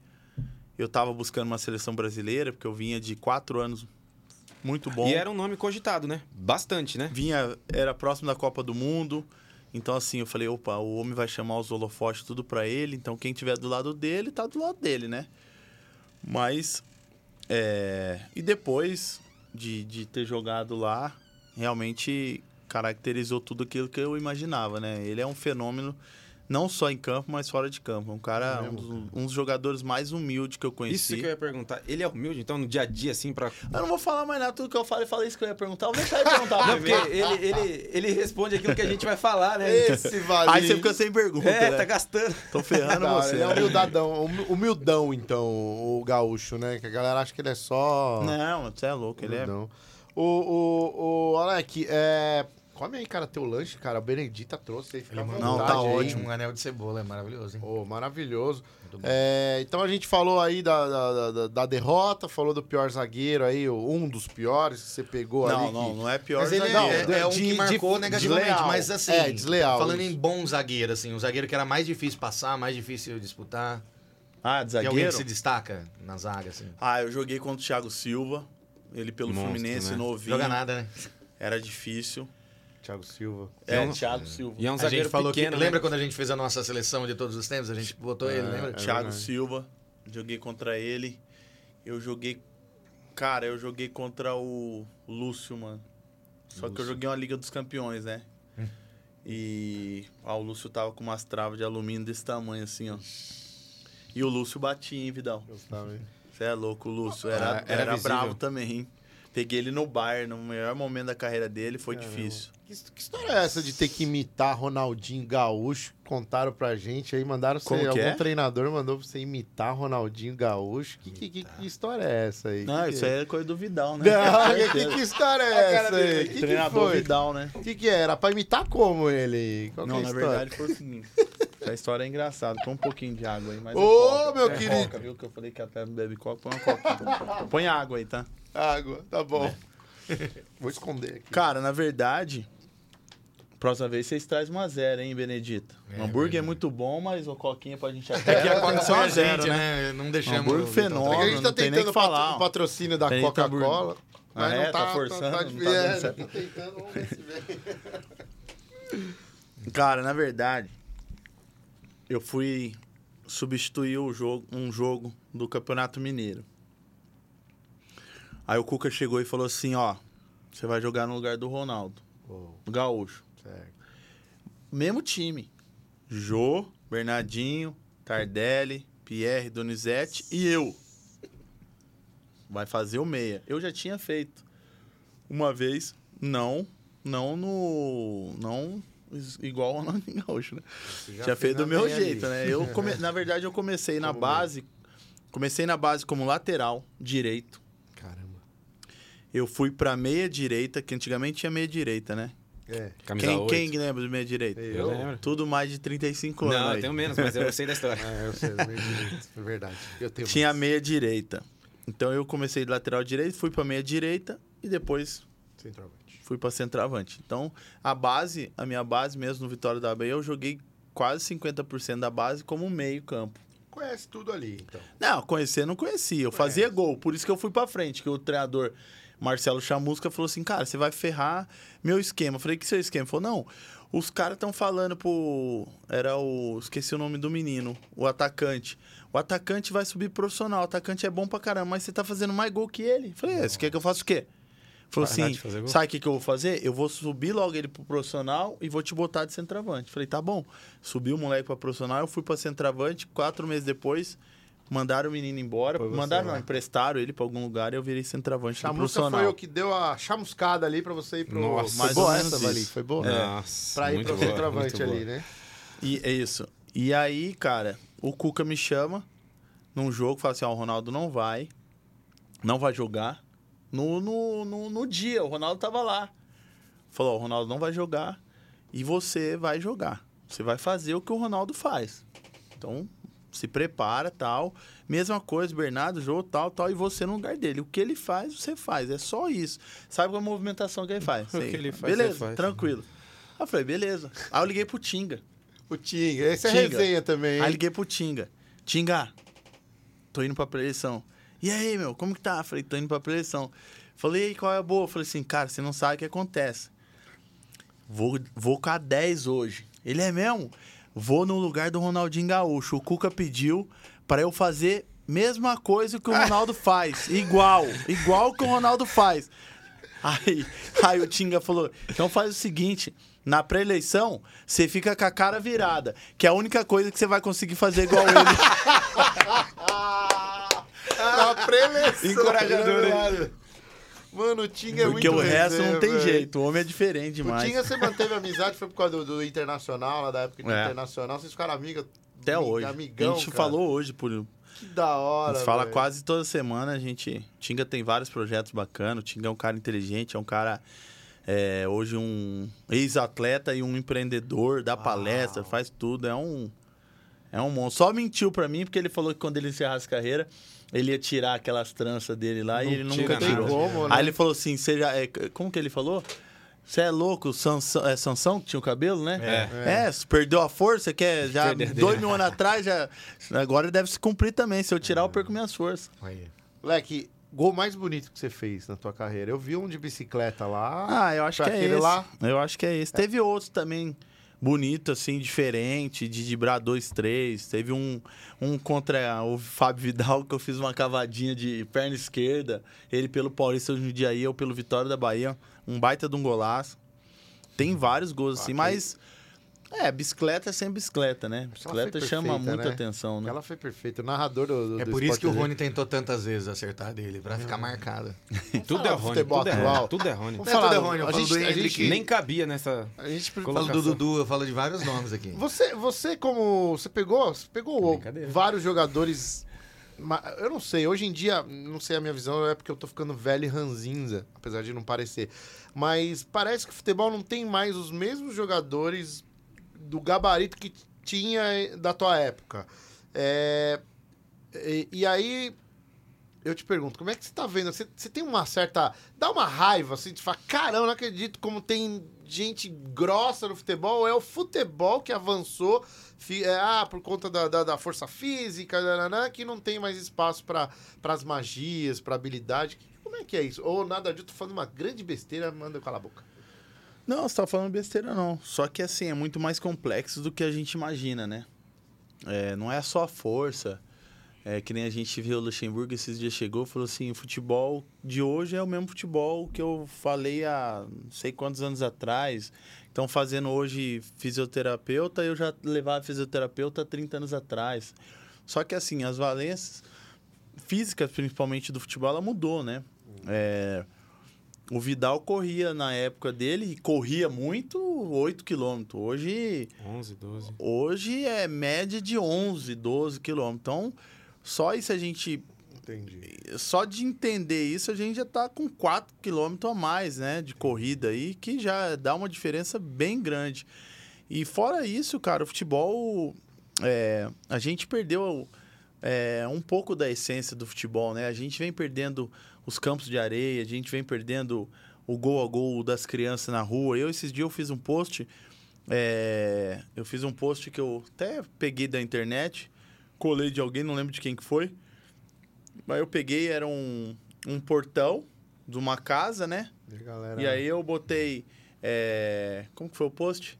Speaker 5: Eu tava buscando uma seleção brasileira, porque eu vinha de quatro anos muito bom.
Speaker 3: E era um nome cogitado, né? Bastante, né?
Speaker 5: Vinha, era próximo da Copa do Mundo. Então, assim, eu falei, opa, o homem vai chamar os holofotes tudo pra ele. Então, quem tiver do lado dele, tá do lado dele, né? Mas, é... E depois de, de ter jogado lá, realmente caracterizou tudo aquilo que eu imaginava, né? Ele é um fenômeno, não só em campo, mas fora de campo. Um cara, um dos, um dos jogadores mais humildes que eu conheci.
Speaker 3: Isso que eu ia perguntar. Ele é humilde, então, no dia a dia, assim, pra.
Speaker 5: Eu não vou falar mais nada, tudo que eu falei, falei isso que eu ia perguntar. Eu vou deixar ele perguntar
Speaker 3: Não, porque ele, ele, ele responde aquilo que a gente vai falar, né?
Speaker 1: Esse valinho.
Speaker 5: Aí você fica sem pergunta,
Speaker 3: É,
Speaker 5: né?
Speaker 3: tá gastando.
Speaker 5: Tô ferrando
Speaker 1: hora,
Speaker 5: você.
Speaker 1: Ele é humildadão, humi- humildão, então, o gaúcho, né? Que a galera acha que ele é só.
Speaker 5: Não, você é louco, ele é...
Speaker 1: humildão. O, o, o Alec, é... come aí, cara, teu lanche, cara. A Benedita trouxe aí, fica
Speaker 2: Ele
Speaker 5: Não, tá
Speaker 1: aí.
Speaker 5: ótimo.
Speaker 2: Um anel de cebola, é maravilhoso, hein?
Speaker 1: Ô, maravilhoso.
Speaker 2: Muito bom.
Speaker 1: É, então a gente falou aí da, da, da- da derrota, falou do pior zagueiro aí, um dos piores que você pegou ali.
Speaker 5: Não, não,
Speaker 1: que-
Speaker 5: não é pior
Speaker 2: Mas ele é,
Speaker 5: zagueiro.
Speaker 2: é, é um
Speaker 1: de-
Speaker 2: que marcou
Speaker 1: de-
Speaker 2: negativamente,
Speaker 1: desleal.
Speaker 2: mas assim,
Speaker 1: É, desleal,
Speaker 2: falando
Speaker 1: isso.
Speaker 2: em bom zagueiro, assim, um zagueiro que era mais difícil passar, mais difícil disputar.
Speaker 5: Ah, de
Speaker 2: Tem alguém
Speaker 5: zagueiro?
Speaker 2: que se destaca na zaga, assim.
Speaker 5: Ah, eu joguei contra o Thiago Silva. Ele pelo
Speaker 3: Monstro,
Speaker 5: Fluminense
Speaker 3: né?
Speaker 5: novinho.
Speaker 2: Joga nada, né?
Speaker 5: Era difícil.
Speaker 1: Thiago Silva.
Speaker 5: É,
Speaker 3: um-
Speaker 5: Thiago Silva.
Speaker 3: E é um
Speaker 2: A
Speaker 3: zagueiro
Speaker 2: gente falou
Speaker 3: pequeno,
Speaker 2: que.
Speaker 3: né?
Speaker 2: Lembra quando a gente fez a nossa seleção de todos os tempos? A gente botou ele, lembra?
Speaker 5: Thiago
Speaker 1: verdade.
Speaker 5: Silva. Joguei contra ele. Eu joguei... Cara, eu joguei contra o Lúcio, mano. Só que eu joguei uma Liga dos Campeões, né? E... Ah, o Lúcio tava com umas travas de alumínio desse tamanho, assim, ó. E o Lúcio batia, hein, Vidal?
Speaker 1: Gostava, hein?
Speaker 5: Você é louco, o Lúcio. Era,
Speaker 3: Ah, era
Speaker 5: era,
Speaker 3: visível.
Speaker 5: bravo também, hein? Peguei ele no bar, no melhor momento da carreira dele, foi
Speaker 1: Caramba.
Speaker 5: difícil.
Speaker 1: Que, que história é essa de ter que imitar Ronaldinho Gaúcho? Contaram pra gente aí, mandaram você, algum
Speaker 5: é?
Speaker 1: treinador mandou pra você imitar Ronaldinho Gaúcho. Que, que, que, que história é essa aí?
Speaker 5: Não,
Speaker 1: que
Speaker 5: isso
Speaker 1: que...
Speaker 5: aí é coisa do Vidal, né?
Speaker 1: Não, que, história é essa aí?
Speaker 5: dele.
Speaker 1: Que que
Speaker 5: Treinador
Speaker 1: foi?
Speaker 5: Vidal, né?
Speaker 1: O que, que era? Pra imitar como ele? Qual que
Speaker 5: Não,
Speaker 1: é
Speaker 5: na
Speaker 1: história?
Speaker 5: verdade foi o seguinte. Essa história é engraçada. Põe um pouquinho de água aí. Mas é
Speaker 1: Ô,
Speaker 5: coca.
Speaker 1: meu
Speaker 5: É
Speaker 1: querido.
Speaker 5: Coca, viu que eu falei que até não bebe coca, põe uma coca. põe água aí, tá?
Speaker 1: Água, tá bom. Vou esconder aqui.
Speaker 5: Cara, na verdade, próxima vez vocês trazem uma zero, hein, Benedita?
Speaker 2: É
Speaker 5: o hambúrguer é
Speaker 2: verdade.
Speaker 5: muito bom, mas o coquinha pra gente até.
Speaker 2: É que a Coca a
Speaker 5: zero,
Speaker 2: gente, né? Não deixamos.
Speaker 5: Hambúrguer fenômeno.
Speaker 1: É a gente tá
Speaker 5: não
Speaker 1: tentando patro- o patrocínio da
Speaker 5: tá
Speaker 1: Coca-Cola. Mas
Speaker 5: Ah,
Speaker 1: não
Speaker 5: é?
Speaker 1: tá,
Speaker 5: Tá forçando,
Speaker 1: Tá,
Speaker 5: não
Speaker 1: tá,
Speaker 5: tá dando
Speaker 1: é,
Speaker 5: certo.
Speaker 1: tá tentando, vamos ver se vem.
Speaker 5: Cara, na verdade, eu fui substituir o jogo, um jogo do Campeonato Mineiro. Aí o Cuca chegou e falou assim, ó, você vai jogar no lugar do Ronaldo, do Gaúcho.
Speaker 1: certo.
Speaker 5: Mesmo time. Jô, Bernardinho, Tardelli, Pierre, Donizete e eu. Vai fazer o meia. Eu já tinha feito uma vez, não, não no, não igual o Ronaldinho Gaúcho, né? Já,
Speaker 1: fez
Speaker 5: fez
Speaker 1: na
Speaker 5: do meu jeito,
Speaker 1: ali.
Speaker 5: né? Eu come... Na verdade, eu comecei na
Speaker 1: Como
Speaker 5: base. Comecei na base como lateral direito. Eu fui pra meia direita, que antigamente tinha meia direita, né?
Speaker 1: É.
Speaker 3: Camisa
Speaker 5: Quem,
Speaker 3: 8.
Speaker 5: quem lembra do meia direita?
Speaker 3: Eu lembro.
Speaker 5: Tudo mais de 35 anos.
Speaker 3: Não,
Speaker 5: aí.
Speaker 3: eu tenho menos, mas eu sei da história.
Speaker 1: É, eu sei, meio direito, é verdade. Eu tenho
Speaker 5: Tinha
Speaker 1: mais.
Speaker 5: meia direita. Então eu comecei de lateral direito, fui pra meia direita e depois
Speaker 1: Centroavante.
Speaker 5: fui pra centroavante. Então a base, a minha base mesmo no Vitória da Bahia, eu joguei quase 50% da base como meio campo.
Speaker 1: Conhece tudo ali, então.
Speaker 5: Não, conhecer não conhecia. Eu fazia gol, por isso que eu fui pra frente, que o treinador Marcelo Chamusca falou assim: "Cara, você vai ferrar meu esquema". Eu falei: "Que seu esquema?". Ele falou: "Não, os caras estão falando pro era o esqueci o nome do menino, o atacante. O atacante vai subir profissional, o atacante é bom pra caramba, mas você tá fazendo mais gol que ele". Eu falei: "É, você quer que eu faça o quê?" Falou assim? "Sabe o que, que eu vou fazer? Eu vou subir logo ele pro profissional e vou te botar de centroavante". Falei: "Tá bom". Subi o moleque pra profissional, eu fui pra centroavante, quatro meses depois Mandaram o menino embora.
Speaker 1: Foi você
Speaker 5: Mandaram,
Speaker 1: lá.
Speaker 5: não, emprestaram ele pra algum lugar e eu virei centroavante do
Speaker 1: Chamusca
Speaker 5: profissional.
Speaker 1: foi o que deu a chamuscada ali pra você ir pro...
Speaker 3: Nossa,
Speaker 1: foi
Speaker 5: mais
Speaker 1: boa essa, Vali?
Speaker 5: isso.
Speaker 1: Foi boa?
Speaker 3: Nossa,
Speaker 1: Pra ir pro
Speaker 3: boa,
Speaker 1: centroavante ali,
Speaker 3: boa.
Speaker 1: né?
Speaker 5: E é isso. E aí, cara, o Cuca me chama num jogo, fala assim, ó, o Ronaldo não vai, não vai jogar. No, no, no, no dia, o Ronaldo tava lá. Falou, ó, o Ronaldo não vai jogar e você vai jogar. Você vai fazer o que o Ronaldo faz. Então, se prepara, tal. Mesma coisa, Bernardo, Jô, tal, tal, e você no lugar dele. O que ele faz, você faz. É só isso. Sabe qual é a movimentação que ele faz?
Speaker 3: O que ele faz,
Speaker 5: Beleza,
Speaker 3: faz.
Speaker 5: tranquilo. Aí eu falei, beleza. Aí eu liguei pro Tinga.
Speaker 1: O Tinga. Esse é
Speaker 5: Tinga.
Speaker 1: resenha também, hein?
Speaker 5: Aí liguei pro Tinga. Tinga, tô indo pra preleção. E aí, meu, como que tá? Falei, tô indo pra preleção. Falei, e qual é a boa? Falei assim, cara, você não sabe o que acontece. Vou, vou com a 10 hoje. Ele é mesmo? Vou no lugar do Ronaldinho Gaúcho. O Cuca pediu pra eu fazer mesma coisa que o Ronaldo faz. Igual. Igual que o Ronaldo faz. Aí, aí o Tinga falou: então faz o seguinte. Na pré-eleição, você fica com a cara virada, que é a única coisa que você vai conseguir fazer igual ele.
Speaker 1: Na preleção.
Speaker 3: Encorajador, hein?
Speaker 1: Mano, o Tinga é
Speaker 5: Porque
Speaker 1: muito
Speaker 5: o resto não tem
Speaker 1: velho.
Speaker 5: jeito. O homem é diferente
Speaker 1: O
Speaker 5: demais.
Speaker 1: Tinga, você manteve amizade, foi por causa do, do Internacional, lá da época do
Speaker 5: É.
Speaker 1: Internacional. Vocês ficaram amigas
Speaker 5: Até hoje.
Speaker 1: Amigão,
Speaker 5: a gente
Speaker 1: cara.
Speaker 5: falou hoje por.
Speaker 1: Que da hora,
Speaker 5: A gente fala
Speaker 1: velho.
Speaker 5: quase toda semana. A gente. O Tinga tem vários projetos bacanas. O Tinga é um cara inteligente, é um cara. é, hoje um ex-atleta e um empreendedor, dá palestra, faz tudo. É um. É um monstro. Só mentiu pra mim porque ele falou que quando ele encerrasse a carreira, ele ia tirar aquelas tranças dele lá
Speaker 1: Não
Speaker 5: e ele
Speaker 3: tira
Speaker 5: nunca tirou.
Speaker 1: Como, né?
Speaker 5: Aí ele falou assim: você já, é, como que ele falou? Você é louco, Sansão, é Sansão que tinha o cabelo, né?
Speaker 3: É.
Speaker 5: É, perdeu a força, quer já
Speaker 3: Perder
Speaker 5: dois mil anos atrás, já. Agora deve se cumprir também. Se eu tirar, eu perco minhas forças.
Speaker 2: Aí.
Speaker 1: Leque, gol mais bonito que você fez na tua carreira. Eu vi um de bicicleta lá.
Speaker 5: Ah, eu acho que é
Speaker 1: aquele
Speaker 5: esse.
Speaker 1: lá?
Speaker 5: Eu acho que é esse. Teve outros também bonito, assim, diferente, de driblar dois, três. Teve um, um contra o Fábio Vidal, que eu fiz uma cavadinha de perna esquerda. Ele pelo Paulista de Jundiaí, eu pelo Vitória da Bahia. Um baita de um golaço. Tem vários gols, assim,
Speaker 1: Ok.
Speaker 5: mas... É, bicicleta é sem bicicleta, né? Bicicleta
Speaker 1: foi
Speaker 5: chama
Speaker 1: perfeita,
Speaker 5: muita
Speaker 1: né?
Speaker 5: atenção, né?
Speaker 1: Ela foi perfeita. O narrador do, do
Speaker 2: É
Speaker 1: do
Speaker 2: por isso que o. Rony tentou tantas vezes acertar dele, pra ficar marcado.
Speaker 3: Tudo
Speaker 1: falar
Speaker 3: é Rony,
Speaker 1: futebol
Speaker 3: tudo é
Speaker 1: atual.
Speaker 3: Tudo é Rony.
Speaker 1: Vamos
Speaker 2: Não é
Speaker 1: falar,
Speaker 2: tudo é Rony, eu
Speaker 1: a
Speaker 2: falo
Speaker 1: gente, a gente-
Speaker 3: Nem cabia nessa...
Speaker 1: a gente
Speaker 3: Colocação.
Speaker 2: do Dudu, eu falo de vários nomes aqui.
Speaker 1: Você, você como. Você pegou, você pegou
Speaker 3: Brincadeira.
Speaker 1: vários jogadores. Eu não sei, hoje em dia, não sei a minha visão, é porque eu tô ficando velho e ranzinza, apesar de não parecer. Mas parece que o futebol não tem mais os mesmos jogadores do gabarito que tinha da tua época. É, e, e aí, eu te pergunto, como é que você tá vendo? Você, você tem uma certa. Dá uma raiva, assim, de falar, caramba, não acredito como tem gente grossa no futebol. É o futebol que avançou, fi- é, ah, por conta da, da, da força física, nananã, que não tem mais espaço para as magias, para habilidade. Como é que é isso? Ou nada disso, tô falando uma grande besteira, manda eu calar a boca.
Speaker 5: Não, você tá falando besteira, não. Só que, assim, é muito mais complexo do que a gente imagina, né? É, não é só a força. É que nem a gente viu o Luxemburgo esses dias chegou falou assim: o futebol de hoje é o mesmo futebol que eu falei há não sei quantos anos atrás. Então, fazendo hoje fisioterapeuta, eu já levava fisioterapeuta há 30 anos atrás. Só que, assim, as valências físicas, principalmente do futebol, ela mudou, né? É, o Vidal corria na época dele, e corria muito, 8 quilômetros. Hoje,
Speaker 3: 11, 12.
Speaker 5: hoje é média de 11, 12 quilômetros. Então, só isso a gente
Speaker 1: Entendi.
Speaker 5: Só de entender isso, a gente já tá com 4 km a mais, né? De corrida aí, que já dá uma diferença bem grande. E fora isso, cara, o futebol. é, a gente perdeu é, um pouco da essência do futebol, né? A gente vem perdendo os campos de areia, a gente vem perdendo o gol a gol das crianças na rua. Eu, esses dias, eu fiz um post. é, eu fiz um post que eu até peguei da internet, colei de alguém, não lembro de quem que foi. Mas eu peguei, era um, um portão de uma casa, né?
Speaker 1: E, galera...
Speaker 5: E aí eu botei. é, como que foi o post?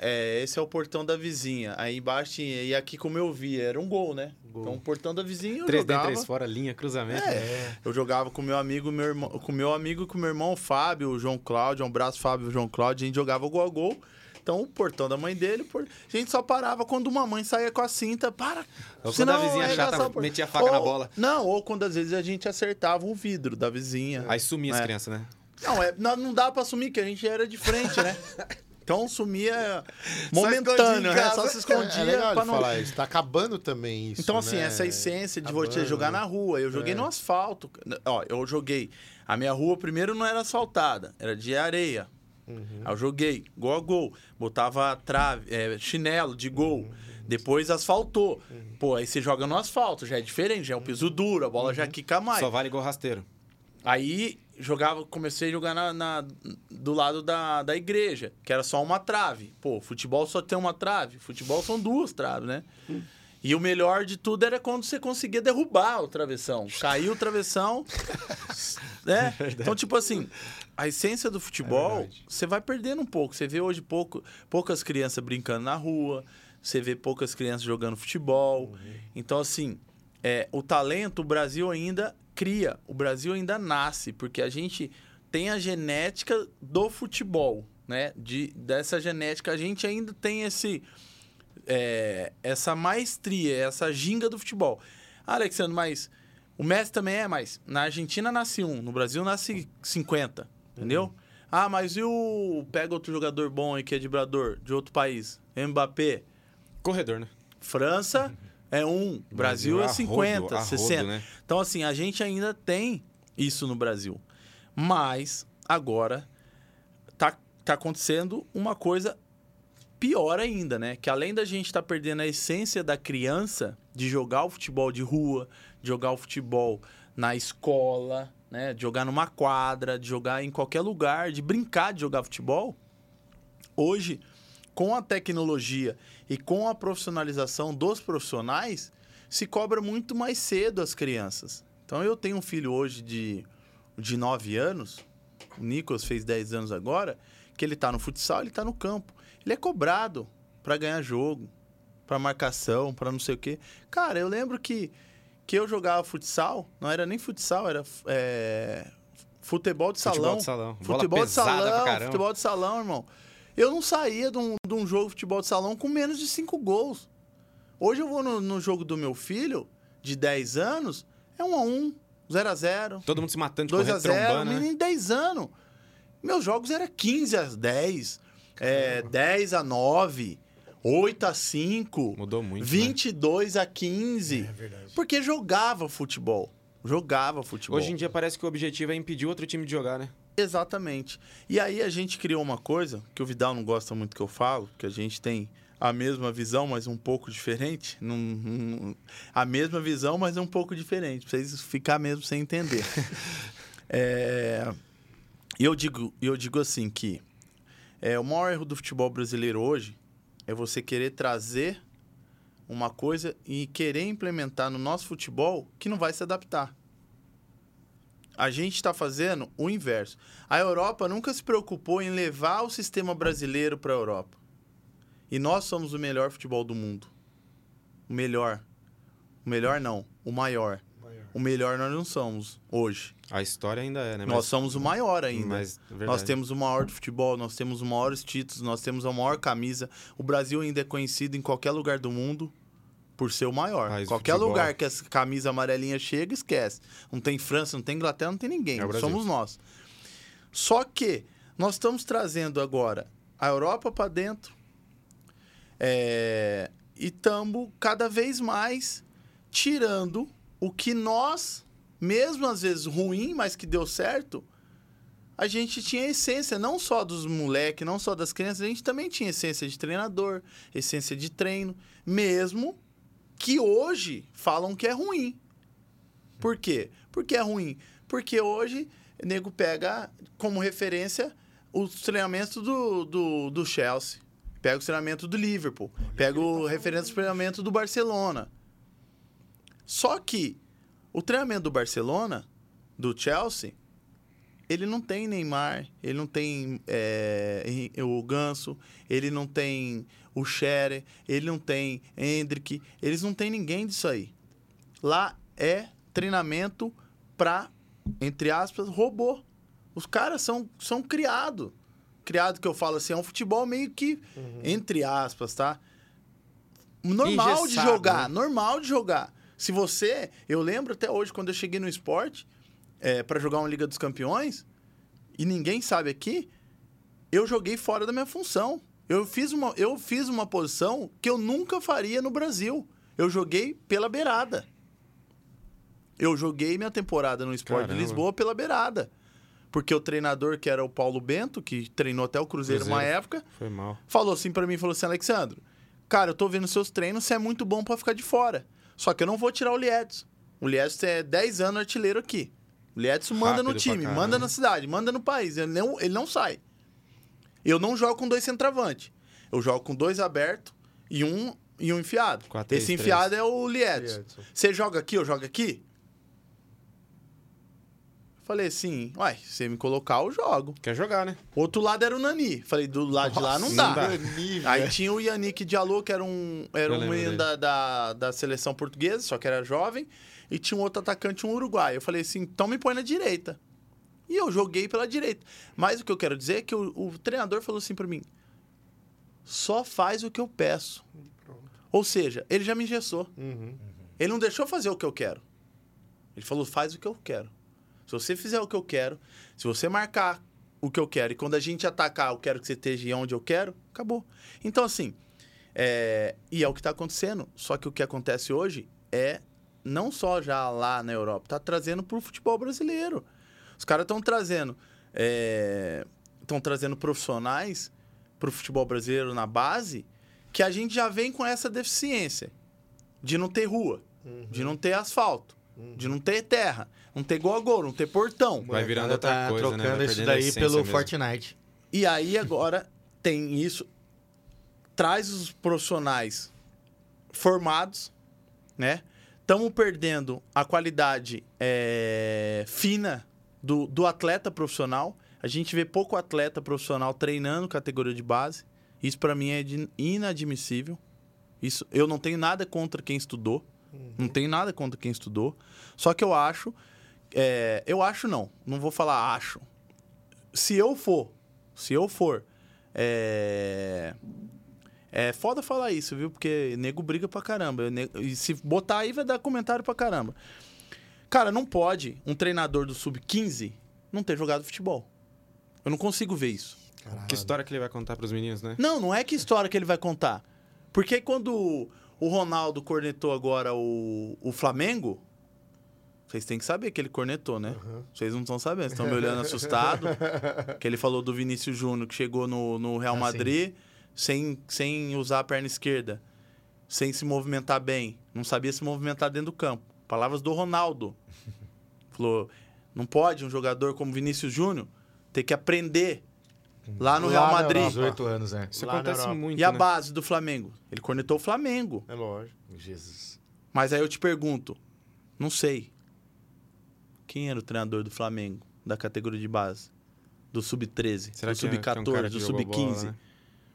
Speaker 5: É, esse é o portão da vizinha. Aí embaixo tinha. E aqui, como eu vi, era um gol, né?
Speaker 1: Gol.
Speaker 5: Então, o portão da vizinha eu
Speaker 3: 3
Speaker 5: jogava.
Speaker 3: dentro, 3 fora, linha, cruzamento.
Speaker 5: É, eu jogava com meu amigo, meu irmão, com meu amigo e com meu irmão Fábio, o João Cláudio, um abraço Fábio e o João Cláudio, a gente jogava gol a gol. Então, o portão da mãe dele, por- a gente só parava quando uma mãe saía com a cinta, para.
Speaker 3: Ou
Speaker 5: senão
Speaker 3: quando a vizinha chata
Speaker 5: portão.
Speaker 3: metia a faca na
Speaker 5: Ou-
Speaker 3: bola.
Speaker 5: Não, ou quando às vezes a gente acertava o vidro da vizinha.
Speaker 3: Aí sumia as
Speaker 5: É.
Speaker 3: crianças, né?
Speaker 5: Não, é, não, não dá pra sumir, que a gente era de frente, né? Então sumia momentâneo, né? Só se escondia
Speaker 1: É legal
Speaker 5: pra
Speaker 1: ele
Speaker 5: não.
Speaker 1: falar isso. Tá acabando também isso,
Speaker 5: Então, assim,
Speaker 1: né?
Speaker 5: essa essência de você
Speaker 1: Acabando.
Speaker 5: jogar na rua. Eu joguei
Speaker 1: É.
Speaker 5: no asfalto. Ó, eu joguei. A minha rua primeiro não era asfaltada, era de areia.
Speaker 1: Uhum.
Speaker 5: Aí eu joguei, gol a gol. Botava trave, é, chinelo de gol.
Speaker 1: Uhum.
Speaker 5: Depois asfaltou. Pô, aí você joga no asfalto, já é diferente, já é um piso duro, a bola já
Speaker 1: Uhum.
Speaker 5: quica mais.
Speaker 3: Só vale gol rasteiro.
Speaker 5: Aí jogava, comecei a jogar na, na- do lado da, da igreja, que era só uma trave. Pô, futebol só tem uma trave, futebol são duas traves, né? E o melhor de tudo era quando você conseguia derrubar o travessão. Caiu o travessão. né? Então, tipo assim, a essência do futebol,
Speaker 1: verdade.
Speaker 5: você vai perdendo um pouco. Você vê hoje pouco, poucas crianças brincando na rua, você vê poucas crianças jogando futebol. Então, assim, é, o talento, o Brasil ainda cria, o Brasil ainda nasce, porque a gente tem a genética do futebol, né? De, dessa genética, a gente ainda tem esse, é, essa maestria, essa ginga do futebol. Ah, Alexandre, mas o Messi também é, mas na Argentina nasce um, no Brasil nasce 50, entendeu? Ah, mas e o... Pega outro jogador bom aí que é vibrador, de outro país, Mbappé,
Speaker 3: Corredor, né?
Speaker 5: França é um, Brasil, é
Speaker 3: a rodo,
Speaker 5: 50,
Speaker 3: a rodo,
Speaker 5: 60.
Speaker 3: né?
Speaker 5: Então, assim, a gente ainda tem isso no Brasil. Mas, agora, tá, tá acontecendo uma coisa pior ainda, né? Que além da gente estar perdendo a essência da criança de jogar o futebol de rua, de jogar o futebol na escola, né? De jogar numa quadra, de jogar em qualquer lugar, de brincar de jogar futebol. Hoje, com a tecnologia e com a profissionalização dos profissionais, se cobra muito mais cedo as crianças. Então, eu tenho um filho hoje de, de 9 anos, o Nicolas fez 10 anos agora, que ele tá no futsal, ele tá no campo. Ele é cobrado para ganhar jogo, para marcação, para não sei o quê. Cara, eu lembro que, que eu jogava futsal, não era nem futsal, era é, futebol de salão.
Speaker 3: Futebol de salão.
Speaker 5: Futebol de salão, futebol de salão, irmão. Eu não saía de um, de um jogo de futebol de salão com menos de 5 gols. Hoje eu vou no, no jogo do meu filho, de 10 anos, é 1 a 1 0 a 0
Speaker 3: Todo mundo se matando,
Speaker 5: 2 a
Speaker 3: correndo,
Speaker 5: 0
Speaker 3: trombando, né?
Speaker 5: menino de 10 anos. Meus jogos eram 15 a 10, é, 10 a 9, 8 a 5,
Speaker 3: Mudou muito, né?
Speaker 5: 22 a 15.
Speaker 1: É verdade.
Speaker 5: Porque jogava futebol. Jogava futebol.
Speaker 3: Hoje em dia parece que o objetivo é impedir outro time de jogar, né?
Speaker 5: Exatamente. E aí a gente criou uma coisa que o Vidal não gosta muito que eu falo, que a gente tem a mesma visão, mas um pouco diferente. Não- não- a mesma visão, mas um pouco diferente. Pra vocês ficar mesmo sem entender. É, eu digo, eu digo assim que é, o maior erro do futebol brasileiro hoje é você querer trazer uma coisa e querer implementar no nosso futebol que não vai se adaptar. A gente está fazendo o inverso. A Europa nunca se preocupou em levar o sistema brasileiro para a Europa. E nós somos o melhor futebol do mundo. O melhor. O melhor não, o maior. O melhor nós não somos hoje.
Speaker 3: A história ainda é, né?
Speaker 5: nós somos o maior ainda.
Speaker 3: Mas, verdade.
Speaker 5: Nós temos o maior de futebol, nós temos os maiores títulos, nós temos a maior camisa. O Brasil ainda é conhecido em qualquer lugar do mundo por ser o maior.
Speaker 3: País
Speaker 5: qualquer lugar que essa camisa amarelinha chega, esquece. Não tem França, não tem Inglaterra, não tem ninguém.
Speaker 3: É.
Speaker 5: Somos nós. Só que nós estamos trazendo agora a Europa para dentro é, e estamos cada vez mais tirando o que nós, mesmo às vezes ruim, mas que deu certo, a gente tinha essência, não só dos moleques, não só das crianças, a gente também tinha essência de treinador, essência de treino, mesmo que hoje falam que é ruim. Por quê? Porque é ruim. Porque hoje o nego pega como referência os treinamentos do, do, do Chelsea, pega o treinamento do Liverpool, pega o referência do treinamento do Barcelona. Só que o treinamento do Barcelona, do Chelsea, ele não tem Neymar, ele não tem é, o Ganso, ele não tem o Scherer, ele não tem Hendrick, eles não tem ninguém disso aí. Lá é treinamento pra, entre aspas, robô. Os caras são, são criados. Criado que eu falo assim, é um futebol meio que, entre aspas, tá? Normal de
Speaker 3: Engessado,
Speaker 5: jogar,
Speaker 3: né?
Speaker 5: normal de jogar. Se você, eu lembro até hoje quando eu cheguei no esporte é, para jogar uma Liga dos Campeões e ninguém sabe aqui, eu joguei fora da minha função. Eu fiz uma, eu fiz uma posição que eu nunca faria no Brasil. Eu joguei pela beirada. Eu joguei minha temporada no Esporte de
Speaker 3: Caramba.
Speaker 5: Lisboa pela beirada. Porque o treinador, que era o Paulo Bento, que treinou até o Cruzeiro, uma
Speaker 3: Cruzeiro.
Speaker 5: época,
Speaker 3: Foi mal.
Speaker 5: falou assim pra mim, falou assim, Alexandro, cara, eu tô vendo seus treinos, você é muito bom pra ficar de fora. Só que eu não vou tirar o Liedson. O Liedson é 10 anos artilheiro aqui. O Liedson manda no
Speaker 3: Rápido pra
Speaker 5: time, manda na cidade, manda no país. Ele não, ele não sai. Eu não jogo com dois centroavantes. Eu jogo com dois abertos e um, e um enfiado.
Speaker 3: Quatro,
Speaker 5: Esse
Speaker 3: três,
Speaker 5: enfiado é o Liedson. Você joga aqui, eu jogo aqui? Falei assim, uai, se você me colocar, eu jogo.
Speaker 3: Quer jogar, né?
Speaker 5: Outro lado era o Nani. Falei, do lado de lá não
Speaker 3: Nossa,
Speaker 5: dá.
Speaker 3: não dá.
Speaker 1: Nani,
Speaker 5: Aí tinha o Yannick Diallo, que era um, era
Speaker 3: Eu
Speaker 5: um menino da, da, da seleção portuguesa, só que era jovem. E tinha um outro atacante, um uruguai. Eu falei assim, então me põe na direita. E eu joguei pela direita. Mas o que eu quero dizer é que o, o treinador falou assim pra mim, só faz o que eu peço. Ou seja, ele já me engessou.
Speaker 1: Uhum.
Speaker 5: Ele não deixou fazer o que eu quero. Ele falou, faz o que eu quero. Se você fizer o que eu quero, se você marcar o que eu quero, e quando a gente atacar, eu quero que você esteja onde eu quero, acabou. Então, assim, é, e é o que está acontecendo. Só que o que acontece hoje é não só já lá na Europa, tá trazendo para o futebol brasileiro. Os caras estão trazendo, estão trazendo profissionais para o futebol brasileiro na base que a gente já vem com essa deficiência de não ter rua, de não ter asfalto, de não ter terra, não ter gol a gol, não ter portão.
Speaker 3: Vai virando outra
Speaker 2: tá
Speaker 3: coisa, né?
Speaker 2: trocando
Speaker 3: Vai
Speaker 2: isso daí pelo
Speaker 3: mesmo.
Speaker 2: Fortnite.
Speaker 5: E aí agora tem isso, traz os profissionais formados, né? Estamos perdendo a qualidade é, fina do, do atleta profissional. A gente vê pouco atleta profissional treinando categoria de base. Isso para mim é inadmissível. Isso, eu não tenho nada contra quem estudou. Não tenho nada contra quem estudou. Só que eu acho. é, eu acho não. Não vou falar acho. Se eu for. Se eu for. É. É foda falar isso, viu? Porque nego briga pra caramba. Ne- E se botar aí, vai dar comentário pra caramba. Cara, não pode um treinador do Sub-15 não ter jogado futebol. Eu não consigo ver isso.
Speaker 3: Que história que ele vai contar pros meninos, né?
Speaker 5: Não, não é que história que ele vai contar. Porque quando o Ronaldo cornetou agora o, o Flamengo, vocês têm que saber que ele cornetou, né? Vocês não estão sabendo, estão me olhando assustado. que ele falou do Vinícius Júnior, que chegou no, no Real
Speaker 2: Ah, sim.
Speaker 5: Madrid sem, sem usar a perna esquerda, sem se movimentar bem, não sabia se movimentar dentro do campo. Palavras do Ronaldo. Falou, não pode um jogador como Vinícius Júnior ter que aprender lá no
Speaker 1: Lá
Speaker 5: Real Madrid.
Speaker 1: Europa.
Speaker 2: 18 anos, né?
Speaker 3: Isso
Speaker 1: Lá
Speaker 3: acontece muito,
Speaker 5: E a
Speaker 3: né?
Speaker 5: base do Flamengo? Ele cornetou o Flamengo.
Speaker 1: É lógico.
Speaker 2: Jesus.
Speaker 5: Mas aí eu te pergunto, não sei. Quem era o treinador do Flamengo, da categoria de base? Do sub-13,
Speaker 3: Será
Speaker 5: do
Speaker 3: que é- que é um
Speaker 5: sub-14,
Speaker 3: cara
Speaker 5: do
Speaker 3: que jogou bola,
Speaker 5: sub-15?
Speaker 3: né?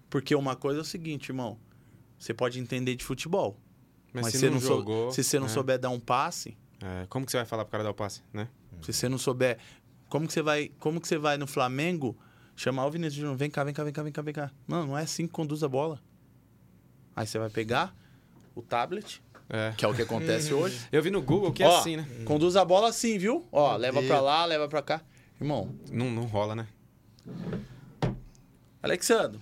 Speaker 5: Porque uma coisa é o seguinte, irmão. Você pode entender de futebol.
Speaker 3: Mas,
Speaker 5: Mas,
Speaker 3: se
Speaker 5: você
Speaker 3: não
Speaker 5: sou-
Speaker 3: jogou...
Speaker 5: se você não
Speaker 3: né?
Speaker 5: souber dar um passe,
Speaker 3: É, como que você vai falar pro cara dar o passe, né?
Speaker 5: se você não souber. Como que você vai, como que você vai no Flamengo chamar o Vinícius Júnior? Vem cá, vem cá, vem cá, vem cá, vem cá. Não, não é assim que conduz a bola. Aí você vai pegar o tablet,
Speaker 3: É.
Speaker 5: que é o que acontece hoje.
Speaker 3: Eu vi no Google que é
Speaker 5: Ó,
Speaker 3: assim, né?
Speaker 5: Conduz a bola assim, viu? Ó, leva
Speaker 1: Deus.
Speaker 5: pra lá, leva pra cá. Irmão,
Speaker 3: Não, não rola, né?
Speaker 5: Alexandre.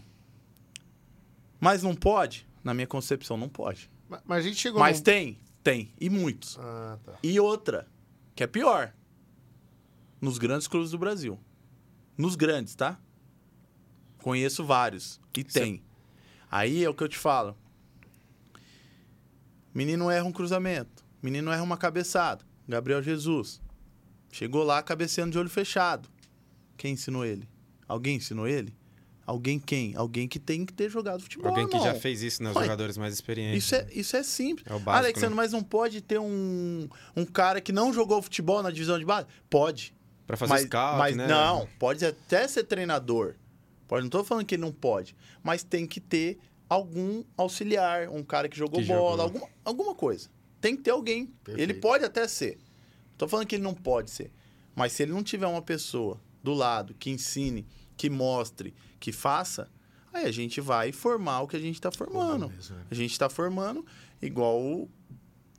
Speaker 5: Mas não pode? Na minha concepção, não pode.
Speaker 1: Mas- Mas a gente chegou
Speaker 5: Mas
Speaker 1: num-
Speaker 5: tem? Tem, e muitos.
Speaker 1: Ah, tá.
Speaker 5: E outra, que é pior. Nos grandes clubes do Brasil. Nos grandes, tá? Conheço vários. E tem. Aí é o que eu te falo. Menino erra um cruzamento. Menino erra uma cabeçada. Gabriel Jesus. Chegou lá cabeceando de olho fechado. Quem ensinou ele? Alguém ensinou ele? Alguém quem? Alguém que tem que ter jogado futebol.
Speaker 3: Alguém que já
Speaker 5: irmão.
Speaker 3: fez isso, né? Os
Speaker 5: Ué,
Speaker 3: jogadores mais experientes.
Speaker 5: Isso é, isso é simples.
Speaker 3: É básico,
Speaker 5: Alexandre,
Speaker 3: né?
Speaker 5: mas não pode ter um, um cara que não jogou futebol na divisão de base? Pode.
Speaker 3: Pra fazer
Speaker 5: mas,
Speaker 3: scout,
Speaker 5: mas
Speaker 3: né?
Speaker 5: não, pode até ser treinador. Pode, não tô falando que ele não pode. Mas tem que ter algum auxiliar, um cara que jogou
Speaker 3: Que
Speaker 5: bola,
Speaker 3: jogou.
Speaker 5: Alguma, alguma coisa. Tem que ter alguém.
Speaker 1: Perfeito.
Speaker 5: Ele pode até ser. Não tô falando que ele não pode ser. Mas se ele não tiver uma pessoa do lado que ensine, que mostre, que faça, aí a gente vai formar o que a gente tá formando.
Speaker 1: Mesmo, né?
Speaker 5: A gente tá formando igual o-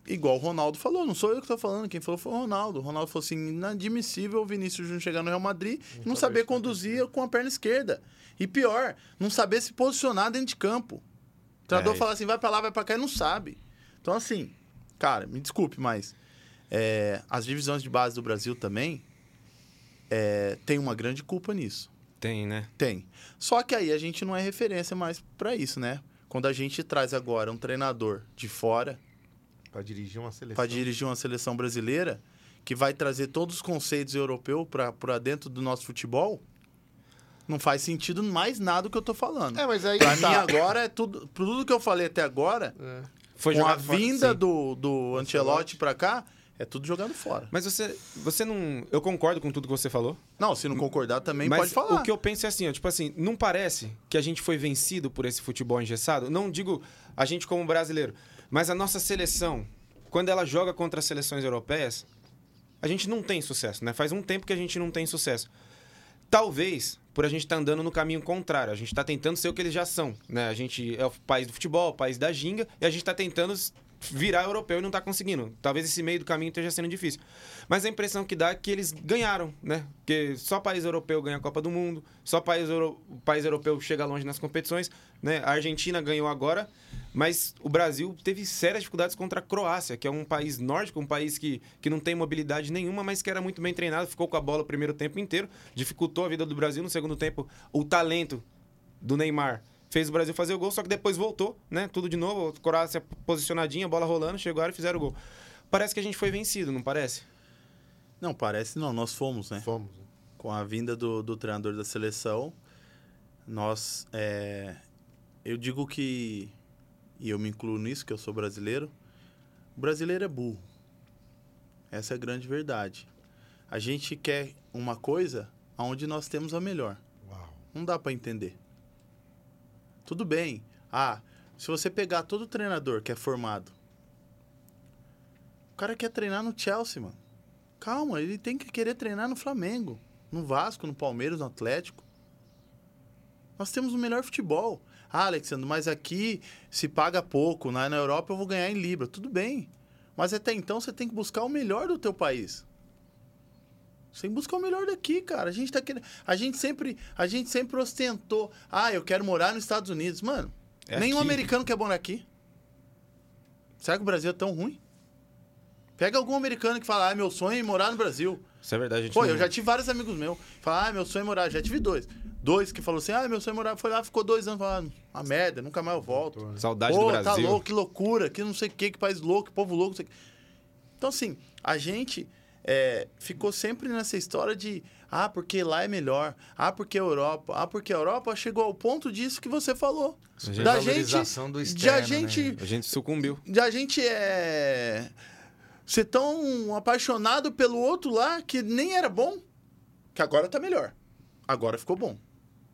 Speaker 5: igual o Ronaldo falou. Não sou eu que tô falando, quem falou foi o Ronaldo. O Ronaldo falou assim: inadmissível o Vinícius Júnior chegar no Real Madrid e não saber conduzir com a perna esquerda. E pior, não saber se posicionar dentro de campo. O treinador
Speaker 3: É,
Speaker 5: fala assim: vai pra lá, vai pra cá e não sabe. Então, assim, cara, me desculpe, mas é, as divisões de base do Brasil também é, tem uma grande culpa nisso.
Speaker 3: Tem, né?
Speaker 5: Tem. Só que aí a gente não é referência mais pra isso, né? Quando a gente traz agora um treinador de fora
Speaker 1: Pra dirigir uma seleção.
Speaker 5: para dirigir uma seleção brasileira, que vai trazer todos os conceitos europeus para dentro do nosso futebol, não faz sentido mais nada do que eu tô falando.
Speaker 1: É, mas aí
Speaker 5: Pra
Speaker 1: tá.
Speaker 5: mim agora é tudo, tudo que eu falei até agora,
Speaker 1: É.
Speaker 3: Foi
Speaker 5: com a
Speaker 3: fora,
Speaker 5: vinda
Speaker 3: sim.
Speaker 5: do, do Ancelotti pra cá, é tudo jogado fora.
Speaker 3: Mas você, você não. Eu concordo com tudo que você falou.
Speaker 5: Não, se não concordar também
Speaker 3: mas
Speaker 5: pode falar.
Speaker 3: o que eu penso é assim, ó, tipo assim, não parece que a gente foi vencido por esse futebol engessado? Não digo a gente como brasileiro, mas a nossa seleção, quando ela joga contra as seleções europeias, a gente não tem sucesso, né? Faz um tempo que a gente não tem sucesso. Talvez por a gente estar andando no caminho contrário. A gente está tentando ser o que eles já são, né? A gente é o país do futebol, o país da ginga, e a gente está tentando virar europeu e não está conseguindo. Talvez esse meio do caminho esteja sendo difícil. Mas a impressão que dá é que eles ganharam, né? Porque só país europeu ganha a Copa do Mundo, só país, euro... país europeu chega longe nas competições, né? A Argentina ganhou agora, mas o Brasil teve sérias dificuldades contra a Croácia, que é um país nórdico, um país que, que não tem mobilidade nenhuma, mas que era muito bem treinado, ficou com a bola o primeiro tempo inteiro, dificultou a vida do Brasil no segundo tempo. O talento do Neymar fez o Brasil fazer o gol, só que depois voltou, né? Tudo de novo, Croácia posicionadinha, bola rolando, chegaram e fizeram o gol. Parece que a gente foi vencido, não parece?
Speaker 5: Não, parece não, nós fomos, né?
Speaker 1: Fomos.
Speaker 5: com a vinda do, do treinador da seleção, nós. é, eu digo que. E eu me incluo nisso, que eu sou brasileiro. O brasileiro é burro. Essa é a grande verdade. A gente quer uma coisa onde nós temos a melhor.
Speaker 1: Uau.
Speaker 5: Não dá pra entender. Tudo bem. Ah, se você pegar todo treinador que é formado, o cara quer treinar no Chelsea, mano. Calma, ele tem que querer treinar no Flamengo, no Vasco, no Palmeiras, no Atlético. Nós temos o melhor futebol. Ah, Alexandre, mas aqui se paga pouco, na, na Europa eu vou ganhar em Libra. Tudo bem. Mas até então você tem que buscar o melhor do teu país. Que buscar o melhor daqui, cara. A gente tá querendo. A gente sempre, a gente sempre ostentou. Ah, eu quero morar nos Estados Unidos. Mano,
Speaker 3: É
Speaker 5: nenhum
Speaker 3: aqui.
Speaker 5: americano quer morar aqui. Será que o Brasil é tão ruim? Pega algum americano que fala, ah, meu sonho é morar no Brasil.
Speaker 3: Isso é verdade, a gente
Speaker 5: Pô,
Speaker 3: não-
Speaker 5: eu já tive vários amigos meus. Falaram, ah, meu sonho é morar. Já tive dois. Dois que falou assim, ah, meu sonho é morar. Foi lá, ficou dois anos. Falaram, a merda, nunca mais eu volto.
Speaker 3: Saudade
Speaker 5: Pô,
Speaker 3: do Brasil.
Speaker 5: tá louco, que loucura, que não sei o que, que país louco, que povo louco, não sei o que. Então, assim, a gente é, ficou sempre nessa história de, ah, porque lá é melhor, ah, porque a Europa, ah, porque a Europa chegou ao ponto disso que você falou.
Speaker 2: Super
Speaker 5: Da gente,
Speaker 2: do
Speaker 5: a
Speaker 2: externo,
Speaker 5: gente,
Speaker 2: né?
Speaker 3: A gente sucumbiu.
Speaker 5: de a gente é ser tão apaixonado pelo outro lá que nem era bom, que agora tá melhor. Agora ficou bom.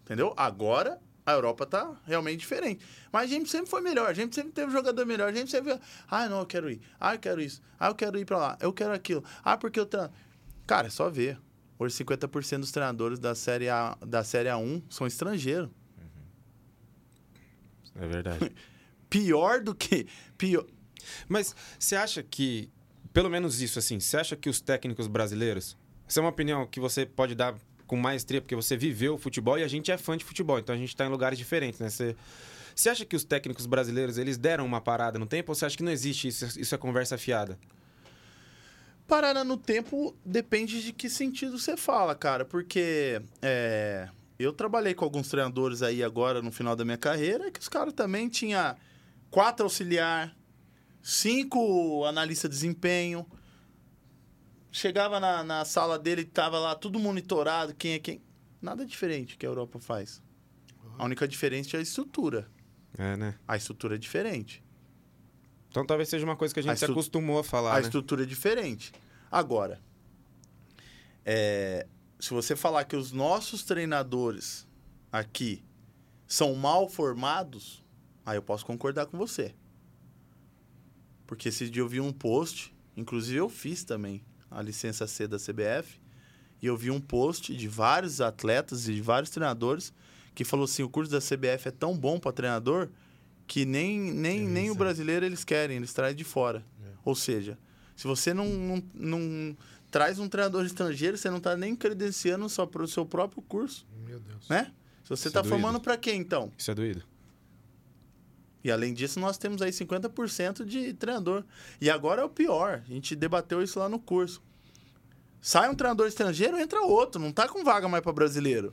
Speaker 5: Entendeu? Agora a Europa tá realmente diferente. Mas a gente sempre foi melhor, a gente sempre teve jogador melhor, a gente sempre. Ah, não, eu quero ir. Ah, eu quero isso. Ah, eu quero ir pra lá. Eu quero aquilo. Ah, porque eu. Tra... Cara, é só ver. Hoje 50% dos treinadores da série, a, da série A1 são estrangeiros.
Speaker 3: É verdade.
Speaker 5: Pior do que. Pior.
Speaker 3: Mas você acha que, pelo menos isso, assim, você acha que os técnicos brasileiros. Essa é uma opinião que você pode dar com maestria, porque você viveu o futebol e a gente é fã de futebol, então a gente está em lugares diferentes, né? Você, Você acha que os técnicos brasileiros eles deram uma parada no tempo ou você acha que não existe isso? Isso é conversa fiada?
Speaker 5: Parada no tempo depende de que sentido você fala, cara. Porque é, eu trabalhei com alguns treinadores aí agora no final da minha carreira que os caras também tinham quatro auxiliar, cinco analistas de desempenho. Chegava na, na sala dele, tava lá tudo monitorado, quem é quem. Nada diferente que a Europa faz. A única diferença é a estrutura.
Speaker 3: É, né?
Speaker 5: A estrutura é diferente.
Speaker 3: Então talvez seja uma coisa que a gente
Speaker 5: A
Speaker 3: se acostumou a falar,
Speaker 5: a
Speaker 3: né?
Speaker 5: estrutura é diferente. Agora, é, se você falar que os nossos treinadores aqui são mal formados, aí eu posso concordar com você. Porque esse dia eu vi um post, inclusive eu fiz também a licença C da CBF, e eu vi um post de vários atletas e de vários treinadores que falou assim, o curso da CBF é tão bom para treinador que nem, nem, nem o brasileiro eles querem, eles trazem de fora. Ou seja, se você não, não, não traz um treinador estrangeiro, você não está nem credenciando só para o seu próprio curso,
Speaker 1: Meu Deus.
Speaker 5: né? Se você
Speaker 3: é
Speaker 5: está
Speaker 3: doído.
Speaker 5: formando para quem, então?
Speaker 3: Isso é doído.
Speaker 5: E além disso, nós temos aí 50% de treinador. E agora é o pior. A gente debateu isso lá no curso. Sai um treinador estrangeiro, entra outro. Não tá com vaga mais para brasileiro.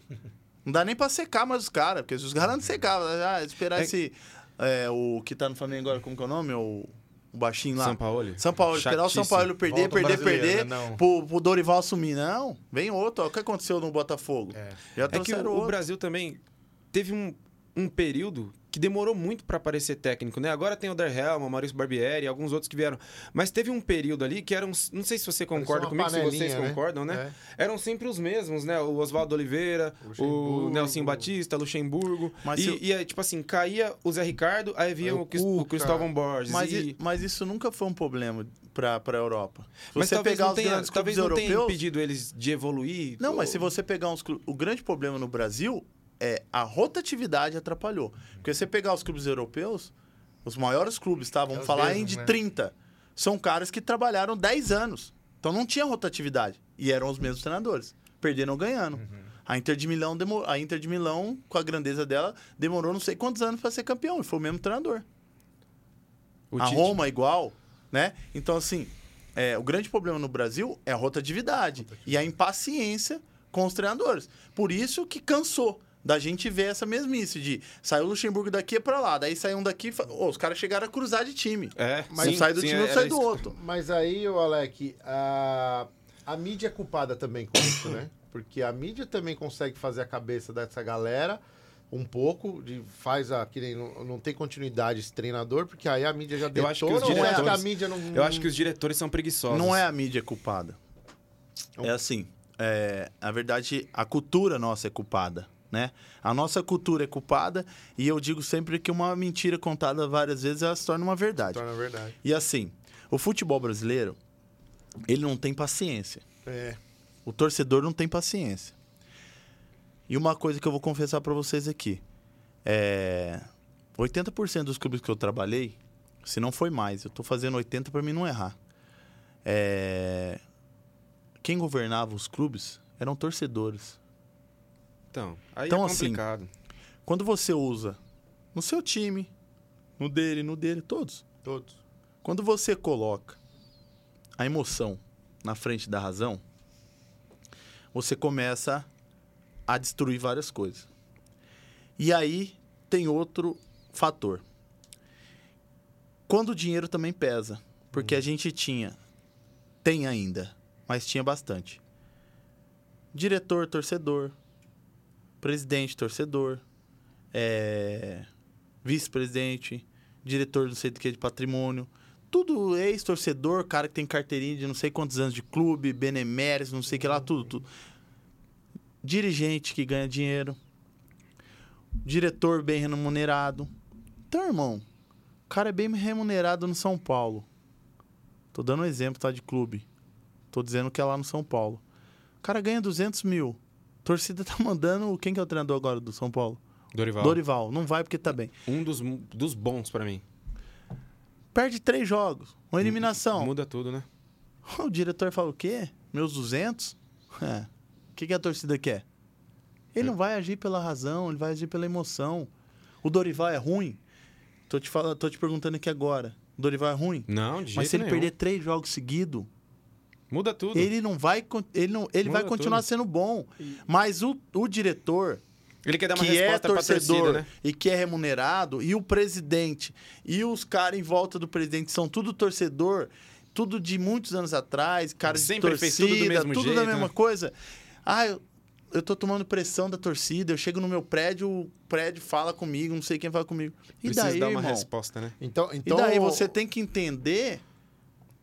Speaker 5: Não dá nem para secar mais os caras, porque se os caras não secavam, ah, esperar
Speaker 3: É-
Speaker 5: esse. é, o que tá no Flamengo agora, como que é o nome? O, o baixinho lá.
Speaker 3: São Paulo.
Speaker 5: São Paulo, esperar o São. Paulo perder,
Speaker 2: Volta
Speaker 5: perder, perder,
Speaker 2: né?
Speaker 5: Pro, pro Dorival assumir. Não, vem outro. ó. O que aconteceu no Botafogo?
Speaker 2: É.
Speaker 5: Já
Speaker 3: É que o, o. Brasil também teve um, um período que demorou muito para aparecer técnico, né? Agora tem o Der Helma, o Maurício Barbieri, alguns outros que vieram. Mas teve um período ali que eram. Não sei se você concorda comigo, se vocês
Speaker 1: né?
Speaker 3: concordam, né?
Speaker 1: É.
Speaker 3: Eram sempre os mesmos, né? O Oswaldo Oliveira, o
Speaker 1: Luxemburgo.
Speaker 3: Nelson Batista, Luxemburgo.
Speaker 5: Mas
Speaker 3: e,
Speaker 5: eu-
Speaker 3: e aí, tipo assim, caía o Zé Ricardo, aí vinha o,
Speaker 1: o
Speaker 3: o. Cristóvão Borges.
Speaker 5: Mas,
Speaker 3: e...
Speaker 5: mas isso nunca foi um problema para a Europa. Se
Speaker 3: Mas
Speaker 5: você
Speaker 3: talvez
Speaker 5: pegar
Speaker 3: não
Speaker 5: os
Speaker 3: tenha,
Speaker 5: grandes
Speaker 3: talvez
Speaker 5: clubes
Speaker 3: não tenha
Speaker 5: europeus.
Speaker 3: impedido eles de evoluir.
Speaker 5: Não, mas
Speaker 3: Ou-
Speaker 5: se você pegar uns. O grande problema no Brasil é a rotatividade atrapalhou. Porque você pegar os clubes europeus, os maiores clubes, tá? Vamos
Speaker 2: os
Speaker 5: falar
Speaker 2: mesmos,
Speaker 5: em de
Speaker 2: né?
Speaker 5: 30. São caras que trabalharam 10 anos. Então não tinha rotatividade. E eram os mesmos treinadores. Perderam ou ganhando. A Inter de Milão, demo- a Inter de Milão, com a grandeza dela, demorou não sei quantos anos para ser campeão. E foi o mesmo treinador.
Speaker 3: o
Speaker 5: a
Speaker 3: Tite-
Speaker 5: Roma igual, né? Então, assim, é, o grande problema no Brasil é a rotatividade e a impaciência com os treinadores. Por isso que cansou da gente ver essa mesmice de saiu o Luxemburgo daqui pra lá, daí saiu um daqui, ô, os caras chegaram a cruzar de time.
Speaker 3: É,
Speaker 5: Mas
Speaker 3: sim,
Speaker 5: sai do
Speaker 3: sim,
Speaker 5: time, sai do outro.
Speaker 1: Mas aí, ô Alec, a, a mídia é culpada também com isso, né? Porque a mídia também consegue fazer a cabeça dessa galera um pouco, de, faz a. Que nem, não, não tem continuidade esse treinador, porque aí a mídia já detona.
Speaker 3: acho que os
Speaker 1: é que a
Speaker 3: diretores-
Speaker 1: mídia não.
Speaker 3: Eu acho que os diretores são preguiçosos.
Speaker 5: Não é a mídia culpada. É assim, é, na verdade, a cultura nossa é culpada, né? A nossa cultura é culpada e eu digo sempre que uma mentira contada várias vezes ela se torna uma verdade.
Speaker 1: Torna verdade.
Speaker 5: E assim, o futebol brasileiro, ele não tem paciência.
Speaker 1: É.
Speaker 5: O torcedor não tem paciência. E uma coisa que eu vou confessar pra vocês aqui. É... 80% dos clubes que eu trabalhei, se não foi mais, eu tô fazendo 80 pra mim não errar. É... Quem governava os clubes eram torcedores.
Speaker 3: Então, aí
Speaker 5: Então,
Speaker 3: é
Speaker 5: assim,
Speaker 3: complicado.
Speaker 5: Quando você usa no seu time, no dele, no dele, todos.
Speaker 1: Todos.
Speaker 5: Quando você coloca a emoção na frente da razão, você começa a destruir várias coisas. E aí tem outro fator. Quando o dinheiro também pesa, porque a gente tinha, tem ainda, mas tinha bastante. Diretor, torcedor, presidente, torcedor, é, vice-presidente, diretor não sei do que de patrimônio, tudo ex-torcedor, cara que tem carteirinha de não sei quantos anos de clube, beneméritos, não sei o que lá, tudo, tudo. Dirigente que ganha dinheiro, diretor bem remunerado. Então, irmão, o cara é bem remunerado no São Paulo. Tô dando um exemplo, tá, de clube. Tô dizendo que é lá no São Paulo. O cara ganha 200 mil. Torcida tá mandando. Quem que é o treinador agora do São Paulo?
Speaker 3: Dorival.
Speaker 5: Dorival. Não vai porque tá bem.
Speaker 3: Um dos, dos bons pra mim.
Speaker 5: Perde três jogos. Uma eliminação.
Speaker 3: Muda tudo, né?
Speaker 5: O diretor fala o quê? Meus 200? É. O que, que a torcida quer? Ele não vai agir pela razão, ele vai agir pela emoção. O Dorival é ruim? Tô te, falando, tô te perguntando aqui agora. O Dorival é ruim?
Speaker 3: Não, de jeito
Speaker 5: Mas se ele
Speaker 3: nenhum.
Speaker 5: perder três jogos seguidos,
Speaker 3: Muda tudo.
Speaker 5: ele não vai. Ele, não, ele vai continuar
Speaker 3: tudo.
Speaker 5: sendo bom. Mas o, o diretor,
Speaker 3: Ele quer dar uma
Speaker 5: que é torcedor
Speaker 3: torcida, né?
Speaker 5: e que é remunerado, e o presidente, e os caras em volta do presidente são tudo torcedor, tudo de muitos anos atrás, cara de
Speaker 3: Sempre
Speaker 5: torcida,
Speaker 3: fez tudo do mesmo
Speaker 5: tudo
Speaker 3: jeito,
Speaker 5: da mesma
Speaker 3: né?
Speaker 5: coisa. Ah, eu, eu tô tomando pressão da torcida, eu chego no meu prédio, o prédio fala comigo, não sei quem fala comigo. E
Speaker 3: Precisa
Speaker 5: daí,
Speaker 3: dar uma
Speaker 5: irmão?
Speaker 3: resposta, né?
Speaker 1: Então,
Speaker 5: E
Speaker 1: então
Speaker 5: daí você tem que entender,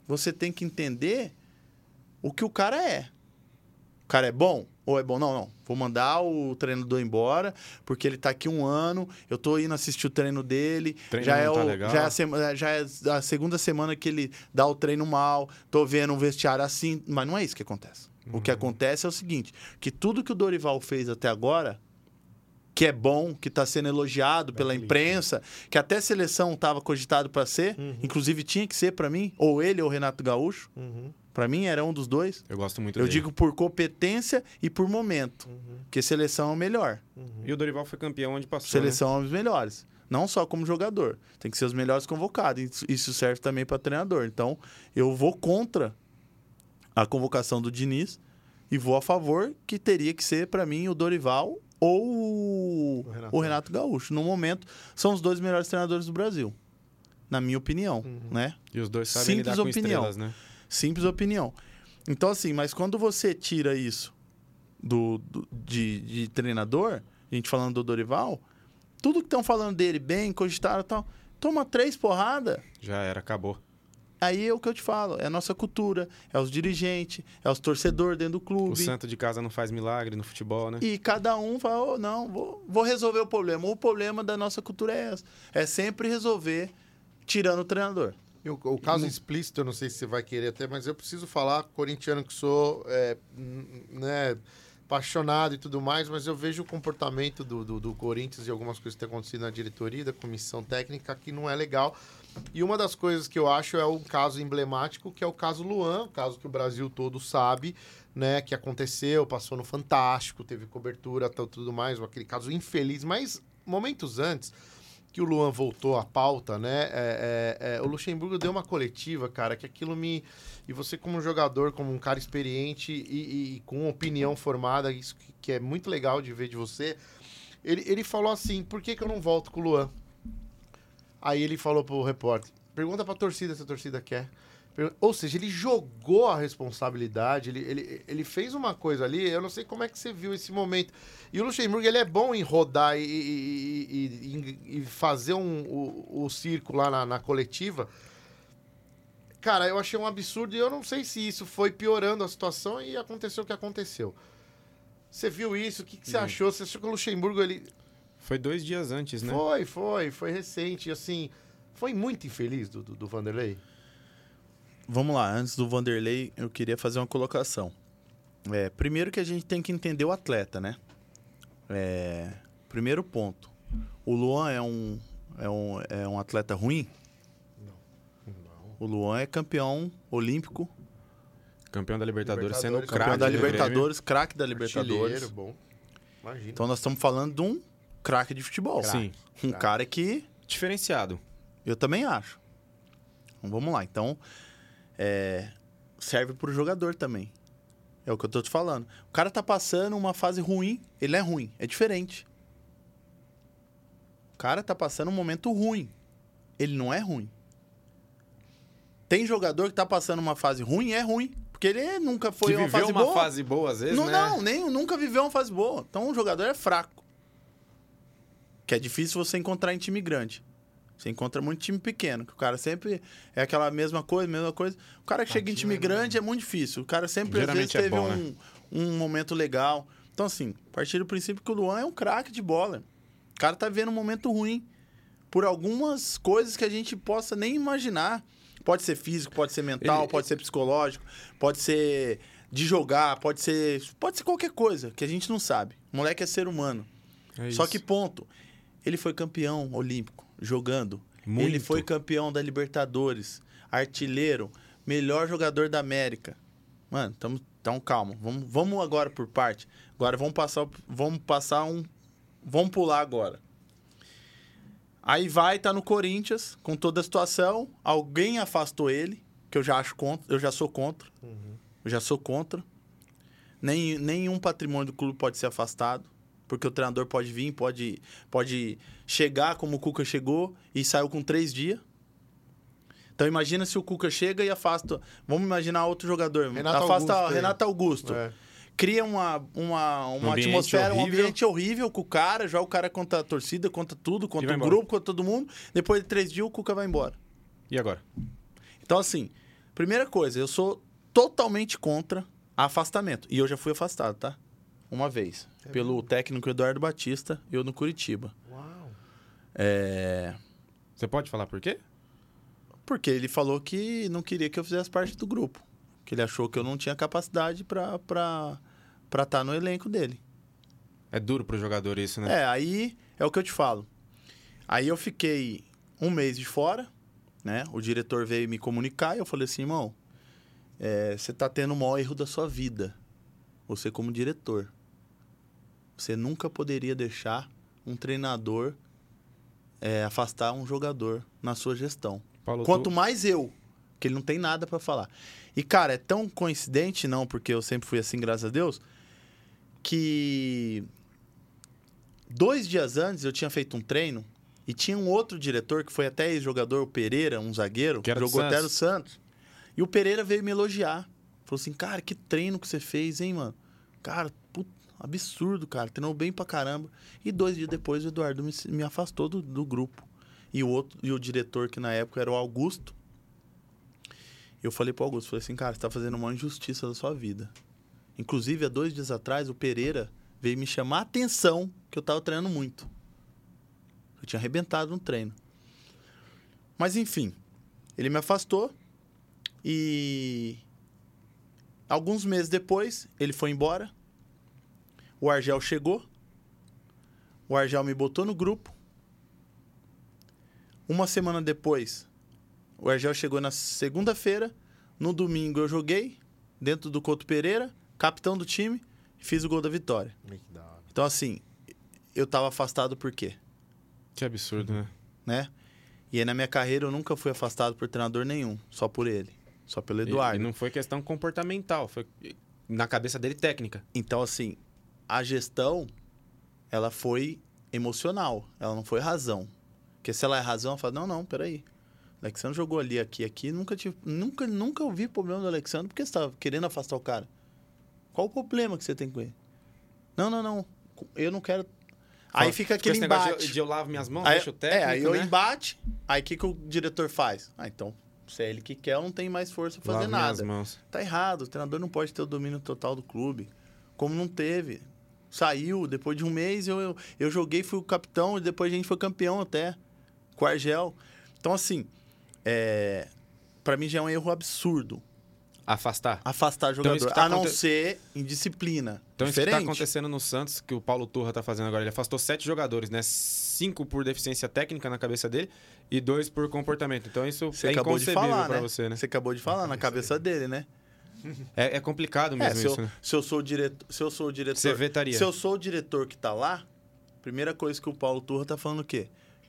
Speaker 5: você tem que entender o que o cara é. O cara é bom ou é bom? Não, não. Vou mandar o treinador embora, porque ele tá aqui um ano, eu tô indo assistir o treino dele.
Speaker 3: Treino
Speaker 5: já, é
Speaker 3: tá
Speaker 5: o-
Speaker 3: legal.
Speaker 5: já, é a sema- já é a segunda semana que ele dá o treino mal, tô vendo um vestiário assim, mas não é isso que acontece. O
Speaker 3: Uhum.
Speaker 5: que acontece é o seguinte, que tudo que o Dorival fez até agora, que é bom, que está sendo elogiado pela imprensa, que até seleção estava cogitado para ser,
Speaker 3: Uhum.
Speaker 5: inclusive tinha que ser para mim, ou ele ou o Renato Gaúcho. Para mim era um dos dois.
Speaker 3: Eu gosto muito
Speaker 5: Eu
Speaker 3: dele.
Speaker 5: digo por competência e por momento, porque seleção é o melhor.
Speaker 3: E o Dorival foi campeão onde passou,
Speaker 5: Seleção é os melhores. Não só como jogador. Tem que ser os melhores convocados. Isso- serve também para treinador. Então, eu vou contra a convocação do Diniz e vou a favor que teria que ser, para mim, o Dorival ou o,
Speaker 1: Renato.
Speaker 5: o Renato Gaúcho. No momento, são os dois melhores treinadores do Brasil. Na minha opinião, né?
Speaker 3: né? E os dois sabem
Speaker 5: Simples
Speaker 3: lidar com
Speaker 5: opinião.
Speaker 3: estrelas, né?
Speaker 5: Simples opinião. Então, assim, mas quando você tira isso do, do- de, de treinador, a gente falando do Dorival, tudo que estão falando dele bem, cogitaram e tal, toma três porradas.
Speaker 3: Já era, acabou.
Speaker 5: Aí é o que eu te falo, é a nossa cultura, é os dirigentes, é os torcedores dentro do
Speaker 3: O
Speaker 5: clube.
Speaker 3: santo de casa não faz milagre no futebol, né?
Speaker 5: E cada um fala, oh, não, vou, vou resolver o problema. O problema da nossa cultura é essa. É sempre resolver tirando o treinador.
Speaker 1: E o, caso explícito, eu não sei se você vai querer até, mas eu preciso falar, corintiano que sou, é, né, apaixonado e tudo mais, mas eu vejo o comportamento do, do, do Corinthians e algumas coisas que têm acontecido na diretoria, da comissão técnica, que não é legal. E uma das coisas que eu acho é um caso emblemático, que é o caso Luan, o caso que o Brasil todo sabe, né, que aconteceu, passou no Fantástico, teve cobertura, tal, tudo mais, aquele caso infeliz, mas momentos antes que o Luan voltou à pauta, né? é, é, é, o Luxemburgo deu uma coletiva, cara, que aquilo me. E você, como jogador, como um cara experiente e, e- e com opinião formada, isso que, que é muito legal de ver de você. Ele, ele falou assim: por que, que eu não volto com o Luan? Aí ele falou pro repórter: pergunta pra torcida se a torcida quer. Ou seja, ele jogou a responsabilidade, ele, ele, ele fez uma coisa ali, eu não sei como é que você viu esse momento. E o Luxemburgo, ele é bom em rodar e, e- e- e- fazer um, o, o circo lá na, na coletiva. Cara, eu achei um absurdo e eu não sei se isso foi piorando a situação e aconteceu o que aconteceu. Você viu isso? O que, que você achou? Você achou que o Luxemburgo, ele...
Speaker 3: Foi dois dias antes, né?
Speaker 1: Foi, foi, foi recente, assim... Foi muito infeliz do, do, do Vanderlei.
Speaker 5: Vamos lá, antes do Vanderlei, eu queria fazer uma colocação. É, primeiro que a gente tem que entender o atleta, né? É, primeiro ponto. O Luan é um, é um, é um atleta ruim? O Luan é campeão olímpico,
Speaker 3: Campeão da Libertadores, sendo
Speaker 1: Libertadores,
Speaker 3: craque
Speaker 5: campeão da. Libertadores, craque da Libertadores.
Speaker 1: Bom. Imagina.
Speaker 5: Então nós estamos falando de um craque de futebol.
Speaker 3: Sim.
Speaker 5: Um cara que
Speaker 3: Diferenciado.
Speaker 5: eu também acho. Então, vamos lá. Então, é, serve para o jogador também. É o que eu tô te falando. O cara tá passando uma fase ruim, ele é ruim, é diferente. O cara tá passando um momento ruim, ele não é ruim. Tem jogador que tá passando uma fase ruim é ruim, porque ele nunca foi
Speaker 3: que
Speaker 5: uma fase
Speaker 3: uma
Speaker 5: boa.
Speaker 3: fase boa, às vezes,
Speaker 5: não,
Speaker 3: né?
Speaker 5: não, nem, nunca viveu uma fase boa. Então o jogador é fraco. Que é difícil você encontrar em time grande. Você encontra muito time pequeno, que o cara sempre é aquela mesma coisa, mesma coisa. O cara que chega em time grande é muito difícil. O cara sempre às vezes
Speaker 3: é
Speaker 5: teve
Speaker 3: bom,
Speaker 5: um, um momento legal. Então, assim, a partir do princípio que o Luan é um craque de bola. O cara tá vendo um momento ruim. Por algumas coisas que a gente possa nem imaginar. Pode ser físico, pode ser mental,
Speaker 3: Ele-
Speaker 5: pode ser psicológico, pode ser de jogar, pode ser. Pode ser qualquer coisa que a gente não sabe. O moleque é ser humano.
Speaker 3: É
Speaker 5: Só que, ponto. Ele foi campeão olímpico, jogando.
Speaker 3: Muito.
Speaker 5: Ele foi campeão da Libertadores, artilheiro, melhor jogador da América. Mano, tamo, então calma. Vamos, vamos agora por parte. Agora vamos passar, vamos passar um. Vamos pular agora. Aí vai, tá no Corinthians, com toda a situação. Alguém afastou ele, que eu já acho contra, eu já sou contra. Eu já sou contra. Nem, nenhum patrimônio do clube pode ser afastado. Porque o treinador pode vir, pode, pode chegar como o Cuca chegou e saiu com três dias. Então imagina se o Cuca chega e afasta. Vamos imaginar outro jogador.
Speaker 1: Renato
Speaker 5: afasta
Speaker 1: Augusto aí.
Speaker 5: Renato Augusto.
Speaker 1: É.
Speaker 5: Cria uma, uma, uma
Speaker 3: ambiente
Speaker 5: atmosfera, um
Speaker 3: horrível.
Speaker 5: ambiente horrível com o cara, joga o cara contra a torcida, contra tudo, contra o
Speaker 3: embora.
Speaker 5: grupo, contra todo mundo. Depois de três dias, o Cuca vai embora.
Speaker 3: E agora?
Speaker 5: Então, assim, primeira coisa, eu sou totalmente contra afastamento. E eu já fui afastado, tá? Uma vez. Pelo técnico Eduardo Batista, eu no Curitiba.
Speaker 1: Uau.
Speaker 5: É.
Speaker 3: Você pode falar por quê?
Speaker 5: Porque ele falou que não queria que eu fizesse parte do grupo. Que ele achou que eu não tinha capacidade pra estar pra, pra tá no elenco dele.
Speaker 3: É duro pro jogador isso, né?
Speaker 5: É, aí é o que eu te falo. Aí eu fiquei um mês de fora, né? O diretor veio me comunicar e eu falei assim, irmão, é, você tá tendo o maior erro da sua vida. Você como diretor. Você nunca poderia deixar um treinador é, afastar um jogador na sua gestão.
Speaker 3: Paulo,
Speaker 5: Quanto
Speaker 3: tu-
Speaker 5: mais eu, que ele não tem nada pra falar. E, cara, é tão coincidente, não, porque eu sempre fui assim, graças a Deus, que dois dias antes eu tinha feito um treino e tinha um outro diretor que foi até ex-jogador, o Pereira, um zagueiro,
Speaker 3: Que
Speaker 5: jogou até no
Speaker 3: Santos.
Speaker 5: Santos. E o Pereira veio me elogiar. Falou assim, cara, que treino que você fez, hein, mano? Cara, puta, absurdo, cara. Treinou bem pra caramba. E dois dias depois o Eduardo me, me afastou do, do grupo. E o outro, e o diretor, que na época era o Augusto, eu falei pro Augusto, falei assim, cara, você tá fazendo uma injustiça da sua vida. Inclusive, há dois dias atrás, o Pereira veio me chamar a atenção que eu tava treinando muito. Eu tinha arrebentado no treino. Mas enfim, ele me afastou e alguns meses depois ele foi embora. O Argel chegou. O Argel me botou no grupo. Uma semana depois, o Argel chegou na segunda-feira. No domingo eu joguei dentro do Couto Pereira, capitão do time, e fiz o gol da vitória. Então assim, eu tava afastado por quê?
Speaker 3: Que absurdo, né?
Speaker 5: né? E aí na minha carreira eu nunca fui afastado por treinador nenhum, só por ele, só pelo Eduardo.
Speaker 3: E, e não foi questão comportamental, foi na cabeça dele técnica.
Speaker 5: Então assim, a gestão ela foi emocional, ela não foi razão. Porque se ela é razão, ela fala: "Não, não, peraí. O Alexandre jogou ali, aqui, aqui, nunca tive, nunca, nunca ouvi problema do Alexandre porque você tá querendo afastar o cara. Qual o problema que você tem com ele? Não, não, não. Eu não quero Aí fica aquele embate.
Speaker 3: De, de eu lavo minhas mãos,
Speaker 5: Aí-
Speaker 3: deixo o técnico,
Speaker 5: é, aí eu
Speaker 3: né?
Speaker 5: embate, aí o que, que o diretor faz? Ah, então, se é ele que quer, eu não tem mais força pra fazer
Speaker 3: Lavo minhas
Speaker 5: nada.
Speaker 3: mãos.
Speaker 5: Tá errado, o treinador não pode ter o domínio total do clube. Como não teve. Saiu, depois de um mês eu, eu, eu joguei, fui o capitão, e depois a gente foi campeão até. Com o Argel. Então, assim, é, para mim já é um erro absurdo
Speaker 3: Afastar.
Speaker 5: afastar
Speaker 3: Então,
Speaker 5: jogador.
Speaker 3: que tá
Speaker 5: a não ser indisciplina.
Speaker 3: Então isso que
Speaker 5: Diferente.
Speaker 3: tá acontecendo no Santos, que o Paulo Turra tá fazendo agora. Ele afastou sete jogadores, né? Cinco por deficiência técnica na cabeça dele e dois por comportamento. Então isso
Speaker 5: Você
Speaker 3: é
Speaker 5: acabou de falar, né?
Speaker 3: você, né?
Speaker 5: Você acabou de falar na cabeça dele, né?
Speaker 3: É, é complicado
Speaker 5: É,
Speaker 3: mesmo
Speaker 5: se,
Speaker 3: isso,
Speaker 5: eu,
Speaker 3: né?
Speaker 5: se eu sou o diretor, se eu sou o diretor,
Speaker 3: Você vetaria.
Speaker 5: se eu sou o diretor que tá lá, primeira coisa que o Paulo Turra tá falando o quê?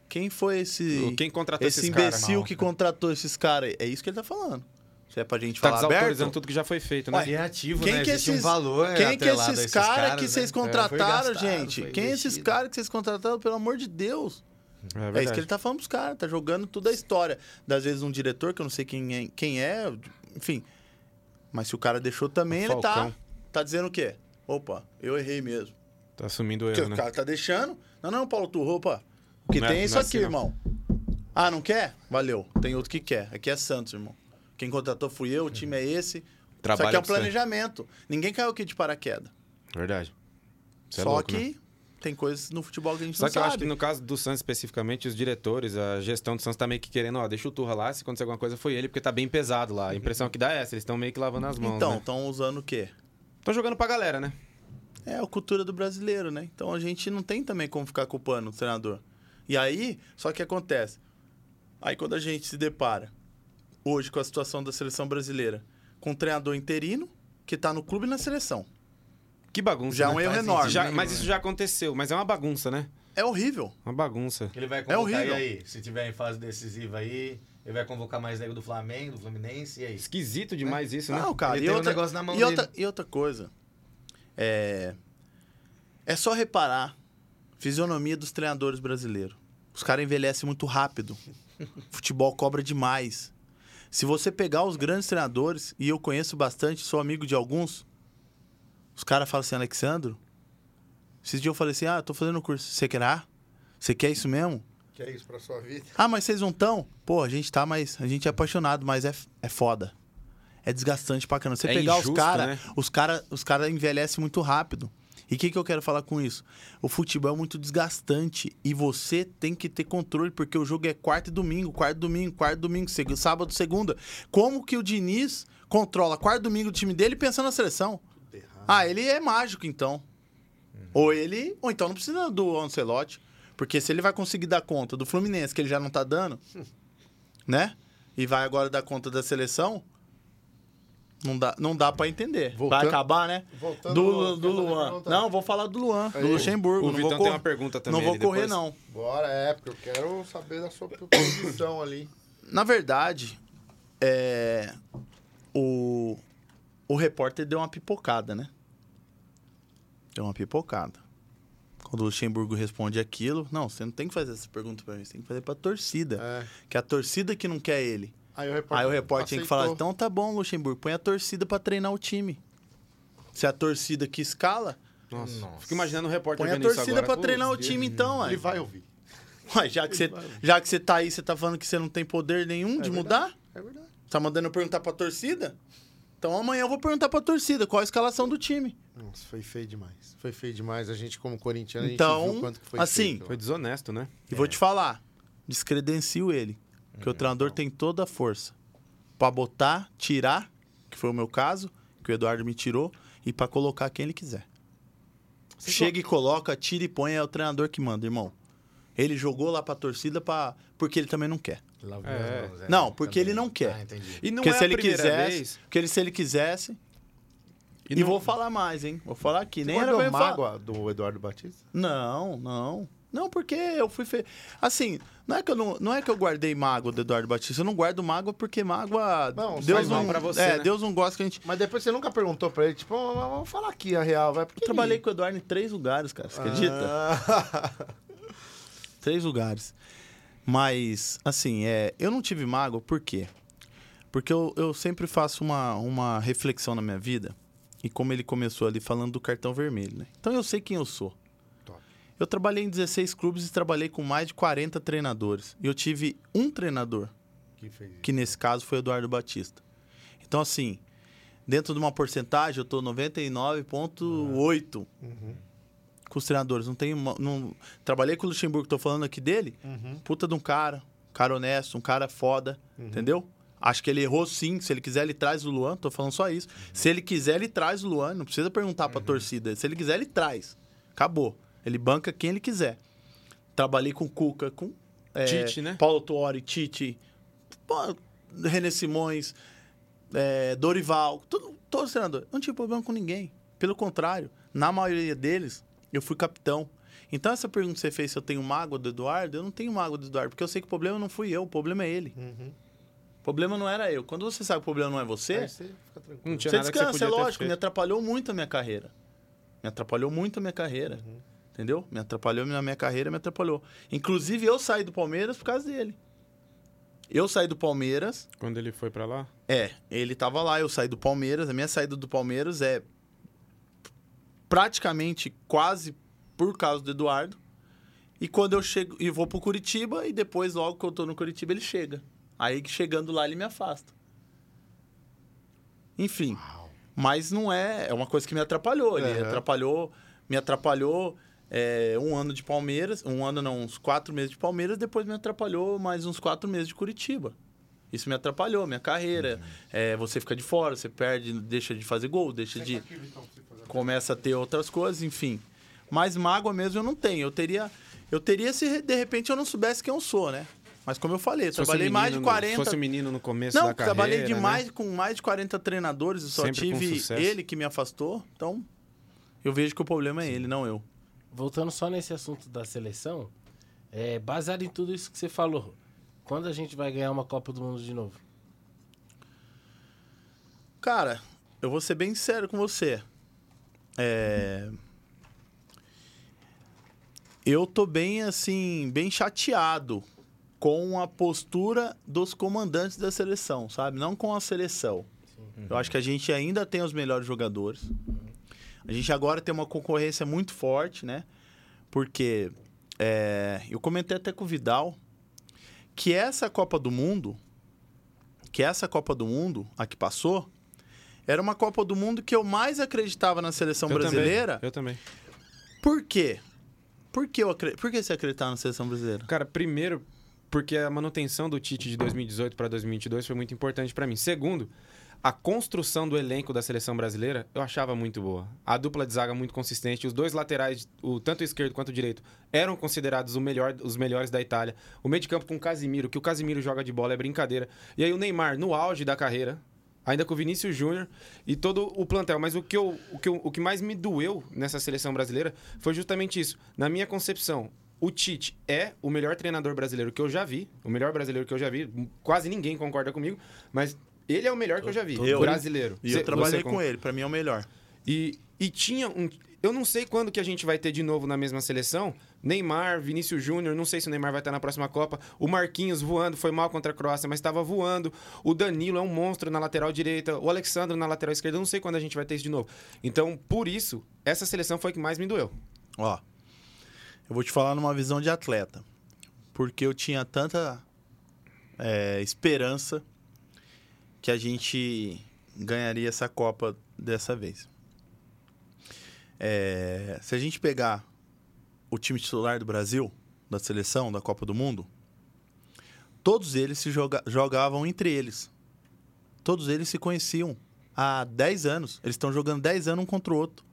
Speaker 5: Quem foi esse
Speaker 3: Quem contratou
Speaker 5: esse
Speaker 3: esses caras?
Speaker 5: imbecil que contratou esses caras? É isso que ele tá falando. Se é pra gente
Speaker 3: Tá
Speaker 5: falar
Speaker 3: desautorizando
Speaker 5: aberto.
Speaker 3: tudo que já foi feito, né?
Speaker 2: Criativo,
Speaker 5: Quem
Speaker 2: né?
Speaker 5: que
Speaker 2: Existe um
Speaker 5: esses-
Speaker 2: valor
Speaker 5: Quem que esses caras que
Speaker 2: né?
Speaker 5: vocês
Speaker 2: É, foi
Speaker 5: contrataram,
Speaker 2: gastado,
Speaker 5: gente? Quem esses
Speaker 2: investido.
Speaker 5: caras que vocês contrataram, pelo amor de Deus?
Speaker 3: É,
Speaker 5: É, isso que ele tá falando pros caras, tá jogando toda a história. Das vezes um diretor, que eu não sei quem é, quem é enfim. Mas se o cara deixou também,
Speaker 3: O
Speaker 5: ele tá,
Speaker 3: Falcão.
Speaker 5: tá dizendo o quê? Opa, eu errei mesmo.
Speaker 3: Tá assumindo o
Speaker 5: Porque
Speaker 3: erro,
Speaker 5: o
Speaker 3: né?
Speaker 5: cara tá deixando. Não, não, Paulo Turro, opa. O que
Speaker 3: Não é-
Speaker 5: tem é isso
Speaker 3: é
Speaker 5: aqui,
Speaker 3: assim,
Speaker 5: irmão. Ah, não quer? Valeu. Tem outro que quer. Aqui é Santos, irmão. Quem contratou fui eu, o time é esse. Isso
Speaker 3: Trabalha
Speaker 5: aqui é
Speaker 3: você.
Speaker 5: planejamento. Ninguém caiu aqui de paraquedas.
Speaker 3: Verdade. Isso é
Speaker 5: Só
Speaker 3: louco,
Speaker 5: que
Speaker 3: né?
Speaker 5: Tem coisas no futebol que a gente
Speaker 3: Só
Speaker 5: não
Speaker 3: que eu
Speaker 5: sabe.
Speaker 3: acho que no caso do Santos especificamente, os diretores, a gestão do Santos tá meio que querendo, ó, deixa o Turra lá, se acontecer alguma coisa foi ele, porque tá bem pesado lá. A impressão que dá é essa, eles estão meio que lavando as mãos,
Speaker 5: Então,
Speaker 3: né?
Speaker 5: estão usando o quê?
Speaker 3: Estão jogando pra galera, né?
Speaker 5: É a cultura do brasileiro, né? Então a gente não tem também como ficar culpando o treinador. E aí, só que acontece. Aí quando a gente se depara hoje com a situação da seleção brasileira, com um treinador interino que tá no clube e na seleção.
Speaker 3: Que bagunça,
Speaker 5: Já é
Speaker 3: né?
Speaker 5: um erro
Speaker 2: Faz
Speaker 5: enorme.
Speaker 2: sentido
Speaker 3: Já-
Speaker 2: nenhum,
Speaker 3: mas
Speaker 2: né?
Speaker 3: isso já aconteceu, mas é uma bagunça, né?
Speaker 5: é horrível.
Speaker 3: Uma bagunça.
Speaker 2: Ele vai
Speaker 5: É
Speaker 2: convocar, e
Speaker 5: horrível.
Speaker 2: aí? Se tiver em fase decisiva aí, ele vai convocar mais nego do Flamengo, do Fluminense, e aí?
Speaker 3: Esquisito demais isso, né?
Speaker 5: Não, cara,
Speaker 2: Ele
Speaker 5: e
Speaker 2: tem um
Speaker 5: outra,
Speaker 2: negócio na mão
Speaker 5: e, outra,
Speaker 2: dele.
Speaker 5: e outra coisa. É, é só reparar fisionomia dos treinadores brasileiros. Os caras envelhecem muito rápido. Futebol cobra demais. Se você pegar os grandes treinadores, e eu conheço bastante, sou amigo de alguns, os caras falam assim, Alexandro, esses dias eu falei assim, ah, eu tô fazendo curso, você quer? Você quer isso mesmo?
Speaker 1: Que é isso pra sua vida?
Speaker 5: Ah, mas vocês não estão? Pô, a gente tá, mas a gente é apaixonado, mas é, é foda. É desgastante pra caramba. Você
Speaker 3: É
Speaker 5: pegar os
Speaker 3: injusto,
Speaker 5: caras,
Speaker 3: né?
Speaker 5: os caras os cara envelhecem muito rápido. E o que, que eu quero falar com isso? O futebol é muito desgastante e você tem que ter controle, porque o jogo é quarta e domingo, quarto e domingo, quarto e domingo, sábado, segunda. Como que o Diniz controla quarto e domingo o time dele pensando na seleção? Ah, ele é mágico, então. Ou ele, ou então não precisa do Ancelotti. Porque se ele vai conseguir dar conta do Fluminense, que ele já não tá dando, né? E vai agora dar conta da seleção, não dá, não dá para entender.
Speaker 1: Voltando-
Speaker 5: vai acabar, né?
Speaker 1: voltando-
Speaker 5: do do Luan. Não, vou falar do Luan,
Speaker 1: Aí.
Speaker 5: do Luxemburgo.
Speaker 3: O
Speaker 5: não
Speaker 3: Vitão
Speaker 5: vou
Speaker 3: tem uma pergunta também.
Speaker 5: Não vou correr,
Speaker 3: depois.
Speaker 5: não.
Speaker 1: Bora, é, porque eu quero saber da sua posição ali.
Speaker 5: Na verdade, é, o, o repórter deu uma pipocada, né? Deu uma pipocada. Quando o Luxemburgo responde aquilo, não, você não tem que fazer essa pergunta pra mim, você tem que fazer pra torcida.
Speaker 1: É.
Speaker 5: Que é a torcida que não quer ele.
Speaker 1: Aí o repórter,
Speaker 5: Aí o repórter tem que falar, então tá bom, Luxemburgo, põe a torcida pra treinar o time. Se é a torcida que escala,
Speaker 3: Nossa.
Speaker 2: Nossa.
Speaker 3: Fico imaginando o repórter
Speaker 5: põe a torcida
Speaker 3: Pô,
Speaker 5: treinar o
Speaker 3: Deus.
Speaker 5: time então,
Speaker 1: Ele
Speaker 5: ué.
Speaker 1: vai ouvir.
Speaker 5: Ué, já que você já que você tá aí, você tá falando que você não tem poder nenhum de
Speaker 1: verdade.
Speaker 5: mudar?
Speaker 1: É verdade.
Speaker 5: Tá mandando eu perguntar pra torcida? Então amanhã eu vou perguntar pra torcida qual a escalação do time.
Speaker 1: Nossa, foi feio demais. Foi feio demais. A gente, como corintiano, a gente
Speaker 5: Então,
Speaker 1: viu quanto que foi
Speaker 5: assim,
Speaker 1: feio.
Speaker 3: Foi desonesto, né?
Speaker 5: E vou te falar, descredencio ele. Que o treinador tem toda a força pra botar, tirar, que foi o meu caso, que o Eduardo me tirou, e pra colocar quem ele quiser. Chega e coloca, tira e põe, é o treinador que manda, irmão. Ele jogou lá pra torcida pra... porque ele também não quer.
Speaker 2: Lavou
Speaker 3: É.
Speaker 2: as mãos,
Speaker 5: Não, porque ele não quer.
Speaker 2: Ah, entendi.
Speaker 3: E não
Speaker 5: porque
Speaker 3: é
Speaker 5: se
Speaker 3: a
Speaker 5: ele quisesse,
Speaker 3: vez.
Speaker 5: porque ele, se ele quisesse,
Speaker 3: E
Speaker 5: E,
Speaker 3: não-
Speaker 5: vou falar mais, hein? Vou falar aqui.
Speaker 1: Você
Speaker 5: Nem era falar.
Speaker 1: mágoa do Eduardo Batista?
Speaker 5: Não, não. Não, porque eu fui fe... Assim, não é que eu não, não é que eu guardei mágoa do Eduardo Batista, eu não guardo mágoa porque mágoa
Speaker 1: Não,
Speaker 5: Deus não
Speaker 3: você,
Speaker 5: É,
Speaker 3: né?
Speaker 5: Deus não gosta que a gente
Speaker 1: Mas depois você nunca perguntou pra ele, tipo, "Ô, vamos falar aqui a real, vai. Por
Speaker 5: Eu trabalhei com o Eduardo em três lugares, cara, você acredita?
Speaker 1: Ah,
Speaker 5: Três lugares. Mas, assim, é, eu não tive mágoa, por quê? Porque eu, eu sempre faço uma, uma reflexão na minha vida. E como ele começou ali falando do cartão vermelho, né? Então eu sei quem eu sou.
Speaker 1: Top.
Speaker 5: Eu trabalhei em 16 clubes e trabalhei com mais de 40 treinadores. E eu tive um treinador,
Speaker 1: que
Speaker 5: que nesse caso foi o Eduardo Batista. Então, assim, dentro de uma porcentagem, eu tô 99,8
Speaker 1: Uhum.
Speaker 5: Com os treinadores. Não tenho. uma- Não... Trabalhei com o Luxemburgo, tô falando aqui dele.
Speaker 1: Uhum.
Speaker 5: Puta de um cara, um cara honesto, um cara foda, entendeu? Acho que ele errou sim. Se ele quiser, ele traz o Luan. Tô falando só isso. Se ele quiser, ele traz o Luan. Não precisa perguntar pra torcida. Se ele quiser, ele traz. Acabou. Ele banca quem ele quiser. Trabalhei com Cuca, com é,
Speaker 3: Tite, né?
Speaker 5: Paulo Tuori, Tite, René Simões, é, Dorival, todos os treinadores. Não tive problema com ninguém. Pelo contrário, na maioria deles, eu fui capitão. Então, essa pergunta que você fez se eu tenho mágoa do Eduardo, eu não tenho mágoa do Eduardo, porque eu sei que o problema não fui eu, o problema é ele.
Speaker 1: Uhum.
Speaker 5: O problema não era eu. Quando você sabe que o problema não é você,
Speaker 1: Aí você fica tranquilo.
Speaker 3: Não tinha
Speaker 5: você
Speaker 3: nada que
Speaker 5: descansa,
Speaker 3: você
Speaker 5: é lógico, me atrapalhou muito a minha carreira. Me atrapalhou muito a minha carreira.
Speaker 3: Uhum.
Speaker 5: Entendeu? Me atrapalhou na minha carreira, me atrapalhou. Inclusive, eu saí do Palmeiras por causa dele. Eu saí do Palmeiras.
Speaker 3: Quando ele foi pra lá?
Speaker 5: É, ele tava lá, eu saí do Palmeiras. A minha saída do Palmeiras é praticamente quase por causa do Eduardo. E quando eu chego e vou pro Curitiba, e depois, logo que eu tô no Curitiba, ele chega. Aí chegando lá, ele me afasta. Enfim. Mas não é. É uma coisa que me atrapalhou. Ele
Speaker 1: Aham.
Speaker 5: atrapalhou. Me atrapalhou é, um ano de Palmeiras. Um ano, não, uns quatro meses de Palmeiras. Depois me atrapalhou mais uns quatro meses de Curitiba. Isso me atrapalhou, minha carreira. É, você fica de fora, você perde, deixa de fazer gol, deixa de. Começa a ter outras coisas, enfim. Mas mágoa mesmo eu não tenho. Eu teria. Eu teria se de repente eu não soubesse quem eu sou, né? Mas como eu falei, eu trabalhei
Speaker 3: um
Speaker 5: mais de
Speaker 3: menino no-
Speaker 5: 40.
Speaker 3: Se fosse um menino no começo
Speaker 5: Não,
Speaker 3: da carreira,
Speaker 5: trabalhei de
Speaker 3: né?
Speaker 5: mais, com mais de 40 treinadores e só
Speaker 3: Sempre
Speaker 5: tive ele que me afastou. Então, eu vejo que o problema é ele, não eu.
Speaker 6: voltando só nesse assunto da seleção, é, baseado em tudo isso que você falou, quando a gente vai ganhar uma Copa do Mundo de novo?
Speaker 5: Cara, eu vou ser bem sério com você. É... Eu tô bem, assim, bem chateado com a postura dos comandantes da seleção, sabe? Não com a seleção. Eu acho que a gente ainda tem os melhores jogadores. A gente agora tem uma concorrência muito forte, né? Porque é, eu comentei até com o Vidal que essa Copa do Mundo, que essa Copa do Mundo, a que passou, era uma Copa do Mundo que eu mais acreditava na seleção
Speaker 3: Eu
Speaker 5: brasileira.
Speaker 3: Também, eu também.
Speaker 5: Por quê? Por que, eu acre... Por que você acreditava na seleção brasileira?
Speaker 3: Cara, primeiro, porque a manutenção do Tite de 2018 para 2022 foi muito importante para mim. Segundo, a construção do elenco da seleção brasileira eu achava muito boa. A dupla de zaga muito consistente, os dois laterais, o tanto o esquerdo quanto o direito, eram considerados o melhor, os melhores da Itália. O meio de campo com o Casimiro, que o Casimiro joga de bola é brincadeira. E aí o Neymar no auge da carreira, ainda com o Vinícius Júnior e todo o plantel. Mas o que, eu, o, que eu- o que mais me doeu nessa seleção brasileira foi justamente isso. Na minha concepção, o Tite é o melhor treinador brasileiro que eu já vi, o melhor brasileiro que eu já vi. Quase ninguém concorda comigo, mas ele é o melhor que eu já vi,
Speaker 5: Eu-
Speaker 3: brasileiro.
Speaker 5: E
Speaker 3: Cê-
Speaker 5: eu trabalhei com ele, pra mim é o melhor.
Speaker 3: e, e tinha um. Eu não sei quando que a gente vai ter de novo na mesma seleção. Neymar, Vinícius Júnior, não sei se o Neymar vai estar na próxima Copa. O Marquinhos voando, foi mal contra a Croácia, mas estava voando. O Danilo é um monstro na lateral direita. O Alexandre na lateral esquerda. Não sei quando a gente vai ter isso de novo. Então, por isso, essa seleção foi a que mais me doeu.
Speaker 5: Ó, eu vou te falar numa visão de atleta. Porque eu tinha tanta é, esperança que a gente ganharia essa Copa dessa vez. É, se a gente pegar o time titular do Brasil, da seleção, da Copa do Mundo, todos eles se joga- jogavam entre eles. Todos eles se conheciam há 10 anos. Eles estão jogando 10 anos um contra o outro.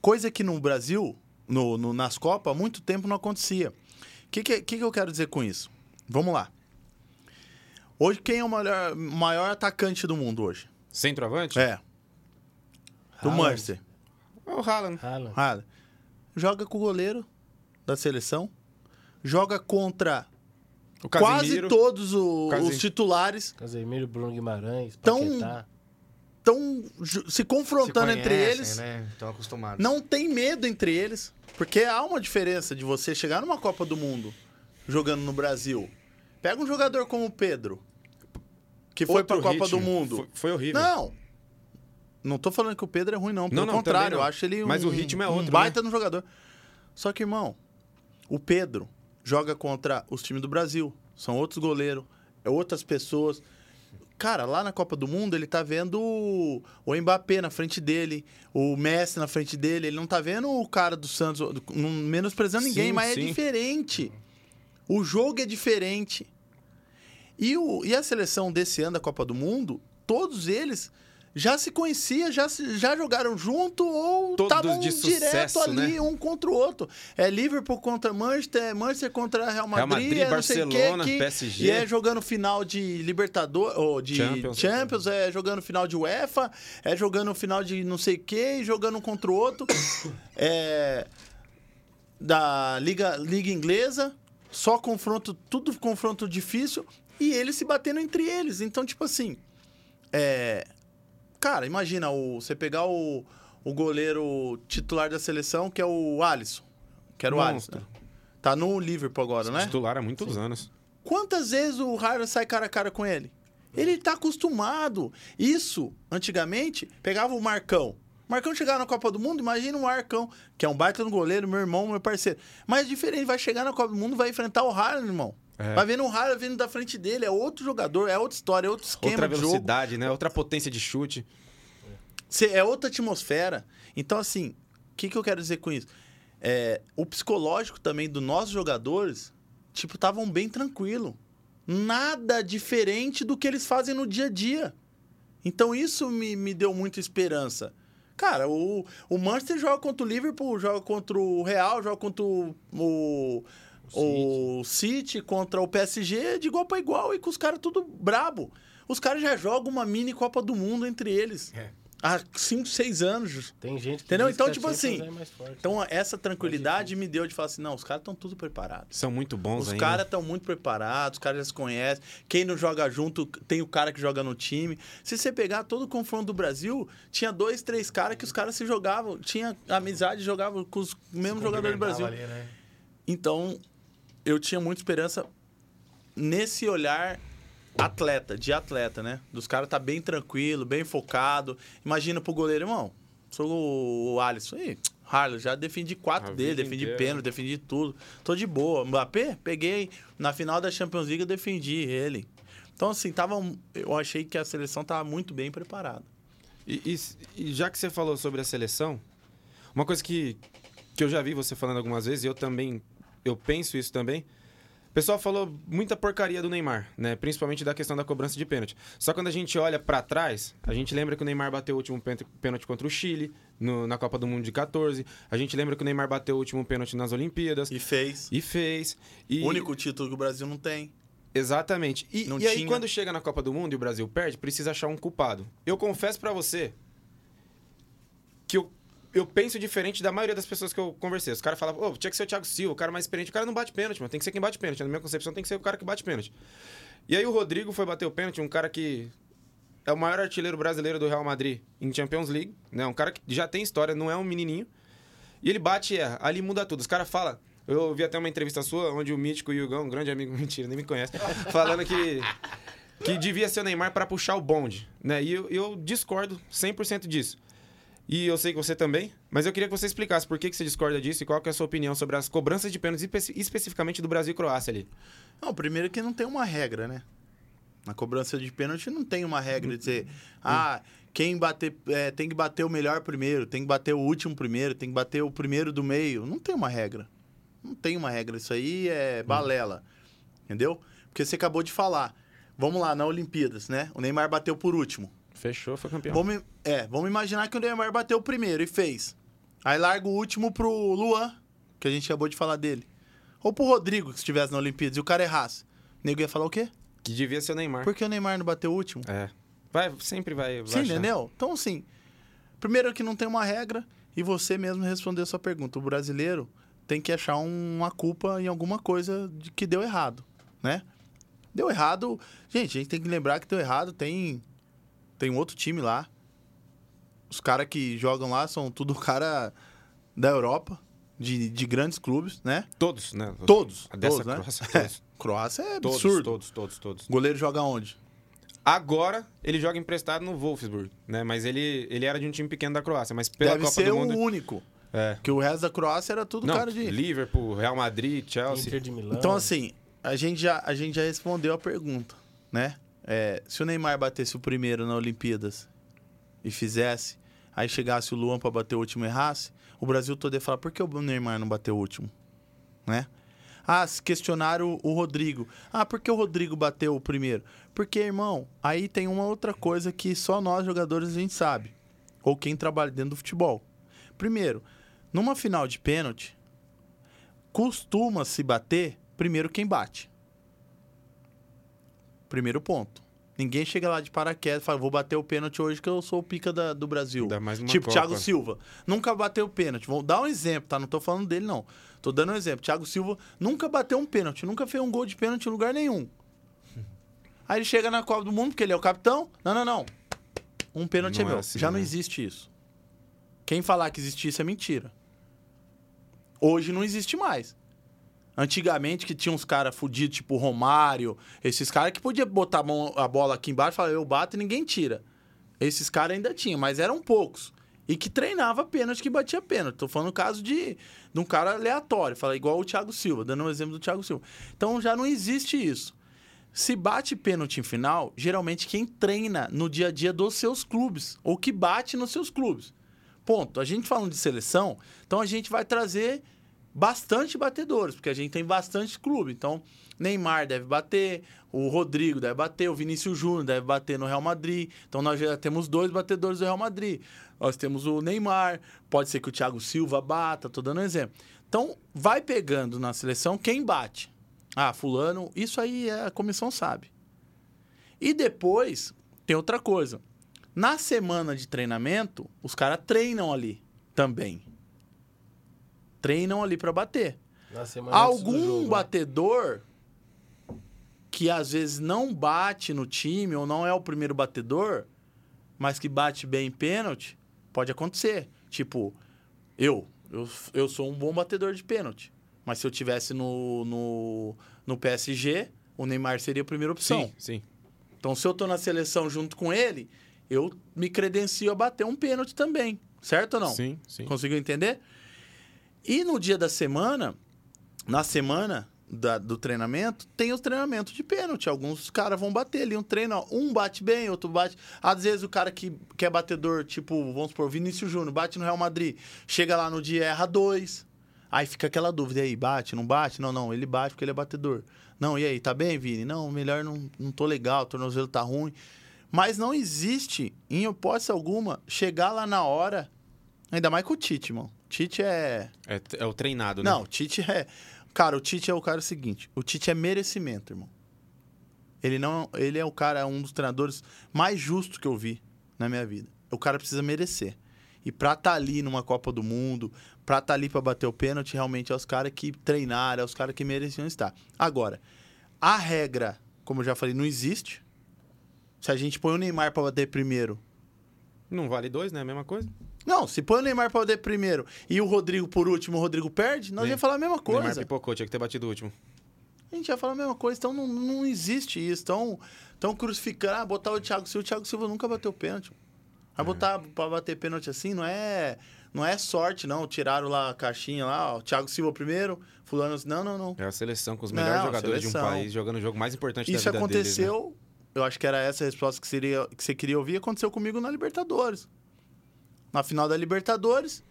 Speaker 5: Coisa que no Brasil, no, no- nas Copas, há muito tempo não acontecia. O que, que, que que eu quero dizer com isso? Vamos lá. Hoje, quem é o maior, maior atacante do mundo hoje?
Speaker 3: Centroavante?
Speaker 5: É. Do
Speaker 6: Haaland.
Speaker 5: Manchester.
Speaker 3: É o Haaland.
Speaker 6: Haaland.
Speaker 5: Ah, joga com o goleiro da seleção. Joga contra
Speaker 3: O
Speaker 5: quase todos o-
Speaker 3: Casim-
Speaker 5: os titulares.
Speaker 6: Casemiro, Bruno Guimarães,
Speaker 5: Tão-
Speaker 6: Paquetá.
Speaker 5: Estão se confrontando
Speaker 2: Se
Speaker 5: entre
Speaker 2: conhecem,
Speaker 5: eles.
Speaker 2: Né? Estão acostumados.
Speaker 5: Não tem medo entre eles. Porque há uma diferença de você chegar numa Copa do Mundo jogando no Brasil. Pega um jogador como o Pedro, que foi
Speaker 3: Outro
Speaker 5: pra Copa
Speaker 3: ritmo.
Speaker 5: do Mundo.
Speaker 3: Foi, foi horrível.
Speaker 5: Não. Não tô falando que o Pedro é ruim, não. Pelo
Speaker 3: Não, não,
Speaker 5: contrário,
Speaker 3: não.
Speaker 5: eu acho ele um,
Speaker 3: Mas o ritmo é outro,
Speaker 5: um baita no jogador. Só que, irmão, o Pedro joga contra os times do Brasil. São outros goleiros, é outras pessoas. Cara, lá na Copa do Mundo, ele tá vendo o- o Mbappé na frente dele, o Messi na frente dele. Ele não tá vendo o cara do Santos, não menosprezando ninguém,
Speaker 3: Sim,
Speaker 5: mas
Speaker 3: sim.
Speaker 5: é diferente. O jogo é diferente. E, o, e a seleção desse ano da Copa do Mundo, todos eles já se conheciam, já, já jogaram junto ou estavam direto
Speaker 3: sucesso,
Speaker 5: ali,
Speaker 3: né?
Speaker 5: um contra o outro. É Liverpool contra Manchester, é Manchester contra Real Madrid,
Speaker 3: Madrid,
Speaker 5: é
Speaker 3: Barcelona,
Speaker 5: que-
Speaker 3: PSG.
Speaker 5: E é jogando final de Libertadores, ou de
Speaker 3: Champions.
Speaker 5: Champions, é jogando final de UEFA, é jogando final de não sei o quê, e jogando um contra o outro. é, da Liga, Liga Inglesa, só confronto, tudo confronto difícil, e eles se batendo entre eles. Então, tipo assim, é, cara, imagina o, você pegar o, o goleiro titular da seleção, que é o Alisson, que era o Alisson.
Speaker 3: Monstro.
Speaker 5: né? Tá no Liverpool agora, né?
Speaker 3: Titular há muitos anos.
Speaker 5: Quantas vezes o Haaland sai cara a cara com ele? Ele tá acostumado. Isso, antigamente, pegava o Marcão. Marcão chegava na Copa do Mundo, imagina o Marcão, que é um baita no goleiro, meu irmão, meu parceiro. Mas diferente, vai chegar na Copa do Mundo, vai enfrentar o Haaland, irmão.
Speaker 3: É.
Speaker 5: Vai vendo o Haaland vindo da frente dele, é outro jogador, é outra história, é outro esquema
Speaker 3: Outra
Speaker 5: de jogo.
Speaker 3: velocidade, né? Outra potência de chute.
Speaker 5: É outra atmosfera. Então, assim, o que, que eu quero dizer com isso? É, o psicológico também dos nossos jogadores, tipo, estavam bem tranquilo. Nada diferente do que eles fazem no dia a dia. Então, isso me, me deu muita esperança. Cara, o, o Manchester joga contra o Liverpool, joga contra o Real, joga contra o, o, o City, contra o PSG, de igual para igual, e com os caras tudo brabo. Os caras já jogam uma mini Copa do Mundo entre eles.
Speaker 3: É.
Speaker 5: há 5, 6 anos.
Speaker 6: Tem gente que
Speaker 5: Entendeu? Então,
Speaker 6: que
Speaker 5: tipo assim,
Speaker 6: é mais forte.
Speaker 5: Então, essa tranquilidade me deu de falar assim: não, os caras estão tudo preparados.
Speaker 3: São muito bons
Speaker 5: Os
Speaker 3: ainda.
Speaker 5: caras estão muito preparados, os caras já se conhecem. Quem não joga junto, tem o cara que joga no time. Se você pegar todo o confronto do Brasil, tinha dois, três caras que os caras se jogavam. Tinha amizade, jogavam com os mesmos jogadores do Brasil.
Speaker 6: Ali, né?
Speaker 5: Então, eu tinha muita esperança nesse olhar atleta, de atleta, né? Dos caras tá bem tranquilo, bem focado. Imagina pro goleiro, irmão, sou o Alisson. Ih, Harley, já defendi quatro
Speaker 3: A
Speaker 5: dele, defendi
Speaker 3: inteira.
Speaker 5: pênalti, defendi tudo. Tô de boa. Mbappé, peguei. Na final da Champions League eu defendi ele. Então, assim, tava, eu achei que a seleção tava muito bem preparada.
Speaker 3: E, e- e já que você falou sobre a seleção, uma coisa que, que eu já vi você falando algumas vezes, e eu também, eu penso isso também. O pessoal falou muita porcaria do Neymar, né? Principalmente da questão da cobrança de pênalti. Só quando a gente olha pra trás, a gente lembra que o Neymar bateu o último pênalti- contra o Chile, no- na Copa do Mundo de 14. A gente lembra que o Neymar bateu o último pênalti nas Olimpíadas.
Speaker 5: E fez.
Speaker 3: E fez. E...
Speaker 5: O único título que o Brasil não tem.
Speaker 3: Exatamente. E, e aí, quando chega na Copa do Mundo e o Brasil perde, precisa achar um culpado. Eu confesso pra você que eu, eu penso diferente da maioria das pessoas que eu conversei. Os caras falavam, ô, tinha que ser o Thiago Silva, o cara mais experiente. O cara não bate pênalti, mano. Tem que ser quem bate pênalti. Na minha concepção, tem que ser o cara que bate pênalti. E aí, o Rodrigo foi bater o pênalti, um cara que é o maior artilheiro brasileiro do Real Madrid em Champions League, né? Um cara que já tem história, não é um menininho. E ele bate e erra. Ali muda tudo. Os caras falam. Eu vi até uma entrevista sua, onde o Mítico o Hugão, um grande amigo, mentira, nem me conhece, falando que, que devia ser o Neymar para puxar o bonde. Né? E eu, eu discordo 100% disso. E eu sei que você também, mas eu queria que você explicasse por que, que você discorda disso e qual que é a sua opinião sobre as cobranças de pênaltis, espe- especificamente do Brasil e Croácia ali.
Speaker 5: Não, primeiro que não tem uma regra, né? Na cobrança de pênalti não tem uma regra de dizer, ah, quem bater, é, tem que bater o melhor primeiro, tem que bater o último primeiro, tem que bater o primeiro do meio. Não tem uma regra. Não tem uma regra. Isso aí é balela. Entendeu? Porque você acabou de falar. Vamos lá, na Olimpíadas, né? O Neymar bateu por último.
Speaker 3: Fechou, foi campeão.
Speaker 5: Vamos, é, vamos imaginar que o Neymar bateu o primeiro e fez. Aí larga o último pro Luan, que a gente acabou de falar dele. Ou pro Rodrigo, que estivesse na Olimpíadas, e o cara errasse. O nego ia falar o quê?
Speaker 3: Que devia ser o Neymar.
Speaker 5: Por que o Neymar não bateu o último?
Speaker 3: É. Vai, sempre vai. vai
Speaker 5: Sim,
Speaker 3: achar.
Speaker 5: entendeu? Então, assim, primeiro que não tem uma regra e você mesmo respondeu a sua pergunta. O brasileiro tem que achar um- uma culpa em alguma coisa de que deu errado, né? Deu errado... Gente, a gente tem que lembrar que deu errado. Tem, tem um outro time lá. Os caras que jogam lá são tudo cara da Europa, de, de grandes clubes, né?
Speaker 3: Todos, né?
Speaker 5: Todos.
Speaker 3: A dessa
Speaker 5: todos, né?
Speaker 3: Croácia, todos.
Speaker 5: Croácia é
Speaker 3: Todos,
Speaker 5: absurdo.
Speaker 3: todos, todos, todos.
Speaker 5: O goleiro joga onde?
Speaker 3: Agora, ele joga emprestado no Wolfsburg, né? Mas ele, ele era de um time pequeno da Croácia, mas pela
Speaker 5: Deve
Speaker 3: Copa
Speaker 5: ser
Speaker 3: do
Speaker 5: o
Speaker 3: Mundo...
Speaker 5: único.
Speaker 3: É.
Speaker 5: Que o resto da Croácia era tudo
Speaker 3: Não,
Speaker 5: cara de...
Speaker 3: Liverpool, Real Madrid, Chelsea.
Speaker 6: Inter de Milão.
Speaker 5: Então, assim, a gente já, a gente já respondeu a pergunta, né? É, se o Neymar batesse o primeiro na Olimpíadas e fizesse, aí chegasse o Luan pra bater o último e errasse, o Brasil todo ia falar, por que o Neymar não bateu o último? Né? Ah, questionaram o, o Rodrigo. Ah, por que o Rodrigo bateu o primeiro? Porque, irmão, aí tem uma outra coisa que só nós jogadores a gente sabe. Ou quem trabalha dentro do futebol. Primeiro, numa final de pênalti, costuma se bater primeiro quem bate. Primeiro ponto. Ninguém chega lá de paraquedas e fala, vou bater o pênalti hoje que eu sou o pica da- do Brasil.
Speaker 3: Ainda mais numa
Speaker 5: tipo,
Speaker 3: Copa.
Speaker 5: Thiago Silva. Nunca bateu o pênalti. Vou dar um exemplo, tá? Não tô falando dele, não. Tô dando um exemplo. Thiago Silva nunca bateu um pênalti, nunca fez um gol de pênalti em lugar nenhum. Aí ele chega na Copa do Mundo, porque ele é o capitão. Não, não, não. Um pênalti
Speaker 3: Não
Speaker 5: é
Speaker 3: é
Speaker 5: meu.
Speaker 3: assim,
Speaker 5: Já não
Speaker 3: né?
Speaker 5: existe isso. Quem falar que existe isso é mentira. Hoje não existe mais. Antigamente, que tinha uns caras fudidos, tipo Romário, esses caras que podia botar a, mão- a bola aqui embaixo e falar, eu bato e ninguém tira. Esses caras ainda tinham, mas eram poucos. E que treinava pênalti, que batia pênalti. Tô falando no caso de, de um cara aleatório, fala igual o Thiago Silva, dando um exemplo do Thiago Silva. Então já não existe isso. Se bate pênalti em final, geralmente quem treina no dia a dia dos seus clubes, ou que bate nos seus clubes. Ponto. A gente falando de seleção, então a gente vai trazer bastante batedores, porque a gente tem bastante clube. Então, Neymar deve bater, o Rodrigo deve bater, o Vinícius Júnior deve bater no Real Madrid. Então, nós já temos dois batedores do Real Madrid. Nós temos o Neymar, pode ser que o Thiago Silva bata, tô dando um exemplo. Então, vai pegando na seleção quem bate. Ah, fulano, isso aí a comissão sabe. E depois, tem outra coisa. Na semana de treinamento, os caras treinam ali também. Treinam ali pra bater.
Speaker 6: Na semana antes do
Speaker 5: Algum
Speaker 6: jogo, né?
Speaker 5: batedor que às vezes não bate no time ou não é o primeiro batedor, mas que bate bem em pênalti, pode acontecer. Tipo, eu, eu, eu sou um bom batedor de pênalti. Mas se eu tivesse no, no, no PSG, o Neymar seria a primeira opção.
Speaker 3: Sim, sim.
Speaker 5: Então, se eu tô na seleção junto com ele, eu me credencio a bater um pênalti também. Certo ou não?
Speaker 3: Sim, sim.
Speaker 5: Conseguiu entender? E no dia da semana, na semana da- do treinamento, tem os treinamentos de pênalti. Alguns caras vão bater ali um treino, ó, um bate bem, outro bate. Às vezes o cara que, que é batedor, tipo, vamos supor, Vinícius Júnior, bate no Real Madrid, chega lá no dia erra dois. Aí fica aquela dúvida, aí, bate, não bate? Não, não, ele bate porque ele é batedor. Não, e aí, tá bem, Vini? Não, melhor não, não tô legal, o tornozelo tá ruim. Mas não existe, em hipótese alguma, chegar lá na hora, ainda mais com o Tite, mano. Tite é...
Speaker 3: É, é o treinado, né?
Speaker 5: Não, o Tite é. Cara, o Tite é o cara seguinte: o Tite é merecimento, irmão. Ele não, ele é o cara, um dos treinadores mais justos que eu vi na minha vida. O cara precisa merecer. E pra estar ali numa Copa do Mundo, pra estar ali pra bater o pênalti, realmente é os caras que treinaram, é os caras que mereciam estar. Agora, a regra, como eu já falei, não existe. Se a gente põe o Neymar pra bater primeiro,
Speaker 3: Não vale dois, né? A mesma coisa.
Speaker 5: Não, se põe o Neymar pra bater primeiro e o Rodrigo por último, o Rodrigo perde, nós
Speaker 3: Nem-
Speaker 5: ia falar a mesma
Speaker 3: Neymar
Speaker 5: coisa.
Speaker 3: pipocou, tinha que ter batido o último.
Speaker 5: A gente ia falar a mesma coisa, então não, não existe isso. Estão tão crucificando, ah, botar o Thiago Silva. O Thiago Silva nunca bateu pênalti. Vai botar pra bater pênalti assim, não é, não é sorte, não. Tiraram lá a caixinha lá, ó, Thiago Silva primeiro, fulano... Não, não, não.
Speaker 3: É a seleção com os
Speaker 5: Não,
Speaker 3: melhores jogadores
Speaker 5: seleção.
Speaker 3: de um país jogando o jogo mais importante
Speaker 5: Isso
Speaker 3: da vida
Speaker 5: aconteceu,
Speaker 3: deles, né?
Speaker 5: eu acho que era essa a resposta que, seria, que você queria ouvir, aconteceu comigo na Libertadores. Na final da Libertadores,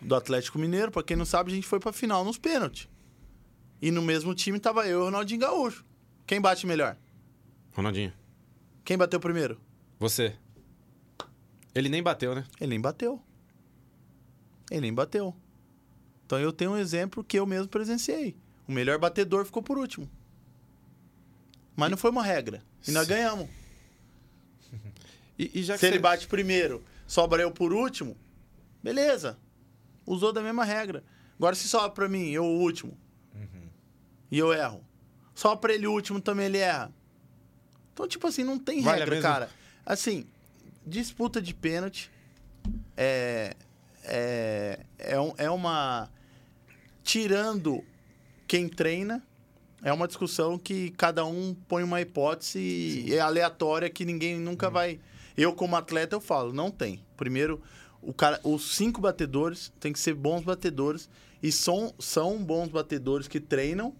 Speaker 5: do Atlético Mineiro, pra quem não sabe, a gente foi pra final nos pênaltis. E no mesmo time tava eu e o Ronaldinho Gaúcho. Quem bate melhor?
Speaker 3: Ronaldinho,
Speaker 5: Quem bateu primeiro?
Speaker 3: você. Ele nem bateu, né?
Speaker 5: Ele nem bateu. Ele nem bateu. Então eu tenho um exemplo que eu mesmo presenciei. O melhor batedor ficou por último. Mas não foi uma regra. E nós
Speaker 3: Sim.
Speaker 5: ganhamos.
Speaker 3: E, e já que
Speaker 5: Se ele bate primeiro, sobra eu por último, beleza. Usou da mesma regra. Agora se sobra pra mim, eu o último. E eu erro. Só pra ele o último também ele erra. Então, tipo assim, não tem
Speaker 3: Vale
Speaker 5: regra, cara. Assim, disputa de pênalti é, é, é, um- é uma. Tirando quem treina, é uma discussão que cada um põe uma hipótese é aleatória que ninguém nunca vai. Eu, como atleta, eu falo, não tem. Primeiro, o cara, os cinco batedores têm que ser bons batedores e são, são bons batedores que treinam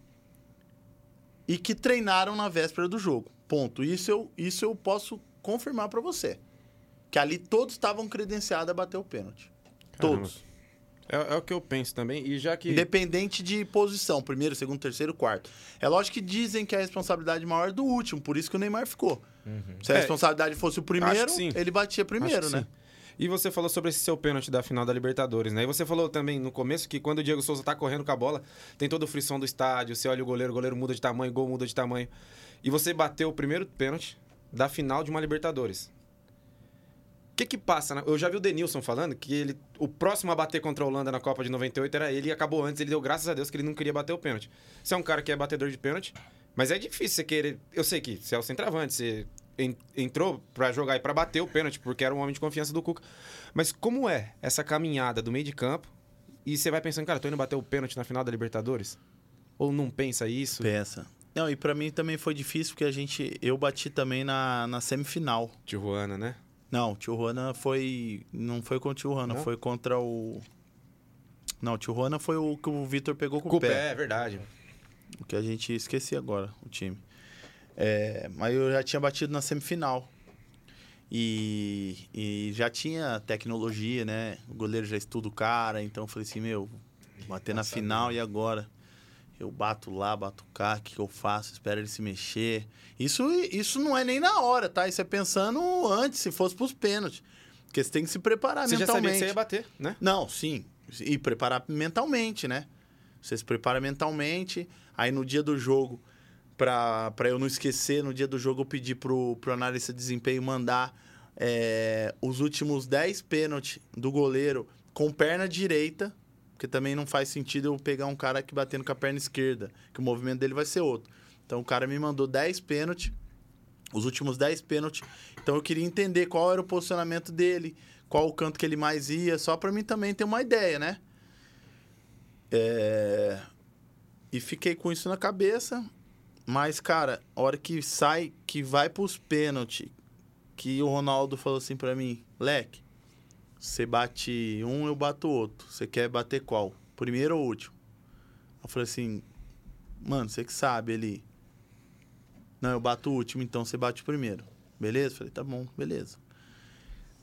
Speaker 5: e que treinaram na véspera do jogo. Ponto. Isso eu, isso eu posso confirmar pra você. Que ali todos estavam credenciados a bater o pênalti.
Speaker 3: Caramba.
Speaker 5: Todos.
Speaker 3: É, é o que eu penso também. E já que.
Speaker 5: Independente de posição, primeiro, segundo, terceiro, quarto. É lógico que dizem que a responsabilidade maior é do último, por isso que o Neymar ficou. Se a
Speaker 3: É,
Speaker 5: responsabilidade fosse o primeiro, ele batia primeiro, né?
Speaker 3: sim. E você falou sobre esse seu pênalti da final da Libertadores, né? E você falou também no começo que quando o Diego Souza tá correndo com a bola, tem todo o frisson do estádio, você olha o goleiro, o goleiro muda de tamanho, o gol muda de tamanho. E você bateu o primeiro pênalti da final de uma Libertadores. O que que passa? né? Eu já vi o Denilson falando que ele, o próximo a bater contra a Holanda na Copa de 98 era ele e acabou antes. Ele deu graças a Deus que ele não queria bater o pênalti. Você é um cara que é batedor de pênalti, mas é difícil você querer. Eu sei que você é o centroavante, você en- entrou pra jogar e pra bater o pênalti, porque era um homem de confiança do Cuca. Mas como é essa caminhada do meio de campo e você vai pensando, cara, tô indo bater o pênalti na final da Libertadores? Ou não pensa isso?
Speaker 5: Pensa. Não, e pra mim também foi difícil, porque a gente. Eu bati também na, na semifinal.
Speaker 3: Tijuana, né?
Speaker 5: Não, Tijuana foi. Não foi contra o Tijuana,
Speaker 3: Não?
Speaker 5: foi contra o. Não, Tijuana foi o que o Vitor pegou com,
Speaker 3: Com
Speaker 5: o pé.
Speaker 3: é verdade.
Speaker 5: O que a gente esqueci agora, o time. É, mas eu já tinha batido na semifinal. E, e já tinha tecnologia, né? O goleiro já estuda o cara, então eu falei assim, meu, bater na final e agora? Eu bato lá, bato cá, o que, eu faço? Espero ele se mexer. Isso, isso não é nem na hora, tá? Isso é pensando antes, se fosse pros pênaltis. Porque você tem que se preparar
Speaker 3: Você já sabia
Speaker 5: mentalmente.
Speaker 3: que você ia bater, né?
Speaker 5: Não, sim. E preparar mentalmente, né? Você se prepara mentalmente. Aí no dia do jogo, pra eu não esquecer, no dia do jogo eu pedi pro, pro analista de desempenho mandar é, os últimos 10 pênaltis do goleiro com perna direita, porque também não faz sentido eu pegar um cara que batendo com a perna esquerda, que o movimento dele vai ser outro. Então o cara me mandou 10 pênaltis, os últimos 10 pênaltis. Então eu queria entender qual era o posicionamento dele, qual o canto que ele mais ia, só pra mim também ter uma ideia, né? É, E fiquei com isso na cabeça. Mas, cara, a hora que sai, que vai pros pênaltis, que o Ronaldo falou assim pra mim, Leque, você bate um, eu bato outro. Você quer bater qual? Primeiro ou último? Eu falei assim, mano, você que sabe ele. Não, eu bato o último, então você bate o primeiro. Beleza? Falei, tá bom, beleza.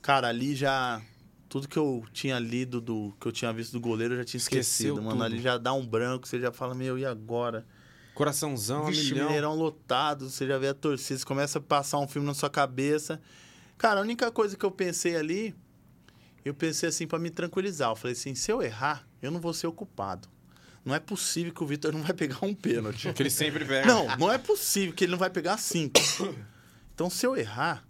Speaker 5: Cara, ali já. Tudo que eu tinha lido, do que eu tinha visto do goleiro, eu já tinha
Speaker 3: Esqueceu
Speaker 5: esquecido, mano.
Speaker 3: tudo.
Speaker 5: Ali já dá um branco, você já fala, meu, e agora?
Speaker 3: Coraçãozão,
Speaker 5: Vixe,
Speaker 3: milhão.
Speaker 5: Mineirão lotado, você já vê a torcida, você começa a passar um filme na sua cabeça. Cara, a única coisa que eu pensei ali, eu pensei assim pra me tranquilizar. Eu falei assim, se eu errar, eu não vou ser ocupado. Não é possível que o Vitor não vai pegar um pênalti.
Speaker 3: Que ele sempre pega.
Speaker 5: Não, não é possível que ele não vai pegar cinco. Então, se eu errar,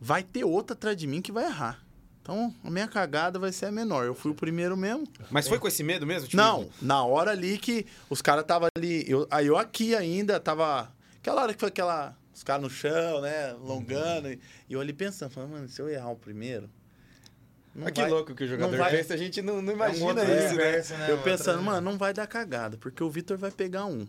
Speaker 5: vai ter outro atrás de mim que vai errar. Então, a minha cagada vai ser a menor. Eu fui o primeiro mesmo.
Speaker 3: Mas foi com esse medo mesmo? Tipo,
Speaker 5: Não, na hora ali que os caras tava ali. Eu, aí eu aqui ainda tava. Aquela hora que foi aquela. Os caras no chão, né? Alongando. E e eu ali pensando, falando, mano, se eu errar o primeiro. não
Speaker 3: Ah, que
Speaker 5: vai-
Speaker 3: louco que o jogador
Speaker 5: vai-
Speaker 3: pensa, a gente não, não
Speaker 2: É um
Speaker 3: imagina
Speaker 2: outro
Speaker 3: isso, né?
Speaker 2: né?
Speaker 5: Eu pensando, mano, não vai dar cagada, porque o Vitor vai pegar um.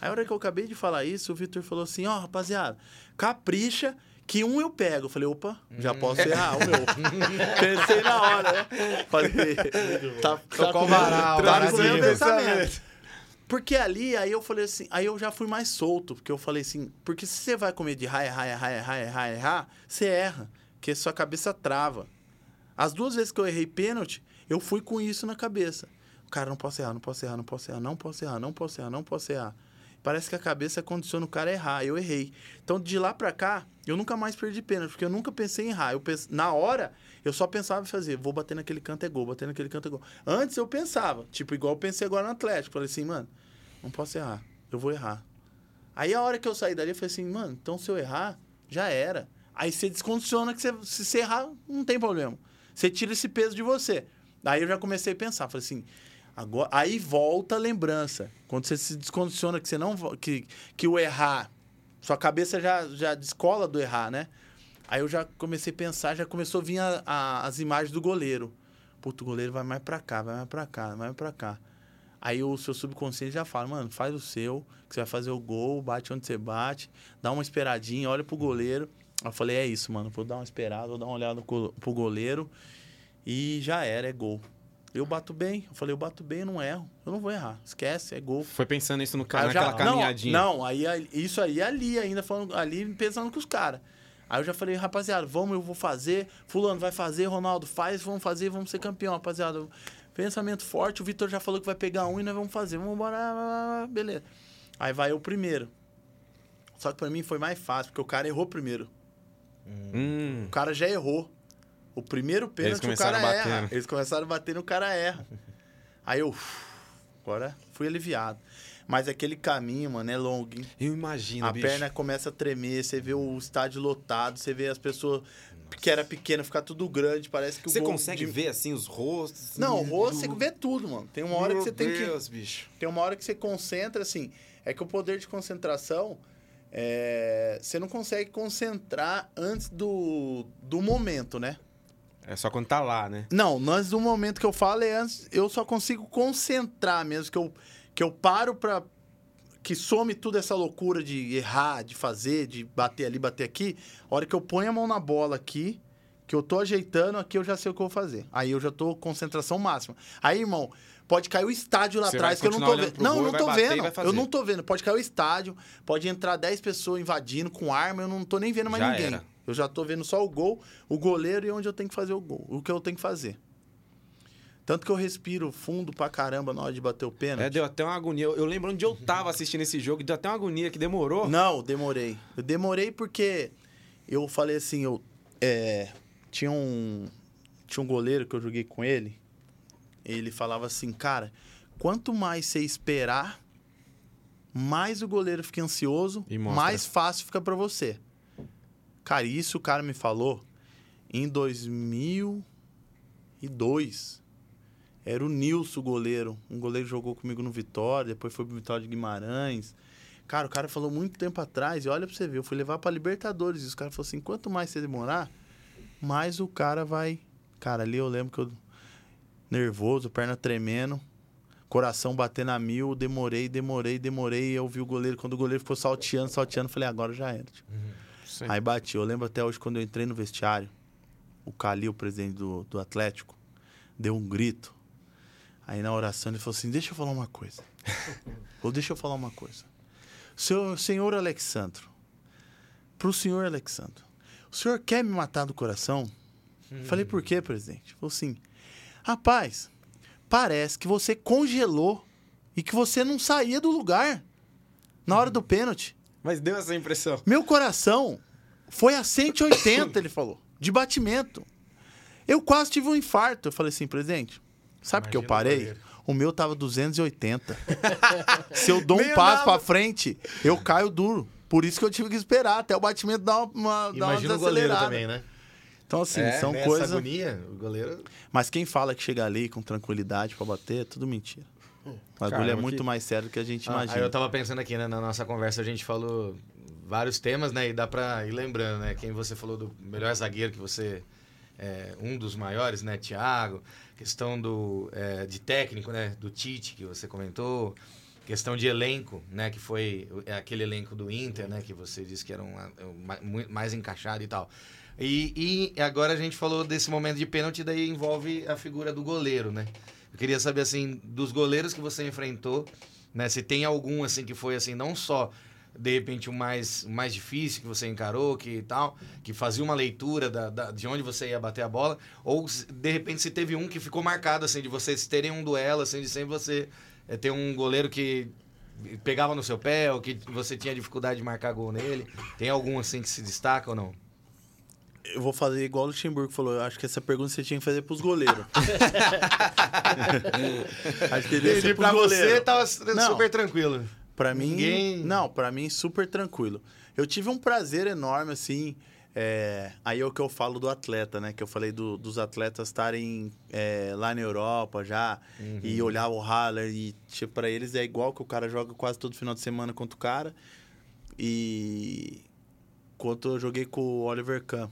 Speaker 5: Aí a hora que eu acabei de falar isso, o Vitor falou assim, ó, rapaziada, capricha que um eu pego. Eu falei, opa, já
Speaker 2: Hum.
Speaker 5: posso errar o meu. Pensei na hora, né? Falei, tá, tá
Speaker 2: Tocou
Speaker 5: com
Speaker 2: o varal,
Speaker 5: tá com meu pensamento. Porque ali, aí eu falei assim, aí eu já fui mais solto, porque eu falei assim, porque se você vai comer de errar, errar, errar, errar, errar, errar, você erra, porque sua cabeça trava. As duas vezes que eu errei pênalti, eu fui com isso na cabeça. Cara, não posso errar, não posso errar, não posso errar, não posso errar, não posso errar, não posso errar. Parece que a cabeça condiciona o cara a errar. Eu errei. Então, de lá pra cá, eu nunca mais perdi pênalti, porque eu nunca pensei em errar. Eu. Na hora, eu só pensava em fazer, vou bater naquele canto é gol, bater naquele canto é gol. Antes eu pensava, tipo, igual eu pensei agora no Atlético. Falei assim, mano, não posso errar, eu vou errar. Aí a hora que eu saí dali, eu falei assim, mano, então se eu errar, já era. Aí você descondiciona que você, se você errar, não tem problema. Você tira esse peso de você. Aí eu já comecei a pensar, falei assim, agora, aí volta a lembrança. Quando você se descondiciona que você não que, que o errar, sua cabeça já já descola do errar, né? Aí eu já comecei a pensar, já começou a vir a- a- as imagens do goleiro. Puto, o goleiro vai mais pra cá, vai mais pra cá, vai mais pra cá. Aí o seu subconsciente já fala, mano, faz o seu, que você vai fazer o gol, bate onde você bate, dá uma esperadinha, olha pro goleiro. Eu falei, é isso, mano, vou dar uma esperada, vou dar uma olhada pro goleiro e já era, é gol. Eu bato bem, eu falei, eu bato bem, eu não erro, eu não vou errar, esquece, é gol.
Speaker 3: Foi pensando isso no cara,
Speaker 5: eu já-
Speaker 3: naquela caminhadinha.
Speaker 5: Não, não aí, isso aí ali ainda falando, ali pensando com os caras. Aí eu já falei, rapaziada, vamos, eu vou fazer. Fulano vai fazer, Ronaldo faz, vamos fazer, vamos ser campeão, rapaziada. Pensamento forte, o Vitor já falou que vai pegar um e nós vamos fazer. Vamos embora, beleza. Aí vai eu primeiro. Só que pra mim foi mais fácil, porque o cara errou primeiro.
Speaker 3: Hum,
Speaker 5: O cara já errou. O primeiro pênalti o cara
Speaker 3: a
Speaker 5: erra.
Speaker 3: né?
Speaker 5: Eles começaram a bater no cara erra. Aí eu, agora fui aliviado. Mas aquele caminho, mano, é longo, hein?
Speaker 3: eu imagino,
Speaker 5: A
Speaker 3: bicho.
Speaker 5: perna começa a tremer, você vê o estádio lotado, você vê as pessoas que era pequena ficar tudo grande, parece que o
Speaker 3: Você consegue
Speaker 5: de-
Speaker 3: ver, assim, os rostos? assim,
Speaker 5: Não, o rosto você vê tudo, mano. Tem uma hora que você tem que
Speaker 3: Deus, bicho.
Speaker 5: tem uma hora que você concentra, assim, é que o poder de concentração, é, você não consegue concentrar antes do, do momento, né?
Speaker 3: É só quando tá lá, né?
Speaker 5: Não, antes do momento que eu falo é antes, eu só consigo concentrar mesmo, que eu, que eu paro pra que some tudo essa loucura de errar, de fazer, de bater ali, bater aqui. A hora que eu ponho a mão na bola aqui, que eu tô ajeitando, aqui eu já sei o que eu vou fazer. Aí eu já tô concentração máxima. Aí, irmão, pode cair o estádio lá atrás, que eu não tô vendo. Não,
Speaker 3: gol
Speaker 5: não tô
Speaker 3: bater
Speaker 5: vendo. Eu não tô vendo. Pode cair o estádio, pode entrar 10 pessoas invadindo com arma, eu não tô nem vendo mais
Speaker 3: Já
Speaker 5: ninguém.
Speaker 3: era.
Speaker 5: Eu já tô vendo só o gol, o goleiro e onde eu tenho que fazer o gol. O que eu tenho que fazer. Tanto que eu respiro fundo pra caramba na hora de bater o pênalti.
Speaker 3: É, deu até uma agonia. Eu, eu lembro onde eu tava assistindo esse jogo, deu até uma agonia que demorou.
Speaker 5: Não, demorei. Eu demorei porque eu falei assim, eu é, tinha um tinha um goleiro que eu joguei com ele. Ele falava assim, cara, quanto mais você esperar, mais o goleiro fica ansioso,
Speaker 3: E
Speaker 5: mais fácil fica pra você. Cara, isso o cara me falou em 2002. Era o Nilson, goleiro. Um goleiro jogou comigo no Vitória, depois foi pro Vitória de Guimarães. Cara, o cara falou muito tempo atrás, e olha pra você ver, eu fui levar pra Libertadores. E os caras falaram assim: quanto mais você demorar, mais o cara vai. Cara, ali eu lembro que eu. Nervoso, perna tremendo, coração batendo a mil, demorei, demorei, demorei. Eu vi o goleiro, quando o goleiro ficou salteando, salteando, falei: agora já era. tipo. Aí bati. Eu lembro até hoje quando eu entrei no vestiário, o Calil, o presidente do, do Atlético, deu um grito. Aí na oração ele falou assim: Deixa eu falar uma coisa. Ou deixa eu falar uma coisa. Seu, senhor Alexandro, pro senhor Alexandro, o senhor quer me matar do coração? Falei, por quê, presidente? Falou assim: Rapaz, parece que você congelou e que você não saía do lugar na hora do pênalti.
Speaker 3: Mas deu essa impressão.
Speaker 5: Meu coração foi a 180, ele falou, de batimento. Eu quase tive um infarto. Eu falei assim, presidente, sabe por que eu
Speaker 2: Imagina o
Speaker 5: parei? O meu tava 280. Se eu dou um
Speaker 3: Nem
Speaker 5: passo pra frente, eu caio duro. Por isso que eu tive que esperar até o batimento dar uma, uma, dar
Speaker 2: Imagina o goleiro
Speaker 5: desacelerada.
Speaker 2: também, né?
Speaker 5: Então, assim,
Speaker 3: É,
Speaker 5: são coisas.
Speaker 2: agonia, o goleiro...
Speaker 5: Mas quem fala que chega ali com tranquilidade pra bater, é tudo mentira. O bagulho é muito
Speaker 3: que-
Speaker 5: mais sério do que a gente
Speaker 2: Ah,
Speaker 5: imagina.
Speaker 2: Aí eu tava pensando aqui, né, na nossa conversa, a gente falou vários temas, né, e dá pra ir lembrando, né, quem você falou do melhor zagueiro que você é um dos maiores, né, Thiago, questão do é, de técnico, né, do Tite que você comentou, questão de elenco, né, que foi é, aquele elenco do Inter, né, que você disse que era um, um, ma- muito mais encaixado e tal. E, e agora a gente falou desse momento de pênalti, daí envolve a figura do goleiro, né? Eu queria saber, assim, dos goleiros que você enfrentou, né? Se tem algum, assim, que foi, assim, não só, de repente, o mais, mais difícil que você encarou, que tal, que fazia uma leitura da, da- de onde você ia bater a bola, ou, de repente, se teve um que ficou marcado, assim, de vocês terem um duelo, assim, de sempre você eh, ter um goleiro que pegava no seu pé, ou que você tinha dificuldade de marcar gol nele. Tem algum, assim, que se destaca ou não?
Speaker 5: Eu vou fazer igual o Luxemburgo falou. Eu acho que essa pergunta você tinha que fazer pros goleiros. acho que devia ser pros
Speaker 2: pra você
Speaker 5: goleiros.
Speaker 2: tava
Speaker 5: Não.
Speaker 2: super tranquilo.
Speaker 5: Pra mim,
Speaker 2: Ninguém-
Speaker 5: não, pra mim super tranquilo. Eu tive um prazer enorme assim. é, aí é o que eu falo do atleta, né? Que eu falei do- dos atletas estarem é, lá na Europa já e olhar o Haller e tipo para eles é igual que o cara joga quase todo final de semana contra o cara e quanto eu joguei com o Oliver Kahn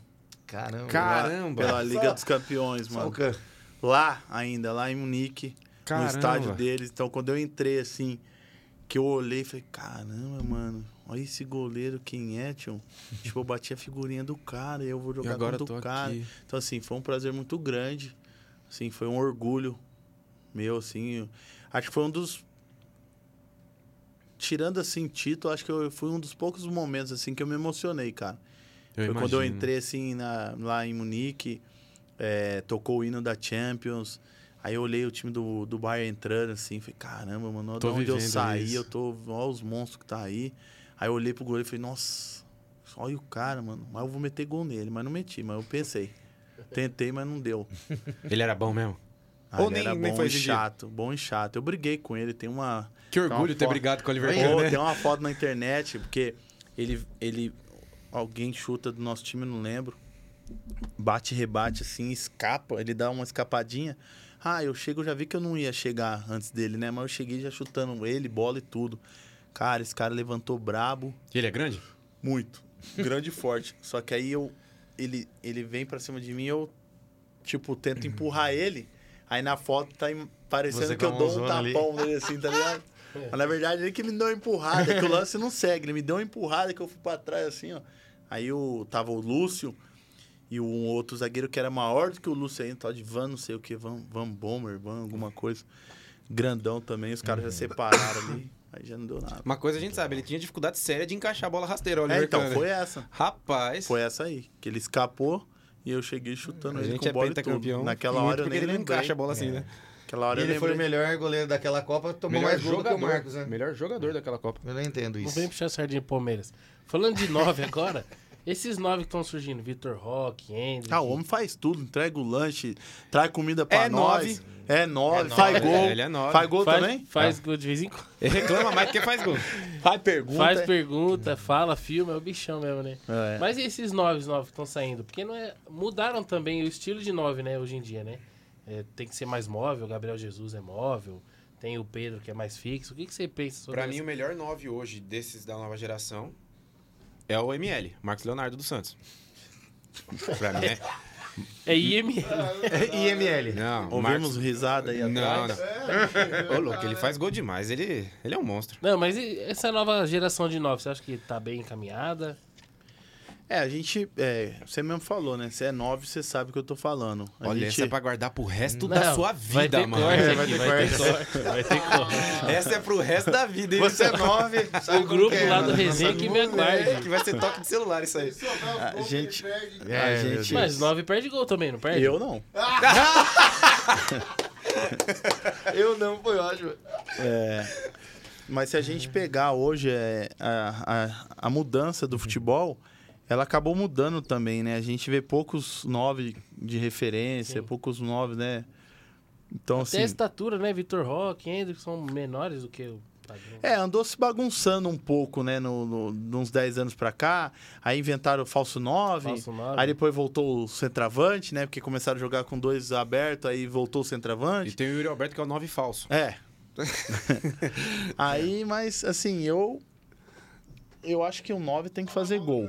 Speaker 2: Caramba.
Speaker 3: Caramba!
Speaker 5: pela Liga dos Campeões, mano lá ainda, lá em Munique,
Speaker 3: Caramba.
Speaker 5: no estádio deles. Então, quando eu entrei assim, que eu olhei, falei, caramba, mano, olha esse goleiro, quem é, tio? tipo, eu bati a figurinha do cara e eu vou
Speaker 3: E
Speaker 5: jogar
Speaker 3: agora
Speaker 5: contra o cara.
Speaker 3: aqui.
Speaker 5: Então, assim, foi um prazer muito grande. Assim, foi um orgulho meu, assim. Acho que foi um dos... Tirando, assim, título, acho que eu, foi um dos poucos momentos, assim, que eu me emocionei, cara.
Speaker 3: Eu
Speaker 5: Foi quando eu entrei, assim, na- lá em Munique, é, tocou o hino da Champions. Aí eu olhei o time do, do Bayern entrando, assim, falei, caramba, mano, de onde eu saí,
Speaker 3: isso.
Speaker 5: eu tô, olha os monstros que tá aí. Aí eu olhei pro goleiro e falei, nossa, olha o cara, mano, mas eu vou meter gol nele, mas não meti, mas eu pensei. Tentei, mas não deu.
Speaker 3: Ele era bom mesmo?
Speaker 5: Ah,
Speaker 3: Ou
Speaker 5: ele
Speaker 3: nem-
Speaker 5: era
Speaker 3: nem
Speaker 5: bom
Speaker 3: foi
Speaker 5: e chato, bom e chato. Eu briguei com ele, tem uma,
Speaker 3: Que orgulho ter
Speaker 5: foto.
Speaker 3: brigado com o Oliver
Speaker 5: Pô,
Speaker 3: né?
Speaker 5: Tem uma foto na internet, porque ele, ele. Alguém chuta do nosso time, não lembro. Bate, rebate assim, escapa, ele dá uma escapadinha. Ah, eu chego, eu já vi que eu não ia chegar antes dele, né? Mas eu cheguei já chutando ele, bola e tudo. Cara, esse cara levantou brabo,
Speaker 3: Ele é grande?
Speaker 5: muito. Grande e forte. Só que aí eu. Ele, ele vem pra cima de mim eu, tipo, tento empurrar ele. Aí na foto tá parecendo
Speaker 2: Você
Speaker 5: que eu dou um
Speaker 2: mãozona ali.
Speaker 5: tapão nele assim, tá ligado? Mas na verdade ele que me deu uma empurrada, que o lance não segue. Ele me deu uma empurrada que eu fui pra trás assim, ó. Aí o, tava o Lúcio e um outro zagueiro que era maior do que o Lúcio aí, tal de Van, não sei o que, Van, Van Bomber, Van, alguma coisa. Grandão também, os caras já separaram ali. Aí já não deu nada.
Speaker 3: Uma coisa a gente sabe, ele tinha dificuldade séria de encaixar a bola rasteira, o
Speaker 5: É, então,
Speaker 3: né?
Speaker 5: foi essa.
Speaker 3: Rapaz,
Speaker 5: Foi essa aí. Que ele escapou e eu cheguei chutando
Speaker 3: a
Speaker 5: ele
Speaker 3: gente
Speaker 5: com
Speaker 3: é
Speaker 5: bola e tudo.
Speaker 3: pentacampeão.
Speaker 5: Naquela hora eu
Speaker 3: porque
Speaker 5: nem
Speaker 3: ele não
Speaker 5: lembrei.
Speaker 3: encaixa a bola assim, né?
Speaker 5: Aquela hora
Speaker 2: E ele foi o melhor goleiro daquela Copa, tomou mais gol do que o Marcos, né?
Speaker 3: Melhor jogador daquela Copa.
Speaker 2: Eu não entendo
Speaker 6: Não
Speaker 2: isso.
Speaker 6: vem puxar a sardinha pro Palmeiras. Falando de nove agora, Esses nove que estão surgindo, Vitor Roque, Hendrick.
Speaker 5: Ah, o homem faz tudo, entrega o lanche, traz comida pra
Speaker 3: É
Speaker 5: nós.
Speaker 3: nove.
Speaker 5: É nove,
Speaker 2: É
Speaker 5: faz
Speaker 2: nove,
Speaker 5: gol.
Speaker 3: é, ele é nove.
Speaker 5: Faz gol
Speaker 6: faz,
Speaker 5: também?
Speaker 6: Faz gol de vez em quando.
Speaker 3: Ele reclama mais do que faz gol.
Speaker 5: Faz pergunta.
Speaker 6: Faz pergunta, fala, filma, é o bichão mesmo, né?
Speaker 5: É.
Speaker 6: Mas e esses nove, nove que estão saindo? Porque não é, mudaram também o estilo de nove, né, hoje em dia, né? É, tem que ser mais móvel, o Gabriel Jesus é móvel, tem o Pedro que é mais fixo. O que, que você pensa sobre
Speaker 3: Pra
Speaker 6: isso?
Speaker 3: mim, o melhor 9 hoje desses da nova geração é o ML, Marcos Leonardo dos Santos. Pra mim é.
Speaker 6: É IML.
Speaker 2: IML.
Speaker 3: Não,
Speaker 5: Ouvimos risada aí
Speaker 3: Não,
Speaker 5: atrás.
Speaker 3: não. Ô, louco, ele faz gol demais. Ele, ele é um monstro.
Speaker 6: Não, mas e essa nova geração de nove, você acha que tá bem encaminhada?
Speaker 5: É, a gente. é, você mesmo falou, né? Você é nove, você sabe o que eu tô falando. A
Speaker 3: Olha,
Speaker 5: gente,
Speaker 3: essa é pra guardar pro resto
Speaker 6: Não,
Speaker 3: da sua vida, mano.
Speaker 6: corte
Speaker 5: É, vai ter
Speaker 6: vai ter
Speaker 5: corte.
Speaker 6: vai ter corte.
Speaker 3: Essa é pro resto da vida, hein?
Speaker 2: Você é nove, sabe
Speaker 6: O grupo
Speaker 2: que é,
Speaker 6: lá do? Resenha que me
Speaker 3: É,
Speaker 6: aguarde.
Speaker 3: que vai ser toque de celular isso aí.
Speaker 5: A gente.
Speaker 2: É,
Speaker 5: a gente.
Speaker 6: Mas nove perde gol também, não perde?
Speaker 5: Eu não.
Speaker 2: Eu não, foi ótimo.
Speaker 5: É, mas se a gente pegar hoje é, a, a, a mudança do futebol, ela acabou mudando também, né? A gente vê poucos nove de referência,
Speaker 6: Sim.
Speaker 5: poucos nove, né? Então,
Speaker 6: Até a
Speaker 5: assim.
Speaker 6: estatura, né? Vitor Roque, Hendrick são menores do que o padrão.
Speaker 5: É, andou se bagunçando um pouco, né? No, no, de uns 10 anos pra cá. Aí inventaram o falso 9.
Speaker 6: Falso nove.
Speaker 5: Aí depois voltou o centroavante, né? Porque começaram a jogar com dois abertos, aí voltou o
Speaker 3: E
Speaker 5: centroavante.
Speaker 3: tem o Yuri Alberto que é o 9 falso.
Speaker 5: É. aí, mas assim, eu. Eu acho que o 9 tem que fazer gol.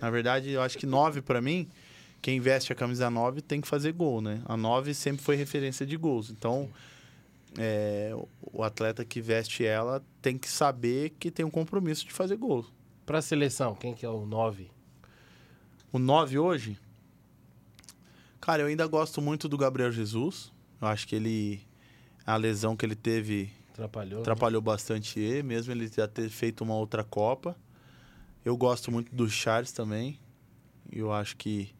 Speaker 5: Na verdade, eu acho que 9 pra mim, quem veste a camisa 9 tem que fazer gol, né? A 9 sempre foi referência de gols. Então, é, o atleta que veste ela tem que saber que tem um compromisso de fazer gol.
Speaker 6: Pra seleção, quem que é o nove?
Speaker 5: O 9 hoje, cara, eu ainda gosto muito do Gabriel Jesus. Eu acho que ele. A lesão que ele teve
Speaker 6: Atrapalhou. né?
Speaker 5: atrapalhou bastante ele, mesmo ele já ter feito uma outra Copa. Eu gosto muito do Charles também. Eu acho que.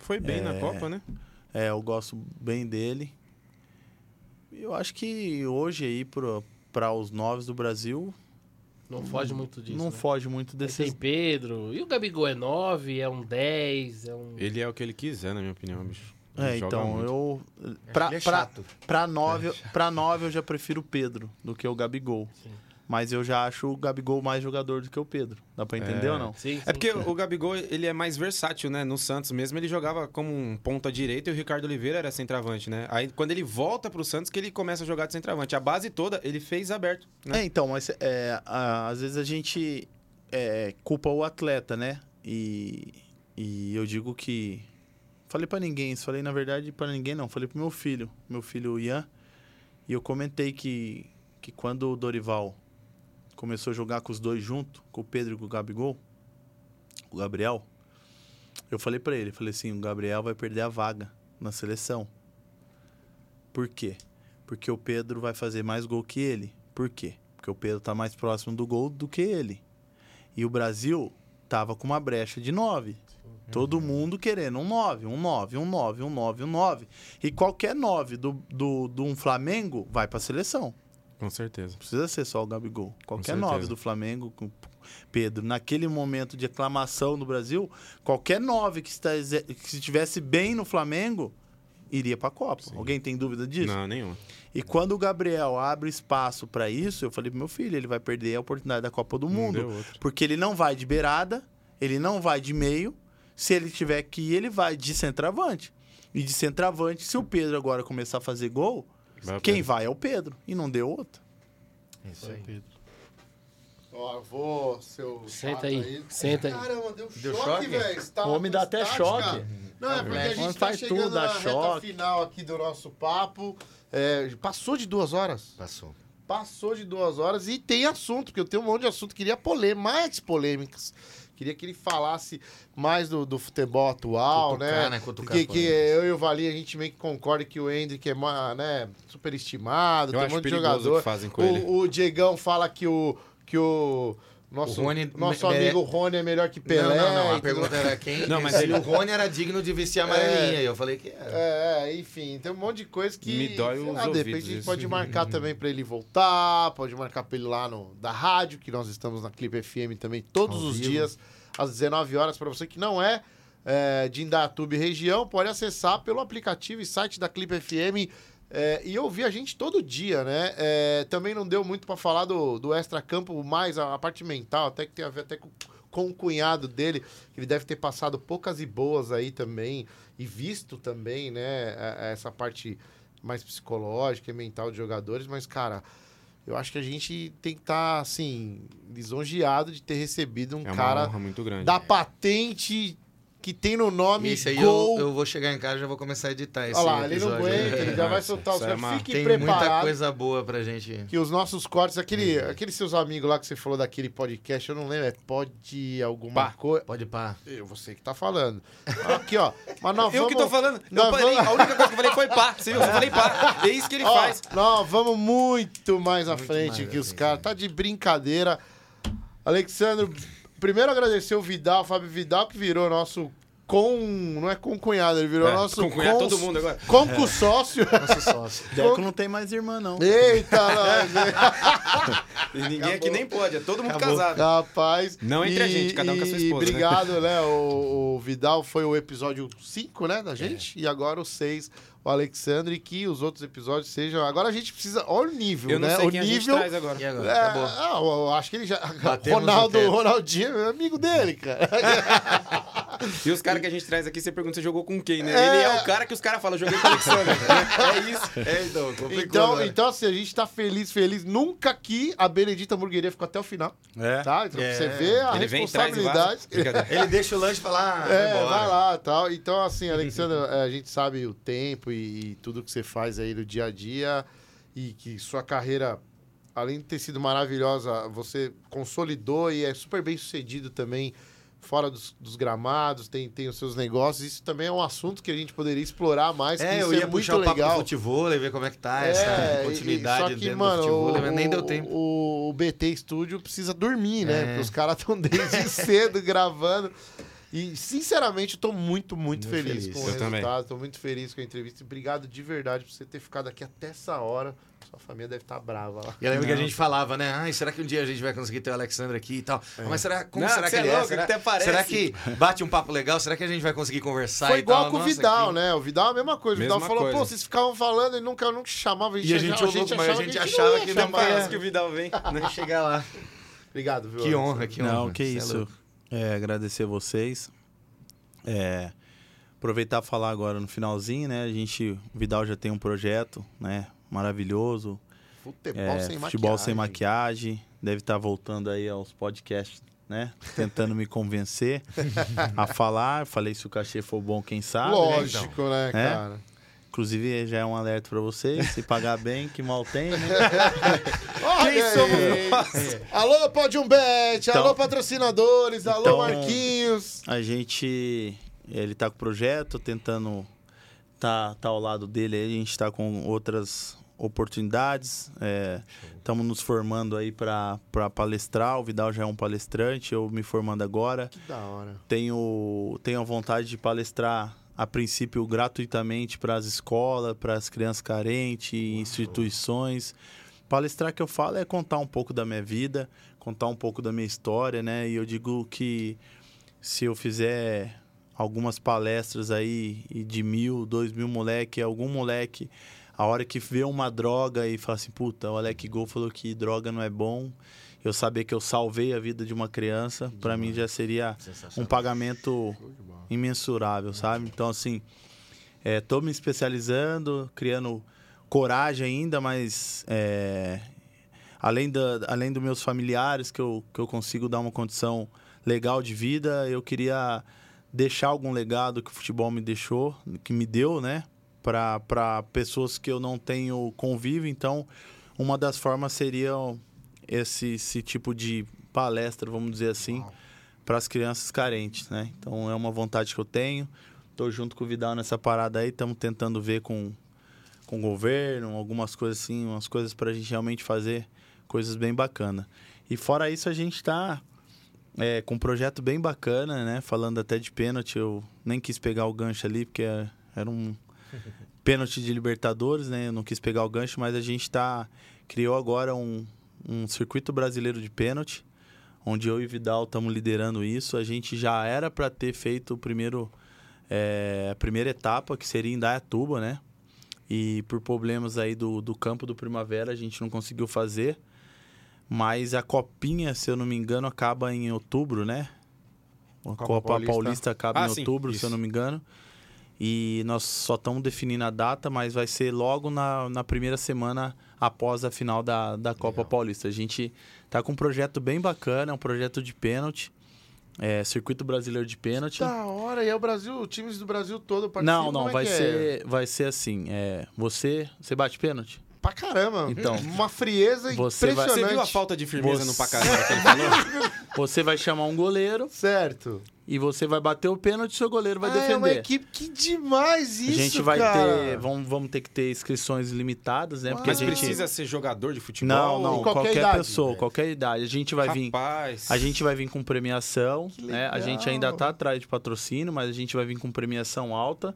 Speaker 3: Foi bem na Copa, né?
Speaker 5: É, eu gosto bem dele. Eu acho que hoje aí para os novos do Brasil
Speaker 6: Não foge muito disso.
Speaker 5: não
Speaker 6: né?
Speaker 5: foge muito
Speaker 6: Aí
Speaker 5: desses.
Speaker 6: Tem Pedro. E o Gabigol é 9, é um 10, é um.
Speaker 3: Ele é o que ele quiser, na minha opinião, bicho.
Speaker 5: É, então
Speaker 3: muito.
Speaker 5: eu pra,
Speaker 2: é
Speaker 5: pra,
Speaker 2: chato.
Speaker 5: pra nove, pra nove eu já prefiro o Pedro do que o Gabigol.
Speaker 6: Sim.
Speaker 5: Mas eu já acho o Gabigol mais jogador do que o Pedro. Dá pra entender
Speaker 3: É.
Speaker 5: ou não?
Speaker 6: Sim, sim.
Speaker 3: É porque o Gabigol, ele é mais versátil, né? No Santos mesmo, ele jogava como um ponta direita e o Ricardo Oliveira era centroavante, né? Aí, quando ele volta pro Santos, que ele começa a jogar de centroavante. A base toda, ele fez aberto, né?
Speaker 5: É, então, mas é, a- às vezes a gente é, culpa o atleta, né? E, e eu digo que. Falei pra ninguém, isso falei na verdade pra ninguém não, falei pro meu filho, meu filho Ian, e eu comentei que, que quando o Dorival começou a jogar com os dois junto, com o Pedro e com o Gabigol, o Gabriel, eu falei pra ele, falei assim, o Gabriel vai perder a vaga na seleção. Por quê? Porque o Pedro vai fazer mais gol que ele. Por quê? Porque o Pedro tá mais próximo do gol do que ele. E o Brasil tava com uma brecha de 9. Todo mundo querendo um 9, um 9, um 9, um 9, um 9. E qualquer 9 do, do, do um Flamengo vai pra seleção.
Speaker 3: Com certeza.
Speaker 5: Precisa ser só o Gabigol. Qualquer. 9 do Flamengo, com Pedro. Naquele momento de aclamação no Brasil, qualquer 9 que, está, que estivesse bem no Flamengo iria pra Copa. Alguém tem dúvida disso?
Speaker 3: Não, nenhuma.
Speaker 5: E quando o Gabriel abre espaço pra isso, eu falei pro meu filho, ele vai perder a oportunidade da Copa do Mundo. Porque ele não vai de beirada, ele não vai de meio. Se ele tiver que ir, ele vai de centroavante. E de centroavante, se o Pedro agora começar a fazer gol,
Speaker 3: Vai
Speaker 5: quem
Speaker 3: Pedro.
Speaker 5: vai é o Pedro. E não deu outro.
Speaker 2: Isso aí.
Speaker 1: Ó, vou, seu.
Speaker 6: Senta
Speaker 1: chato
Speaker 6: aí, senta aí.
Speaker 1: Caramba, deu,
Speaker 2: Deu
Speaker 1: choque, velho. Tava
Speaker 5: O homem dá até
Speaker 1: estática.
Speaker 5: choque.
Speaker 1: Não, é porque a gente tá
Speaker 5: faz
Speaker 1: chegando
Speaker 5: tudo, dá
Speaker 1: na reta
Speaker 5: choque.
Speaker 1: final aqui do nosso papo. É, passou de duas horas?
Speaker 2: Passou.
Speaker 1: Passou de duas horas e tem assunto, porque eu tenho um monte de assunto. Queria polê mais polêmicas. Queria que ele falasse mais do, do futebol atual,
Speaker 2: Cutucar,
Speaker 1: né?
Speaker 2: né? Cutucar
Speaker 1: que, que eu e o Vali, a gente meio que concorda que o Hendrick é né, superestimado,
Speaker 3: Eu
Speaker 1: tem um monte de jogador.
Speaker 3: que fazem com ele.
Speaker 1: O, o Diegão fala que o, que o nosso,
Speaker 2: O Rony
Speaker 1: nosso
Speaker 2: me-
Speaker 1: amigo Rony é melhor que Pelé.
Speaker 2: não, não, não. A pergunta era quem.
Speaker 3: Não, mas
Speaker 2: se
Speaker 3: ele-
Speaker 2: o Rony era digno de vestir a amarelinha. E eu falei que era.
Speaker 1: É, é, enfim, tem um monte de coisa que.
Speaker 3: Me dói
Speaker 1: sei
Speaker 3: os
Speaker 1: lá, de repente
Speaker 3: ouvidos
Speaker 1: a gente
Speaker 3: isso.
Speaker 1: pode marcar também pra ele voltar, pode marcar pra ele lá no da rádio, que nós estamos na Clipe FM também todos
Speaker 2: Ao
Speaker 1: os
Speaker 2: vivo.
Speaker 1: dias, às 19 horas. Para você que não é, é, de Indatuba e região, pode acessar pelo aplicativo e site da Clipe FM é, e ouvir a gente todo dia, né? É, também não deu muito para falar do, do extra-campo, mais a, a parte mental, até que tem a ver até com, com o cunhado dele, que ele deve ter passado poucas e boas aí também, e visto também, né? a- a Essa parte mais psicológica e mental de jogadores, mas, cara. Eu acho que a gente tem que estar, assim, lisonjeado de ter recebido um
Speaker 3: É
Speaker 1: cara
Speaker 3: honra muito grande.
Speaker 1: da patente que tem no nome
Speaker 2: Esse aí
Speaker 1: Gol.
Speaker 2: eu, eu vou chegar em casa e já vou começar a editar esse
Speaker 1: Olha lá, ele não aguenta, ele já vai soltar os
Speaker 3: isso é
Speaker 1: caras.
Speaker 3: uma-
Speaker 1: Fique
Speaker 2: Tem muita
Speaker 1: preparado.
Speaker 2: coisa boa pra gente.
Speaker 1: Que os nossos cortes, aquele, aqueles seus amigos lá que você falou daquele podcast, eu não lembro, é pode alguma coisa.
Speaker 2: Pode pá.
Speaker 1: Eu, você que tá falando. Aqui, ó. Mas nós
Speaker 3: Eu
Speaker 1: vamos...
Speaker 3: que tô falando.
Speaker 1: nós
Speaker 3: parei,
Speaker 1: vamos-
Speaker 3: a única coisa que eu falei foi pá. Você viu? Eu só falei pá. É isso que ele
Speaker 1: Ó,
Speaker 3: faz.
Speaker 1: nós vamos muito mais à
Speaker 2: Muito
Speaker 1: frente
Speaker 2: mais
Speaker 1: que os caras.
Speaker 2: né?
Speaker 1: Tá de brincadeira. Alexandre, primeiro agradecer o Vidal, o Fábio Vidal, que virou nosso com. Não é com cunhado, ele virou
Speaker 3: É,
Speaker 1: nosso.
Speaker 3: com cunhado,
Speaker 1: cons-
Speaker 3: todo mundo agora.
Speaker 1: Conco sócio.
Speaker 2: Nosso sócio.
Speaker 5: Deco não tem mais irmã, não.
Speaker 1: Eita, nós?
Speaker 3: E ninguém aqui nem pode, é todo mundo
Speaker 5: Acabou.
Speaker 3: casado.
Speaker 1: Rapaz.
Speaker 3: Não entre a gente, cada um com a sua
Speaker 1: e
Speaker 3: esposa, né?
Speaker 1: Obrigado, né? O, o Vidal foi o episódio 5, né, da gente. E agora o 6, o Alexandre. Que os outros episódios sejam. Agora a gente precisa. Olha o nível,
Speaker 3: Eu não
Speaker 1: né?
Speaker 3: sei
Speaker 1: o
Speaker 3: quem a gente
Speaker 1: nível.
Speaker 3: traz agora.
Speaker 2: E agora?
Speaker 1: É,
Speaker 2: Acabou.
Speaker 1: ah, eu- eu acho que ele já.
Speaker 2: Batemos
Speaker 1: Ronaldo. Ronaldinho é amigo dele, cara.
Speaker 3: E os caras que a gente traz aqui, você pergunta se jogou com quem, né?
Speaker 1: É.
Speaker 3: Ele é o cara que os caras falam, eu joguei com o Alexandre. né? É isso.
Speaker 2: É, então, complicou
Speaker 1: Então,
Speaker 2: agora.
Speaker 1: então, assim, a gente tá feliz, feliz. Nunca que a Benedita Hamburgueria ficou até o final.
Speaker 5: É.
Speaker 1: Tá? Então,
Speaker 2: É.
Speaker 1: você vê a
Speaker 3: Ele vem,
Speaker 1: responsabilidade.
Speaker 3: Brincadeira.
Speaker 2: Ele deixa o lanche e fala, ah,
Speaker 1: É,
Speaker 2: vai
Speaker 1: lá tal. Então, assim, Alexandre, a gente sabe o tempo e, e tudo que você faz aí no dia a dia e que sua carreira, além de ter sido maravilhosa, você consolidou e é super bem sucedido também fora dos, dos gramados, tem, tem os seus negócios. Isso também é um assunto que a gente poderia explorar mais,
Speaker 2: É, eu
Speaker 1: é
Speaker 2: ia
Speaker 1: muito
Speaker 2: puxar o papo do
Speaker 1: legal.
Speaker 2: futebol, ver como é que tá
Speaker 1: É,
Speaker 2: essa
Speaker 1: e-
Speaker 2: continuidade
Speaker 1: só que,
Speaker 2: dentro
Speaker 1: mano,
Speaker 2: do futebol,
Speaker 1: o,
Speaker 2: mas nem deu tempo.
Speaker 1: O, o BT Studio precisa dormir, né?
Speaker 2: É.
Speaker 1: Porque os caras estão desde cedo gravando. E, sinceramente, eu tô muito, muito,
Speaker 2: Muito
Speaker 1: feliz,
Speaker 2: feliz.
Speaker 1: com o
Speaker 3: Eu também.
Speaker 1: resultado. Tô muito feliz com a entrevista. Obrigado de verdade por você ter ficado aqui até essa hora. Sua família deve estar brava lá.
Speaker 2: E eu lembro que a gente falava, né? Ai, será que um dia a gente vai conseguir ter o Alexandre aqui e tal? Mas será, como
Speaker 3: Não,
Speaker 2: será que
Speaker 3: você é
Speaker 2: ele é?
Speaker 3: louco,
Speaker 2: Será,
Speaker 3: até parece.
Speaker 2: será que bate um papo legal? Será que a gente vai conseguir conversar
Speaker 1: Foi
Speaker 2: e
Speaker 1: igual
Speaker 2: tal?
Speaker 1: com o
Speaker 2: Nossa,
Speaker 1: Vidal,
Speaker 2: que-
Speaker 1: né? O Vidal é a mesma coisa. O Vidal
Speaker 3: Mesma
Speaker 1: falou,
Speaker 3: coisa.
Speaker 1: pô, vocês ficavam falando e nunca, nunca chamava. A gente,
Speaker 2: E a gente
Speaker 1: achava-
Speaker 2: é louco, mas a gente
Speaker 1: não
Speaker 2: achava
Speaker 1: ia
Speaker 2: que não
Speaker 1: chamar.
Speaker 3: Parece que o Vidal vem.
Speaker 2: Nem chegar lá.
Speaker 1: Obrigado, viu?
Speaker 2: Que honra, que honra.
Speaker 5: Não, que
Speaker 2: é
Speaker 5: isso. É, agradecer vocês. É, aproveitar falar agora no finalzinho, né? A gente, o Vidal já tem um projeto, né? Maravilhoso.
Speaker 1: Futebol
Speaker 5: É,
Speaker 1: sem
Speaker 5: futebol
Speaker 1: maquiagem.
Speaker 5: sem maquiagem. Deve estar voltando aí aos podcasts, né? Tentando me convencer a falar. Falei se o cachê for bom, quem sabe. né?
Speaker 1: Lógico, né,
Speaker 5: É?
Speaker 1: cara?
Speaker 5: Inclusive, já é um alerta pra vocês. Se pagar bem, que mal tem, né?
Speaker 3: Quem somos nós?
Speaker 1: Alô, Podium Bet,
Speaker 5: Então-
Speaker 1: alô, patrocinadores, alô,
Speaker 5: Então-
Speaker 1: Marquinhos.
Speaker 5: A gente. Ele tá com o projeto, tentando tá, tá ao lado dele aí. A gente tá com outras oportunidades. Estamos nos formando aí para palestrar. O Vidal já é um palestrante, eu me formando agora.
Speaker 1: Que da hora.
Speaker 5: Tenho, tenho a vontade de palestrar, a princípio, gratuitamente para as escolas, para as crianças carentes, instituições. Palestrar que eu falo é contar um pouco da minha vida, contar um pouco da minha história, né? E eu digo que se eu fizer algumas palestras aí e de mil, dois mil moleque, algum moleque, a hora que vê uma droga e fala assim, puta, o Alec Gol falou que droga não é bom, eu saber que eu salvei a vida de uma criança, para mim já seria um pagamento imensurável, sabe? Então, assim, é, tô me especializando, criando coragem ainda, mas é, além, da, além dos meus familiares, que eu, que eu consigo dar uma condição legal de vida, eu queria deixar algum legado que o futebol me deixou, que me deu, né? Para pessoas que eu não tenho convívio. Então, uma das formas seria esse, esse tipo de palestra, vamos dizer assim, para as crianças carentes, né? Então, é uma vontade que eu tenho. Tô junto com o Vidal nessa parada aí, estamos tentando ver com, com o governo, algumas coisas assim, umas coisas para a gente realmente fazer coisas bem bacanas. E fora isso, a gente está é, com um projeto bem bacana, né? Falando até de pênalti, eu nem quis pegar o gancho ali, porque é- era um pênalti de Libertadores, né? Eu não quis pegar o gancho, mas a gente tá criou agora um, um circuito brasileiro de pênalti, onde eu e Vidal estamos liderando isso. A gente já era para ter feito o primeiro, é, a primeira etapa, que seria em Dayatuba, né? E por problemas aí do, do campo do Primavera, a gente não conseguiu fazer. Mas a copinha, se eu não me engano, acaba em outubro, né? A
Speaker 1: Copa
Speaker 5: Copa,
Speaker 1: Paulista.
Speaker 5: Paulista. acaba
Speaker 3: Ah,
Speaker 5: em
Speaker 3: sim,
Speaker 5: outubro, se
Speaker 3: isso.
Speaker 5: eu não me engano. E nós só estamos definindo a data, mas vai ser logo na, na primeira semana após a final da, da Copa Paulista. A gente tá com um projeto bem bacana, é um projeto de pênalti. É, circuito brasileiro de pênalti.
Speaker 1: Da hora, e é o Brasil, times do Brasil todo participam.
Speaker 5: Não, não,
Speaker 1: é
Speaker 5: vai
Speaker 1: é?
Speaker 5: ser, vai ser assim. É, você, você bate pênalti?
Speaker 1: Pra caramba.
Speaker 5: Então.
Speaker 1: Uma frieza
Speaker 5: Você vai-
Speaker 1: impressionante.
Speaker 3: Você viu a falta de firmeza
Speaker 5: Você-
Speaker 3: no pacarão que ele falou?
Speaker 5: Você vai chamar um goleiro
Speaker 1: Certo.
Speaker 5: e você vai bater o pênalti e seu goleiro vai
Speaker 1: ah,
Speaker 5: defender.
Speaker 1: É uma equipe que demais isso,
Speaker 5: a gente vai
Speaker 1: cara.
Speaker 5: ter, vamos, vamos ter que ter inscrições limitadas, né? Porque
Speaker 3: Mas
Speaker 5: a gente
Speaker 3: precisa ser jogador de futebol?
Speaker 5: Não, não,
Speaker 1: qualquer
Speaker 5: qualquer,
Speaker 1: idade,
Speaker 5: pessoa,
Speaker 1: velho.
Speaker 5: qualquer idade. A gente vai vir,
Speaker 3: Rapaz.
Speaker 5: a gente vai vir com premiação, né? A gente ainda tá atrás de patrocínio, mas a gente vai vir com premiação alta.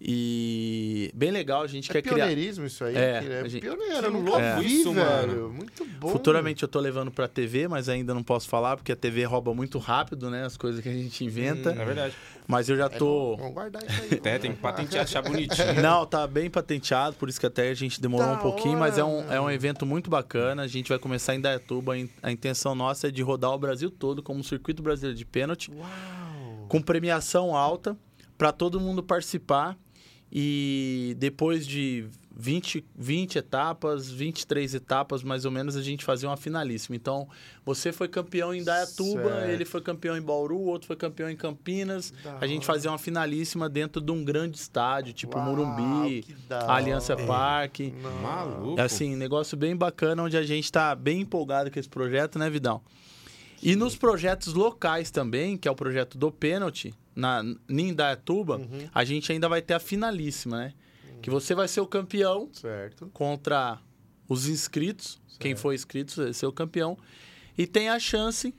Speaker 5: E bem legal, a gente
Speaker 1: É
Speaker 5: quer criar.
Speaker 1: pioneirismo isso aí.
Speaker 5: É,
Speaker 1: que é
Speaker 5: gente-
Speaker 1: pioneiro,
Speaker 3: Que
Speaker 1: nunca
Speaker 3: louco
Speaker 1: vi,
Speaker 3: isso,
Speaker 1: velho.
Speaker 3: mano.
Speaker 1: Muito bom.
Speaker 5: Futuramente eu tô levando pra TV, mas ainda não posso falar porque a TV rouba muito rápido, né? As coisas que a gente inventa.
Speaker 3: É verdade.
Speaker 5: Mas eu já
Speaker 1: É,
Speaker 5: tô.
Speaker 1: Vamos guardar isso aí.
Speaker 3: Até tem que patentear, achar bonitinho.
Speaker 5: Não, tá bem patenteado, por isso que até a gente demorou
Speaker 1: Da
Speaker 5: um pouquinho, mas é um,
Speaker 1: hora,
Speaker 5: é um evento muito bacana. A gente vai começar em Dayatuba. A intenção nossa é de rodar o Brasil todo como um circuito brasileiro de pênalti,
Speaker 1: Uau.
Speaker 5: com premiação alta, para todo mundo participar. E depois de 20, 20 etapas, 23 etapas mais ou menos, a gente fazer uma finalíssima. Então, você foi campeão em Dayatuba,
Speaker 1: Certo.
Speaker 5: ele foi campeão em Bauru, o outro foi campeão em Campinas.
Speaker 1: Da
Speaker 5: A gente fazer uma finalíssima dentro de um grande estádio, tipo
Speaker 1: Uau, da
Speaker 5: Aliança
Speaker 1: hora.
Speaker 5: Parque.
Speaker 3: Maluco.
Speaker 5: É assim, negócio bem bacana, onde a gente tá bem empolgado com esse projeto, né, Vidal? E nos projetos locais também, que é o projeto do pênalti, na em Dayatuba,
Speaker 1: Uhum.
Speaker 5: a gente ainda vai ter a finalíssima, né? Que você vai ser o campeão
Speaker 1: Certo.
Speaker 5: contra os inscritos. Quem for inscrito vai ser o campeão. E tem a chance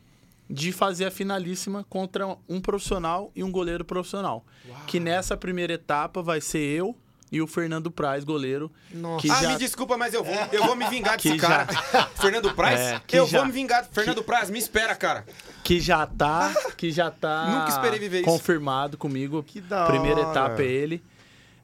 Speaker 5: de fazer a finalíssima contra um profissional e um goleiro profissional. Que nessa primeira etapa vai ser eu e o Fernando Praz, goleiro.
Speaker 1: Nossa.
Speaker 5: Que
Speaker 3: ah,
Speaker 5: já-
Speaker 3: me desculpa, mas eu vou, eu vou me vingar desse
Speaker 5: Que
Speaker 3: cara. Fernando Praz?
Speaker 5: É, que
Speaker 3: eu
Speaker 5: já-
Speaker 3: vou me vingar. Fernando Praz, me espera, cara.
Speaker 5: Que já tá, que já tá
Speaker 3: Nunca esperei viver isso.
Speaker 5: confirmado comigo.
Speaker 1: Que da
Speaker 5: Primeira
Speaker 1: hora.
Speaker 5: etapa é ele.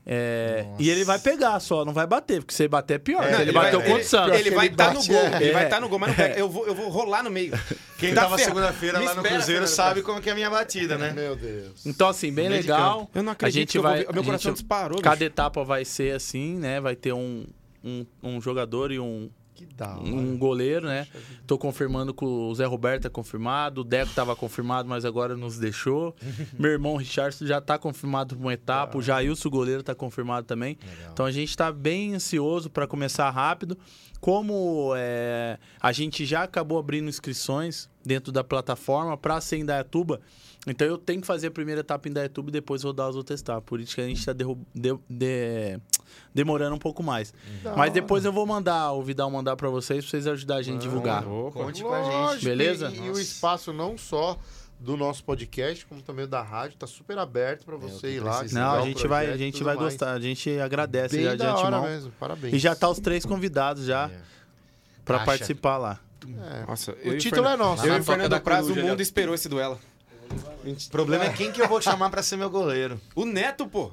Speaker 5: É, e ele vai pegar só, não vai bater, porque se ele bater é pior.
Speaker 1: É,
Speaker 5: ele,
Speaker 1: ele
Speaker 5: bateu
Speaker 1: vai-
Speaker 5: contra o
Speaker 1: ele-
Speaker 5: Santos.
Speaker 3: Ele vai estar no
Speaker 1: bate,
Speaker 3: gol.
Speaker 1: é.
Speaker 3: Ele vai
Speaker 5: É.
Speaker 3: estar no gol, mas não pega. Eu vou, eu vou rolar no meio.
Speaker 2: Quem
Speaker 3: Tá
Speaker 2: tava segunda-feira
Speaker 3: Me
Speaker 2: lá no Cruzeiro sabe como que é a minha batida, né?
Speaker 1: Meu Deus.
Speaker 5: Então, assim, bem
Speaker 2: No
Speaker 5: legal.
Speaker 3: Eu não
Speaker 5: a
Speaker 3: acredito
Speaker 5: gente
Speaker 3: que eu vou
Speaker 5: vai.
Speaker 3: ver- meu
Speaker 5: a
Speaker 3: coração
Speaker 5: gente-
Speaker 3: disparou,
Speaker 5: Cada
Speaker 3: bicho.
Speaker 5: etapa vai ser assim, né? Vai ter um, um, um jogador e um,
Speaker 1: Que da hora.
Speaker 5: um goleiro, né? Tô confirmando que o Zé Roberto é confirmado, o Deco tava confirmado, mas agora nos deixou. Meu irmão Richardson já tá confirmado por uma etapa, o Jailson, o goleiro, tá confirmado também. Então a gente tá bem ansioso para começar rápido. Como é, a gente já acabou abrindo inscrições dentro da plataforma para ser em Dayatuba, então eu tenho que fazer a primeira etapa em Dayatuba e depois rodar as outras etapas. Por isso que a gente está demorando um pouco mais.
Speaker 1: Da
Speaker 5: Mas depois eu vou mandar, o Vidal mandar para vocês, pra vocês ajudarem a gente a divulgar.
Speaker 2: Conte com a gente.
Speaker 1: Lógico,
Speaker 5: Beleza?
Speaker 1: E, e o espaço não só do nosso podcast, como também da rádio, tá super aberto pra você ir lá.
Speaker 5: Não, a gente vai, a gente vai
Speaker 1: mais.
Speaker 5: gostar, a gente agradece
Speaker 1: Bem
Speaker 5: já de antemão.
Speaker 1: mesmo, parabéns.
Speaker 5: E já tá os três convidados já
Speaker 2: É.
Speaker 5: para participar lá.
Speaker 1: É.
Speaker 3: Nossa,
Speaker 1: O título é nosso.
Speaker 3: Eu e o Fernando
Speaker 2: da
Speaker 3: Praz, o mundo
Speaker 2: já.
Speaker 3: esperou esse duelo.
Speaker 2: O problema é quem que eu vou chamar pra ser meu goleiro.
Speaker 3: O Neto, pô.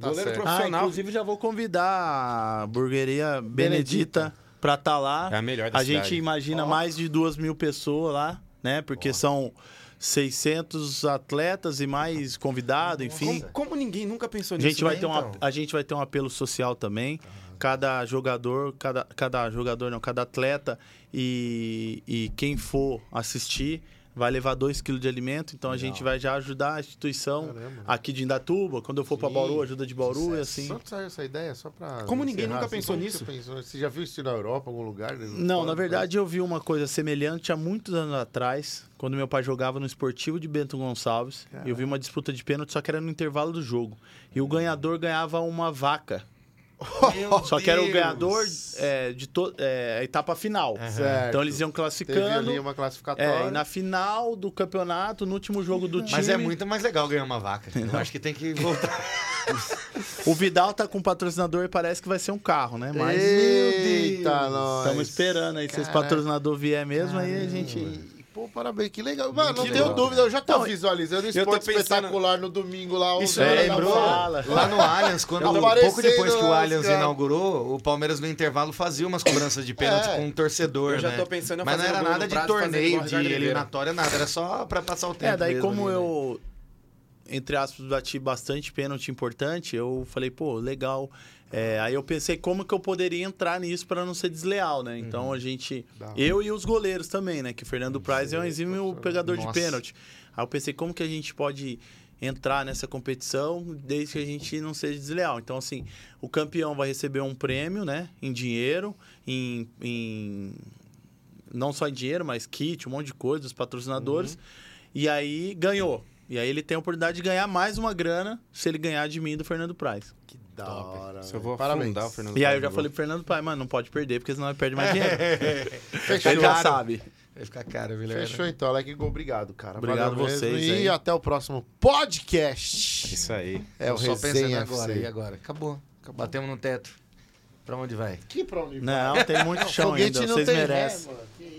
Speaker 1: Tá
Speaker 3: Goleiro
Speaker 1: certo.
Speaker 5: Ah,
Speaker 3: profissional.
Speaker 5: inclusive já vou convidar a Burgueria Benedita pra estar lá.
Speaker 3: É a melhor da
Speaker 5: A
Speaker 3: cidade.
Speaker 5: gente imagina
Speaker 1: Ó.
Speaker 5: mais de duas mil pessoas lá, né? Porque são 600 atletas e mais convidados, enfim.
Speaker 3: como, como ninguém nunca pensou
Speaker 5: A
Speaker 3: nisso?
Speaker 5: gente, vai
Speaker 2: né,
Speaker 5: ter um,
Speaker 2: então?
Speaker 5: a gente vai ter um apelo social também. Cada jogador, cada, cada jogador, não, cada atleta e, e quem for assistir vai levar 2 kg de alimento. Então a gente vai já ajudar a instituição
Speaker 1: Caramba.
Speaker 5: aqui de Indatuba. Quando eu for para. Bauru, ajuda de Bauru e assim.
Speaker 1: Só saiu essa ideia, só pra.
Speaker 3: Como ninguém nunca
Speaker 1: assim,
Speaker 3: pensou nisso?
Speaker 1: Você, pensou? Você já viu isso na Europa, em algum lugar?
Speaker 5: Não, na verdade eu vi uma coisa semelhante há muitos anos atrás, quando meu pai jogava no Esportivo de Bento Gonçalves. Eu vi uma disputa de pênalti, só que era no intervalo do jogo. E o ganhador ganhava uma vaca. Só que era o ganhador é, de to- é, a etapa final.
Speaker 1: Certo.
Speaker 5: Então eles iam
Speaker 1: Teve
Speaker 5: classificando.
Speaker 1: ali uma classificatória.
Speaker 5: É, e na final do campeonato, no último jogo do time.
Speaker 2: Mas é muito mais legal ganhar uma vaca. Eu acho que tem que voltar.
Speaker 5: O Vidal tá com um patrocinador e parece que vai ser um carro, né? Mas
Speaker 1: Eita, nós.
Speaker 5: estamos esperando aí. Se esse
Speaker 1: Caraca.
Speaker 5: patrocinador vier mesmo, aí a gente.
Speaker 1: Pô, parabéns, que legal. Mano, não tenho dúvida, eu já tô
Speaker 3: Não,
Speaker 1: visualizando
Speaker 3: eu tô
Speaker 1: esporte
Speaker 3: pensando-
Speaker 1: espetacular no domingo lá.
Speaker 2: Isso
Speaker 1: da
Speaker 2: lembrou lá no Allianz, quando
Speaker 1: Eu tô
Speaker 2: um pouco depois que o Allianz
Speaker 1: caras.
Speaker 2: inaugurou, o Palmeiras no intervalo fazia umas cobranças de pênalti
Speaker 1: É.
Speaker 2: com um torcedor,
Speaker 3: Eu já
Speaker 2: né?
Speaker 3: tô pensando em
Speaker 2: Mas não
Speaker 3: fazer
Speaker 2: era
Speaker 3: gol
Speaker 2: nada
Speaker 3: no
Speaker 2: de
Speaker 3: prazo, fazer
Speaker 2: torneio,
Speaker 3: o
Speaker 2: de
Speaker 3: Ricardo Oliveira.
Speaker 2: eliminatória, nada. Era só pra passar o tempo.
Speaker 5: É, daí
Speaker 2: mesmo
Speaker 5: como
Speaker 2: ali, né?
Speaker 5: eu, entre aspas, bati bastante pênalti importante, eu falei, pô, legal. É, aí eu pensei como que eu poderia entrar nisso para não ser desleal, né? Então
Speaker 2: Uhum.
Speaker 5: a gente.
Speaker 1: Hora.
Speaker 5: Eu e os goleiros também, né? Que o Fernando Praz é um exímio pegador
Speaker 2: Nossa.
Speaker 5: de pênalti. Aí eu pensei como que a gente pode entrar nessa competição desde que a gente não seja desleal. Então, assim, o campeão vai receber um prêmio, né? Em dinheiro, em. em não só em dinheiro, mas kit, um monte de coisa, dos patrocinadores. E aí ganhou. E aí ele tem a oportunidade de ganhar mais uma grana se ele ganhar de mim do Fernando Praz.
Speaker 1: Da hora.
Speaker 3: Se eu vou
Speaker 1: Parabéns.
Speaker 3: afundar o Fernando
Speaker 5: E aí eu já falei pro Fernando Praz, mano, não pode perder, porque senão ele perde mais dinheiro.
Speaker 1: Fechou.
Speaker 5: ele já sabe.
Speaker 2: Vai ficar caro, Vilela.
Speaker 1: Fechou então, Alec Gol. Obrigado, cara.
Speaker 5: Obrigado
Speaker 1: Valeu
Speaker 5: vocês
Speaker 1: mesmo.
Speaker 5: aí.
Speaker 1: E até o próximo podcast.
Speaker 3: Isso aí.
Speaker 1: É o
Speaker 2: só pensando
Speaker 1: Resenha
Speaker 2: agora,
Speaker 1: FC.
Speaker 2: e agora? Acabou. Batemos no teto. Pra onde vai?
Speaker 1: Que pra onde vai?
Speaker 5: Não, tem muito chão
Speaker 1: Foguete
Speaker 5: ainda,
Speaker 1: não
Speaker 5: vocês
Speaker 1: tem ré,
Speaker 5: merecem.
Speaker 1: mano.